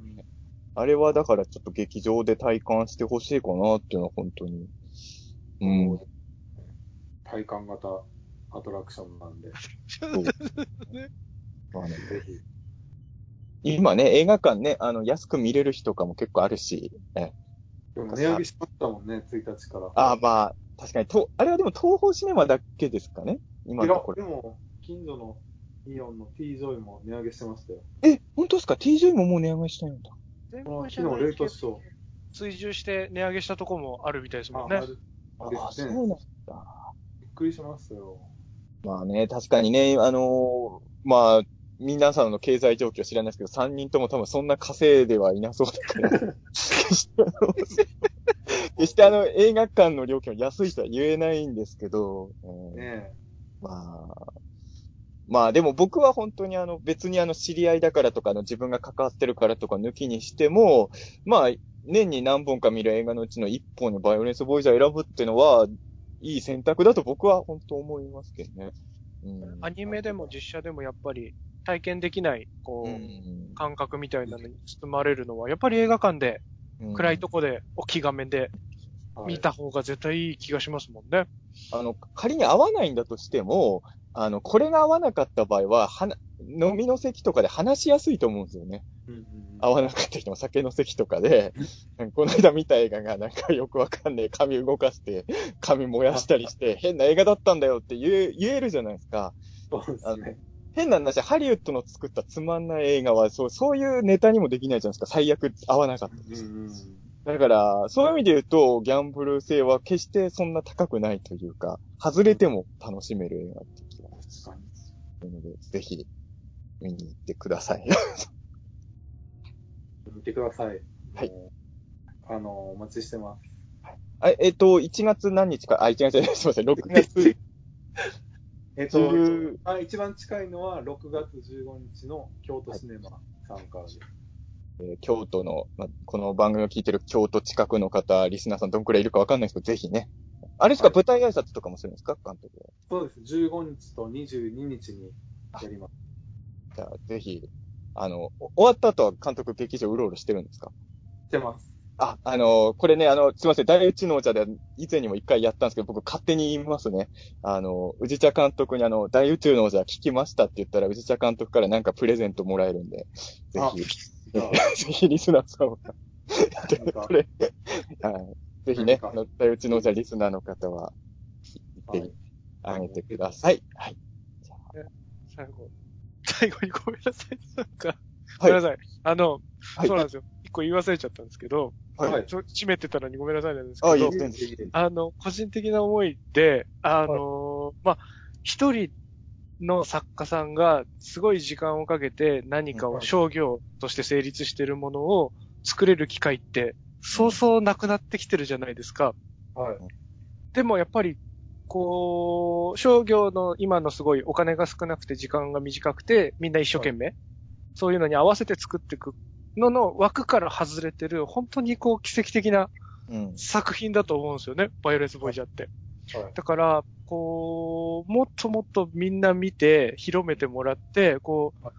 あれはだからちょっと劇場で体感してほしいかなっていうのは本当に。うん。体感型アトラクションなんで、そうまあね、ぜひ。今ね、映画館ね、あの、安く見れる日とかも結構あるし、ね、でも値上げしましたもんね、1日から。ああ、まあ、確かに、と、あれはでも東宝シネマだけですかね？今いやのとこ、ろ。でも、近所のイオンの T ジョイも値上げしてましたよ。え、本当ですか ?TJ ももう値上げしたんだ。全昨部じゃない日レイトショー。追従して値上げしたとこもあるみたいですもんね。ああるああ、ですねそうなんだ。びっくりしましたよ。まあね、確かにね、あのーまあ、皆さんの経済状況知らないですけど、3人とも多分そんな稼いではいなそうだから、決してあの、決してあの、映画館の料金を安いとは言えないんですけど、うんねまあ、まあでも僕は本当にあの別にあの知り合いだからとかあの自分が関わってるからとか抜きにしても、まあ年に何本か見る映画のうちの1本のバイオレンスボーイズを選ぶっていうのは、いい選択だと僕は本当思いますけどね。うん。アニメでも実写でもやっぱり体験できない、こう、うん。感覚みたいなのに包まれるのは、やっぱり映画館で、うん。暗いとこで、大きい画面ではい見た方が絶対いい気がしますもんね。あの、仮に合わないんだとしても、あの、これが合わなかった場合は、はな、飲みの席とかで話しやすいと思うんですよね。うん合わなかった人も酒の席とかで、この間見た映画がなんかよくわかんねえ紙動かして、紙燃やしたりして、変な映画だったんだよって言え、言えるじゃないですか。そうですね。変な話、ハリウッドの作ったつまんない映画は、そう、そういうネタにもできないじゃないですか。最悪合わなかった。うんうんだから、そういう意味で言うと、ギャンブル性は決してそんな高くないというか、外れても楽しめる映画って気がす。るので、ぜひ、見に行ってください。見てください。はい。あの、お待ちしてます。あえっと、1月何日か、あ、1月じゃない、すいません、6月 えっと、10あ一番近いのは6月15日の京都シネマさんからです。えー京都の、まあ、この番組を聞いてる京都近くの方、リスナーさんどんくらいいるかわかんないですけど、ぜひね。あれですか、はい舞台挨拶とかもするんですか監督は？そうです。15日と22日にやります。じゃあ、ぜひ、あの、お終わった後は監督劇場うろうろしてるんですか？してます。あ、あの、これね、あの、すいません、大宇宙のお茶で以前にも一回やったんですけど、僕勝手に言いますね。あの、宇治茶監督にあの、大宇宙のお茶聞きましたって言ったら、宇治茶監督からなんかプレゼントもらえるんで、ぜあひ、ぜひリスナーさんは、これ、はい。ぜひね、何かあの、大宇宙のお茶リスナーの方は、はいぜひ、あげてください。はい。最後。最後にごめんなさい。なんか、はいごめんなさい。あの、はいそうなんですよ。一個言い忘れちゃったんですけど、はい。閉めてたのにごめんなさいなんですあ、けどいい。あの、個人的な思いで、あの、まあ、一人の作家さんがすごい時間をかけて何かを商業として成立しているものを作れる機会って、そうそうなくなってきてるじゃないですか。はい。でもやっぱり、こう、商業の今のすごいお金が少なくて時間が短くて、みんな一生懸命、そういうのに合わせて作っていくのの枠から外れてる、本当にこう奇跡的なうん。作品だと思うんですよね、バイオレンスボイジャーって。はい。だから、こう、もっともっとみんな見て、広めてもらって、こうはい、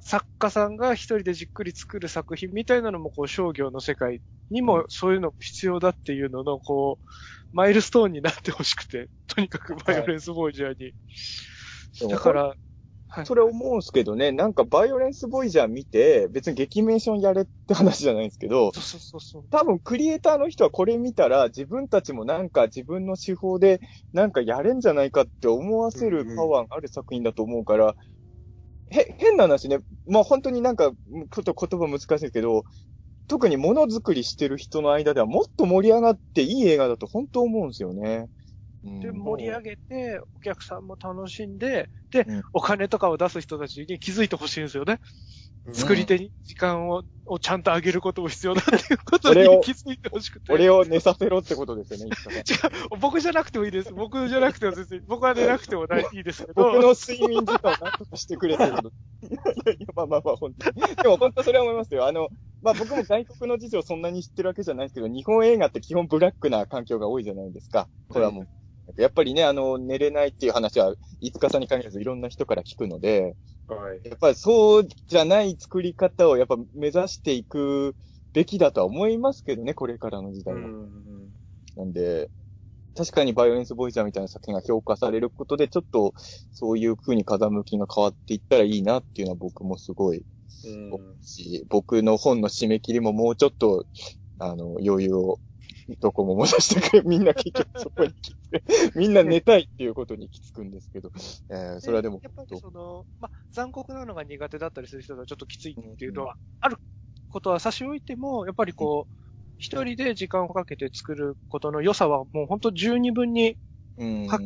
作家さんが一人でじっくり作る作品みたいなのも、こう、商業の世界にもそういうの必要だっていうのの、こう、マイルストーンになってほしくて、とにかくバイオレンスボイジャーに。でもだから、はいそれ思うんですけどね、なんかバイオレンスボイジャー見て、別に劇メーションやれって話じゃないんですけど、そうそうそう。多分クリエイターの人はこれ見たら、自分たちもなんか自分の手法でなんかやれんじゃないかって思わせるパワーがある作品だと思うから、へ、変な話ね、まあ本当になんか、ちょっと言葉難しいですけど、特にものづくりしてる人の間ではもっと盛り上がっていい映画だと本当思うんですよね。うんで、盛り上げて、お客さんも楽しんで、で、うんお金とかを出す人たちに気づいてほしいんですよね。作り手に時間ををちゃんと上げることも必要だっていうことに気づいてほしくて。俺を寝させろってことですよね、違う、僕じゃなくてもいいです。僕じゃなくても全然、僕は寝なくてもないいいですけ僕ど、の睡眠時間を何とかしてくれってこと。いやいや、まあまあまあ、本当に。でも本当それは思いますよ。あの、まあ僕も外国の事情をそんなに知ってるわけじゃないですけど、日本映画って基本ブラックな環境が多いじゃないですか。これはもう。やっぱりね、あの、寝れないっていう話は、5日さんに限らずいろんな人から聞くので、はい。やっぱりそうじゃない作り方をやっぱ目指していくべきだとは思いますけどね、これからの時代は。うん。なんで、確かにバイオレンスボイジャーみたいな作品が評価されることで、ちょっとそういう風に風向きが変わっていったらいいなっていうのは僕もすごいうん。思うし、僕の本の締め切りももうちょっと、あの、余裕を、どこも持たせてくれ、みんな結局そこにきつく、みんな寝たいっていうことにきつくんですけど、えー、それはでもやっぱりその、まあ、残酷なのが苦手だったりする人がちょっときついっていうのは、あることは差し置いても、やっぱりこう、一人で時間をかけて作ることの良さはもう本当十二分に、うん、は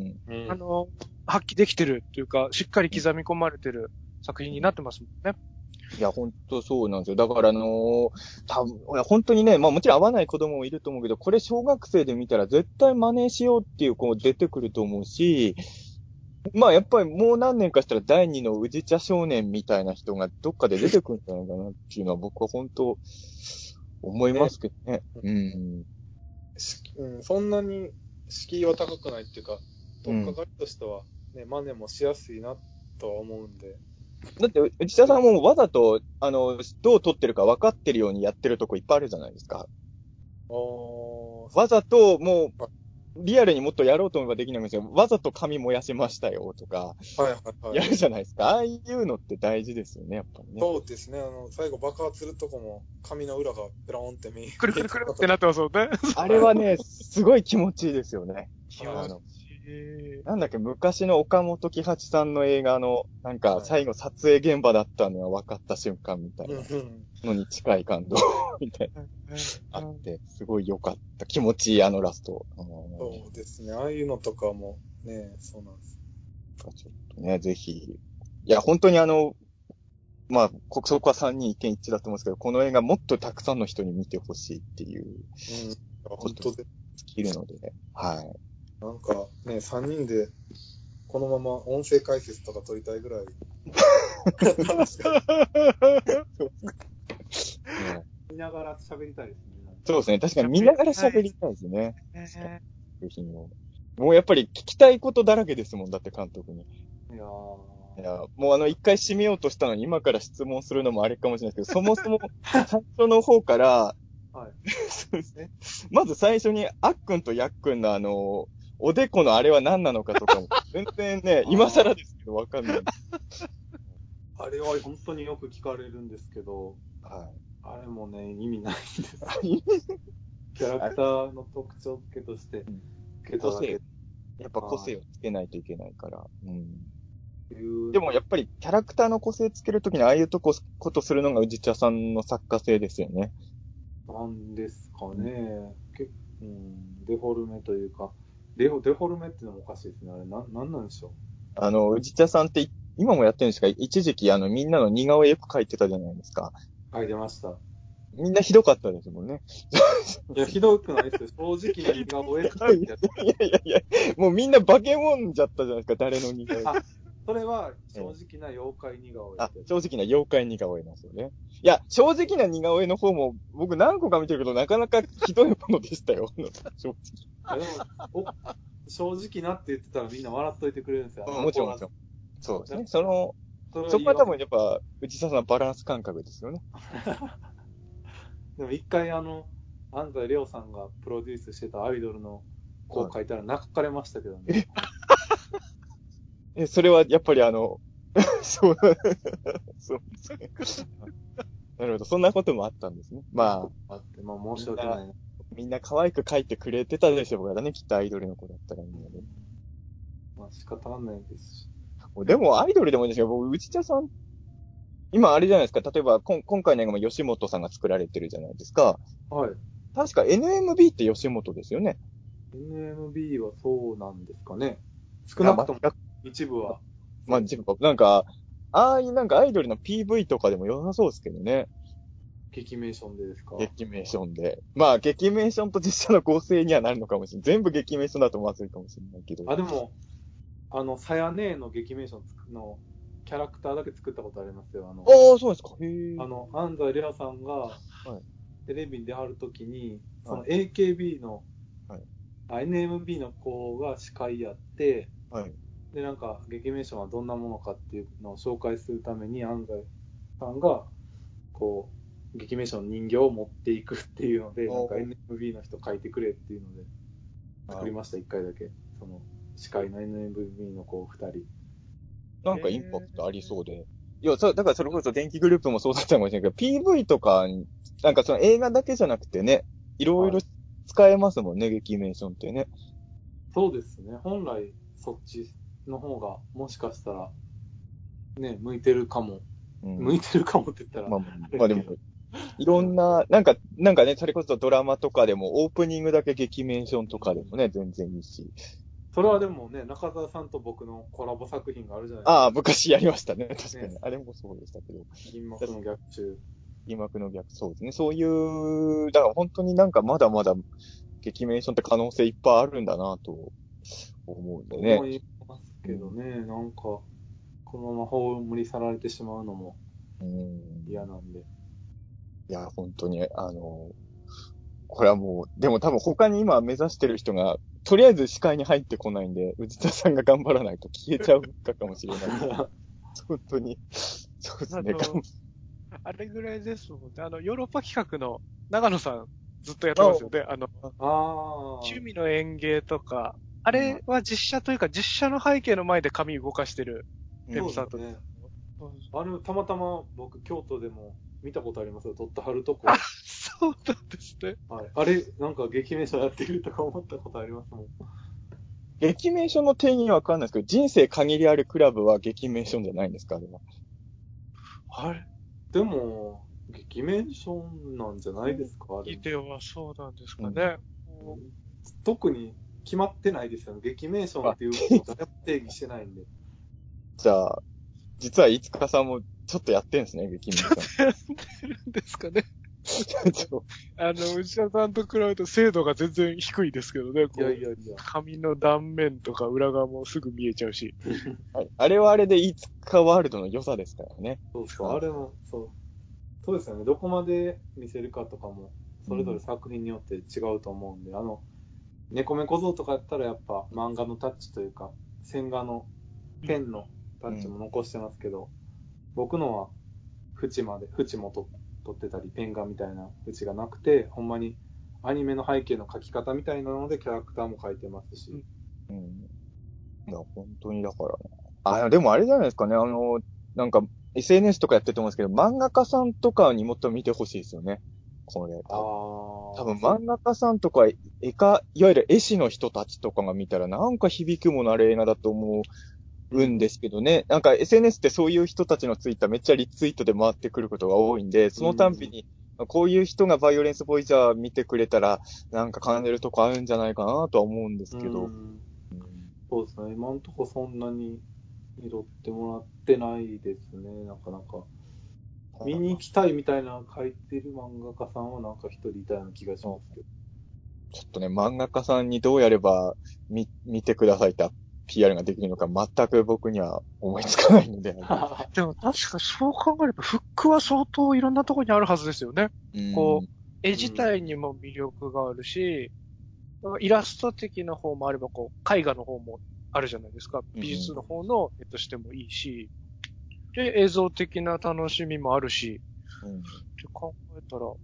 あの、発揮できてるというか、しっかり刻み込まれてる作品になってますもんね。いや、本当そうなんですよ。だからあのー多分、いや本当にね、まあもちろん合わない子供もいると思うけど、これ小学生で見たら絶対真似しようっていう子出てくると思うし、まあやっぱりもう何年かしたら第二の宇治茶少年みたいな人がどっかで出てくるんじゃないかなっていうのは僕は本当思いますけどね。うん。しうん、そんなに敷居は高くないっていうか、うんとっかかりとしては、ね、真似もしやすいなとは思うんで。だって、内田さんもわざと、あの、どう撮ってるか分かってるようにやってるとこいっぱいあるじゃないですか。わざと、もう、リアルにもっとやろうと思えばできないんですよ。わざと髪燃やしましたよとか、はいはいはい。やるじゃないですか。ああいうのって大事ですよね、やっぱりね。そうですね。あの、最後爆発するとこも、髪の裏がペロンって見えくるくるくるってなってますもんね。あれはね、すごい気持ちいいですよね。気持ちいいあの、へなんだっけ、昔の岡本喜八さんの映画の、なんか、最後撮影現場だったのが分かった瞬間みたいな。のに近い感動 みたいな、ーあって、すごい良かった。気持ちいい、あのラスト。うんそうですね。ああいうのとかも、ね、そうなんです。ちょっとね、ぜひ。いや、本当にあの、まあ、こそこは3人意見一致だと思うんですけど、この映画もっとたくさんの人に見てほしいっていううん。本当で、スキルので、はい。なんかね、3人で、このまま音声解説とか取りたいぐらい。ね見ながら喋りたいですね。そうですね。確かに見ながら喋りたいですね。え作品を。もうやっぱり聞きたいことだらけですもん、だって監督に。いやいや、もうあの、一回締めようとしたのに、今から質問するのもあれかもしれないですけど、そもそも、最初の方から、はい。そうですね。まず最初に、あっくんとやっくんのあの、おでこのあれは何なのかとかも、全然ね、今更ですけどわかんない。あれは本当によく聞かれるんですけど、はあれもね、意味ないんです。い。キャラクターの特徴付けとしてけただけっやっぱ個性をつけないといけないから。うん。でもやっぱりキャラクターの個性つけるときにああいうとこ、ことするのが宇治茶さんの作家性ですよね。なんですかね。けうん、デフォルメというか、デフォデフォルメっていうのもおかしいですね。あれ、な、なんなんでしょあの、宇治茶さんってい今もやってるんですか？一時期あのみんなの似顔絵よく描いてたじゃないですか。う。はい、出ました。みんなひどかったですもんね。いや、ひどくないですよ。正直な似顔絵描いてやつ。いやいやいや、もうみんな化け物じゃったじゃないですか、誰の似顔絵。あそれは正直な妖怪似顔絵あ。正直な妖怪似顔絵なんですよね。いや、正直な似顔絵の方も、僕何個か見てるけど、なかなかひどいものでしたよ。正いやでもお正直なって言ってたらみんな笑っといてくれるんですよ。直。もちろん、もちろん。そうですね。その、そこは多分やっぱ、内田さんのバランス感覚ですよね。でも一回あの、安西レオさんがプロデュースしてたアイドルの子を書いたら泣かれましたけどね。え、それはやっぱりあの、そう、そうですね。なるほど。そんなこともあったんですね。まあ、あって、まあ申し訳ないな。みんな可愛く描いてくれてたでしょうからね、きっとアイドルの子だったらみんなで。まあ仕方がないですし。でも、アイドルでもいいんですけど、僕、内田さん今あれじゃないですか、例えばこん今回の映画も吉本さんが作られてるじゃないですか。はい。確か NMB って吉本ですよね。NMB はそうなんですかね。少なくとも一部は。まあ、自分なんか、ああいうなんかアイドルの PV とかでも良さそうですけどね。劇メーションでですか？劇メーションで。まあ、劇メーションと実写の合成にはなるのかもしれない。全部劇メーションだとまずいかもしれないけど。あ、でも、あの、さやねえの劇メーションのキャラクターだけ作ったことありますよ。あの、ああ、そうですか。へえ。あの、安西レアさんがい、テレビに出はるときに、そはの AKB の、はいあ NMB の子が司会やって、はい。で、なんか、劇メーションはどんなものかっていうのを紹介するために、安西さんが、こう、劇メーションの人形を持っていくっていうので、なんかお NMB の人書いてくれっていうので、作りました、一回だけ。その、司会の NMB の子二人。なんかインパクトありそうで。いや、そう、だからそれこそ電気グループもそうだったかもしれないけど、PV とかに、なんかその映画だけじゃなくてね、いろいろ使えますもんね、劇メーションってね。そうですね。本来、そっちの方が、もしかしたら、ね、向いてるかも。うん向いてるかもって言ったら、まあ、まあでも、いろんな、なんか、なんかね、それこそドラマとかでも、オープニングだけ劇メーションとかでもね、全然いいし。それはでもね、中澤さんと僕のコラボ作品があるじゃないですか。ああ、昔やりましたね、確かに。ねあれもそうでしたけど。銀幕の逆中。疑惑の逆、そうですね。そういう、だから本当になんかまだまだ、劇メーションって可能性いっぱいあるんだなと思うんでね。思いけどね、なんか、このまま葬り去られてしまうのもうん。嫌なんで。いや、本当に、あの、これはもう、でも多分他に今目指してる人が、とりあえず視界に入ってこないんで、内田さんが頑張らないと消えちゃうかかもしれない。本当に。そうですね。あれぐらいですもんね。あの、ヨーロッパ企画の長野さん、ずっとやってますよね。あの、ああ。趣味の園芸とか、あれは実写というか、実写の背景の前で紙動かしてる。ペそうプさんとですね。あれ、たまたま僕、京都でも見たことありますよ。撮ってはるとこ。あ、そうなんですね。はい。あれ、なんか劇メーションやってるとか思ったことありますもん。劇メーションの定義はわかんないですけど、人生限りあるクラブは劇メーションじゃないんですか？あれは。あれ？でも、劇メーションなんじゃないですか？あれイ。デオはそうなんですかね。特に決まってないですよね。劇メーションっていうことを定義してないんで。じゃあ、実は五日さんもちょっとやってんですね、劇メーシやってるんですかね。あの、内田さんと比べると精度が全然低いですけどね。こいやういやいや。紙の断面とか裏側もすぐ見えちゃうし。はいあれはあれで五日ワールドの良さですからね。そうそう。あれも、そう。そうですよね。どこまで見せるかとかも、それぞれ作品によって違うと思うんで、あの、猫目小僧とかやったらやっぱ漫画のタッチというか、線画のペンのタッチも残してますけど、僕のは縁まで、縁もと取ってたり、ペン画みたいな縁がなくて、ほんまにアニメの背景の描き方みたいなのでキャラクターも描いてますし、うん。いや、本当にだからね。あ、でもあれじゃないですかね。あの、なんか、SNS とかやってると思うんですけど、漫画家さんとかにもっと見てほしいですよね。これ。あ多あ。分漫画家さんとか、絵か、いわゆる絵師の人たちとかが見たら、なんか響くものある映画だと思うんですけどね。なんか SNS ってそういう人たちのツイッターめっちゃリツイートで回ってくることが多いんで、そのたんびに、こういう人がバイオレンスボイジャー見てくれたら、なんか感じるとこあるんじゃないかなとは思うんですけど。うんそうですね。今んとこそんなに拾ってもらってないですね。なかなか。見に行きたいみたいなの書いてる漫画家さんはなんか一人いたような気がしますけど。ちょっとね、漫画家さんにどうやれば見、見てくださいって PR ができるのか全く僕には思いつかないので。でも確かそう考えれば、フックは相当いろんなところにあるはずですよね。こう絵自体にも魅力があるし、イラスト的な方もあれば、こう、絵画の方もあるじゃないですか。うん美術の方の絵としてもいいし、で、映像的な楽しみもあるし、うん、って考えたら、フッ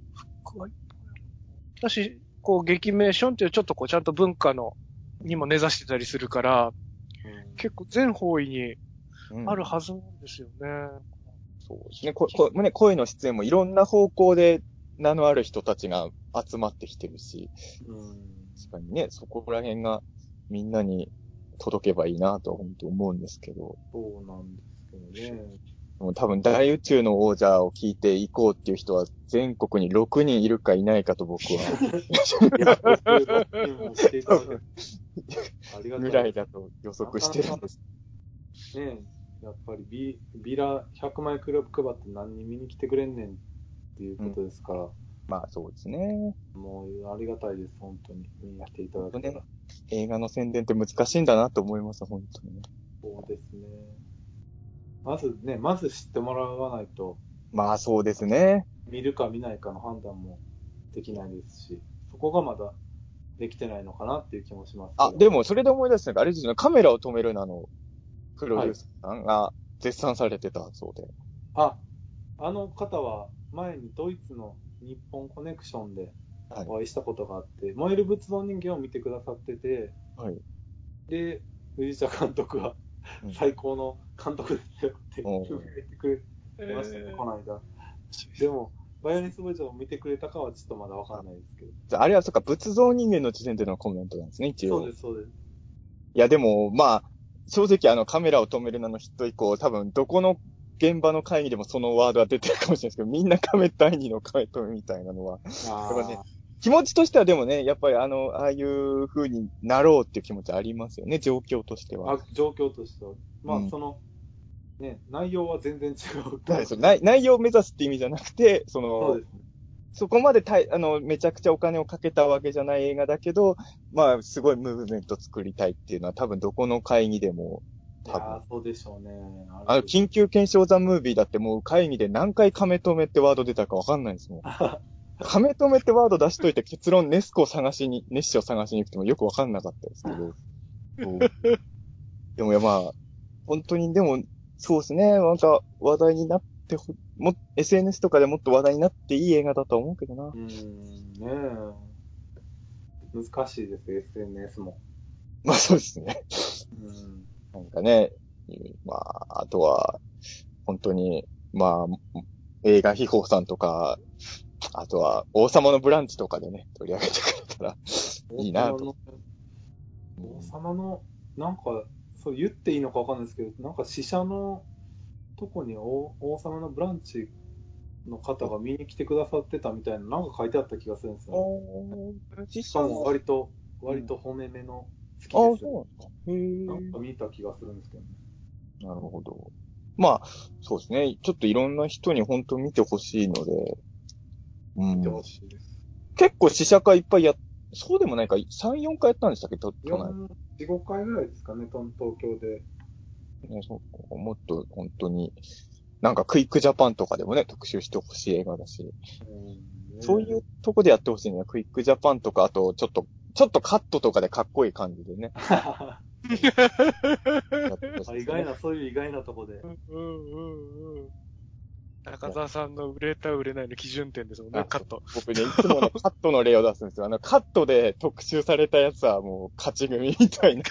クはいっぱいある。だし、こう、劇メーションっていうちょっとこう、ちゃんと文化の、にも根ざしてたりするから、結構全方位にうんあるはずなんですよね。そうですね。ここね声の出演もいろんな方向で名のある人たちが集まってきてるし、うん確かにね、そこら辺がみんなに届けばいいなと本当思うんですけど。そうなんでね。もう多分大宇宙の王者を聞いていこうっていう人は全国に6人いるかいないかと僕は。ぐらいだと予測してるんです。ねえ、やっぱりビビラ100枚クラブ配って何人見に来てくれんねんっていうことですから、まあそうですね。もうありがたいです、本当に。見に来ていただけたら。映画の宣伝って難しいんだなと思います、本当にね。そうですね。まずね、まず知ってもらわないと、まあそうですね。見るか見ないかの判断もできないですし、そこがまだできてないのかなっていう気もしますけど。あ、でもそれで思い出したのが、あれですよね、カメラを止めるなの、プロデューサーさんが絶賛されてたそうで。あ、あの方は前にドイツの日本コネクションではいお会いしたことがあって、燃える仏像人間を見てくださってて、はい。で、藤田監督はうん最高の監督ですよって言ってくえれましたね、ーこの間。でも、バイオレンスボイジャーを見てくれたかはちょっとまだわかんないですけど。じゃああれはそっか、仏像人間の時点でのコメントなんですね、一応。そうです、そうです。いや、でも、まあ、正直あのカメラを止めるなのヒット以降、多分どこの現場の会議でもそのワードは出てるかもしれないですけど、みんなカメ第二のカメ止めみたいなのは。気持ちとしてはでもね、やっぱりあの、ああいう風になろうっていう気持ちありますよね、状況としては。あ状況としては。まあ、うんその、ね、内容は全然違う。内内容を目指すって意味じゃなくて、その。そこまでたいあの、めちゃくちゃお金をかけたわけじゃない映画だけど、まあ、すごいムーブメント作りたいっていうのは多分どこの会議でも、いやーそうでしょうね。あの、緊急検証ザムービーだってもう会議で何回カメ止めってワード出たかわかんないですもん。カメ止めってワード出しといて結論ネスコを探しに、ネッシを探しに行くてもよくわかんなかったですけど。でもいやまあ、本当にでも、そうですね、なんか話題になってほ、も、SNS とかでもっと話題になっていい映画だとは思うけどなう。ーん、ねえ。難しいです、SNS も。まあそうですね。うん。なんかね、まあ、あとは、本当に、まあ、映画秘宝さんとか、あとは、王様のブランチとかでね、取り上げてくれたら、いいなと王様の。王様の、なんか、そう言っていいのかわかんないですけど、なんか死者のとこに王王様のブランチの方が見に来てくださってたみたいな、なんか書いてあった気がするんですよ、ね。しかもあ割と、割と骨目のあ、好きです。そうなんですか。へなんか見た気がするんですけどね。え。なるほど。まあ、そうですね。ちょっといろんな人に本当見てほしいので、うん見て。ほしいです。結構試写会いっぱいや、そうでもないか、3、4回やったんでしたっけ？都都内。4、5回ぐらいですかね、東東京で。ね、そうかもっと本当に、なんかクイックジャパンとかでもね、特集してほしい映画だし、うんそういうとこでやってほしいね。クイックジャパンとか、あと、ちょっと、ちょっとカットとかでかっこいい感じでね 意外な、そういう意外なとこで。うんうんうん。中澤さんの売れた売れないの基準点ですもんねあ、カット。僕ね、いつもね、カットの例を出すんですよ。あの、カットで特集されたやつはもう勝ち組みたいな。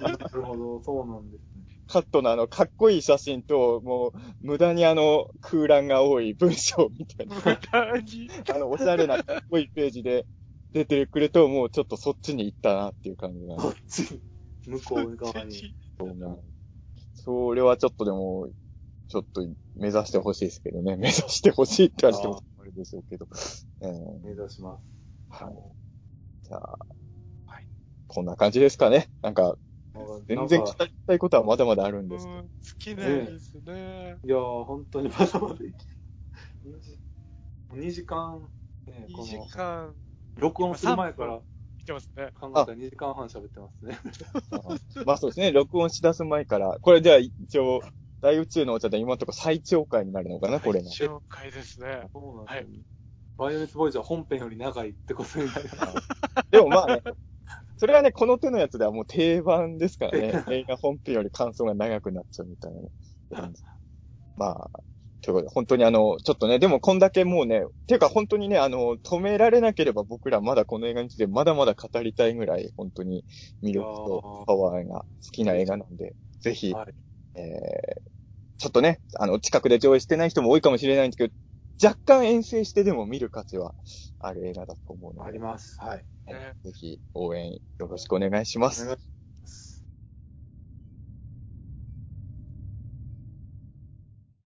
なるほど、そうなんですね。カットのあの、かっこいい写真と、もう、無駄にあの、空欄が多い文章みたいな。何あの、おしゃれなかっこいいページで出てくると、もうちょっとそっちに行ったなっていう感じなんでこっち、向こう側に。そうねそれはちょっとでも、ちょっと目指してほしいですけどね。目指してほしいって言われてもあれでしょうけど。えー目指します。はい。じゃあ、はい。こんな感じですかね。なんか、全然語りたいことはまだまだあるんですけど。うん、尽きないですね。いやー、本当にまだまだい2時間、ね、2こ時の、間録音する前から見てますね。考えたら2時間半喋ってますね。まあそうですね。録音し出す前から。これじゃあ一応、大宇宙のお茶で今のところ最長回になるのかな、これが。紹介ですね。そうなんですよ、ね。バイオレンスボーイズは本編より長いってことになります。でもまあね、それはね、この手のやつではもう定番ですからね。映画本編より感想が長くなっちゃうみたいなね。まあ、ということで、本当にあの、ちょっとね、でもこんだけもうね、ていうか本当にね、あの、止められなければ僕らまだこの映画についてまだまだ語りたいぐらい、本当に魅力とパワーが好きな映画なんで、ぜひ、はいえー、ちょっとね、あの、近くで上映してない人も多いかもしれないんですけど、若干遠征してでも見る価値はある映画だと思うので、あります。はい。ねぜひ応援よろしくお願いします。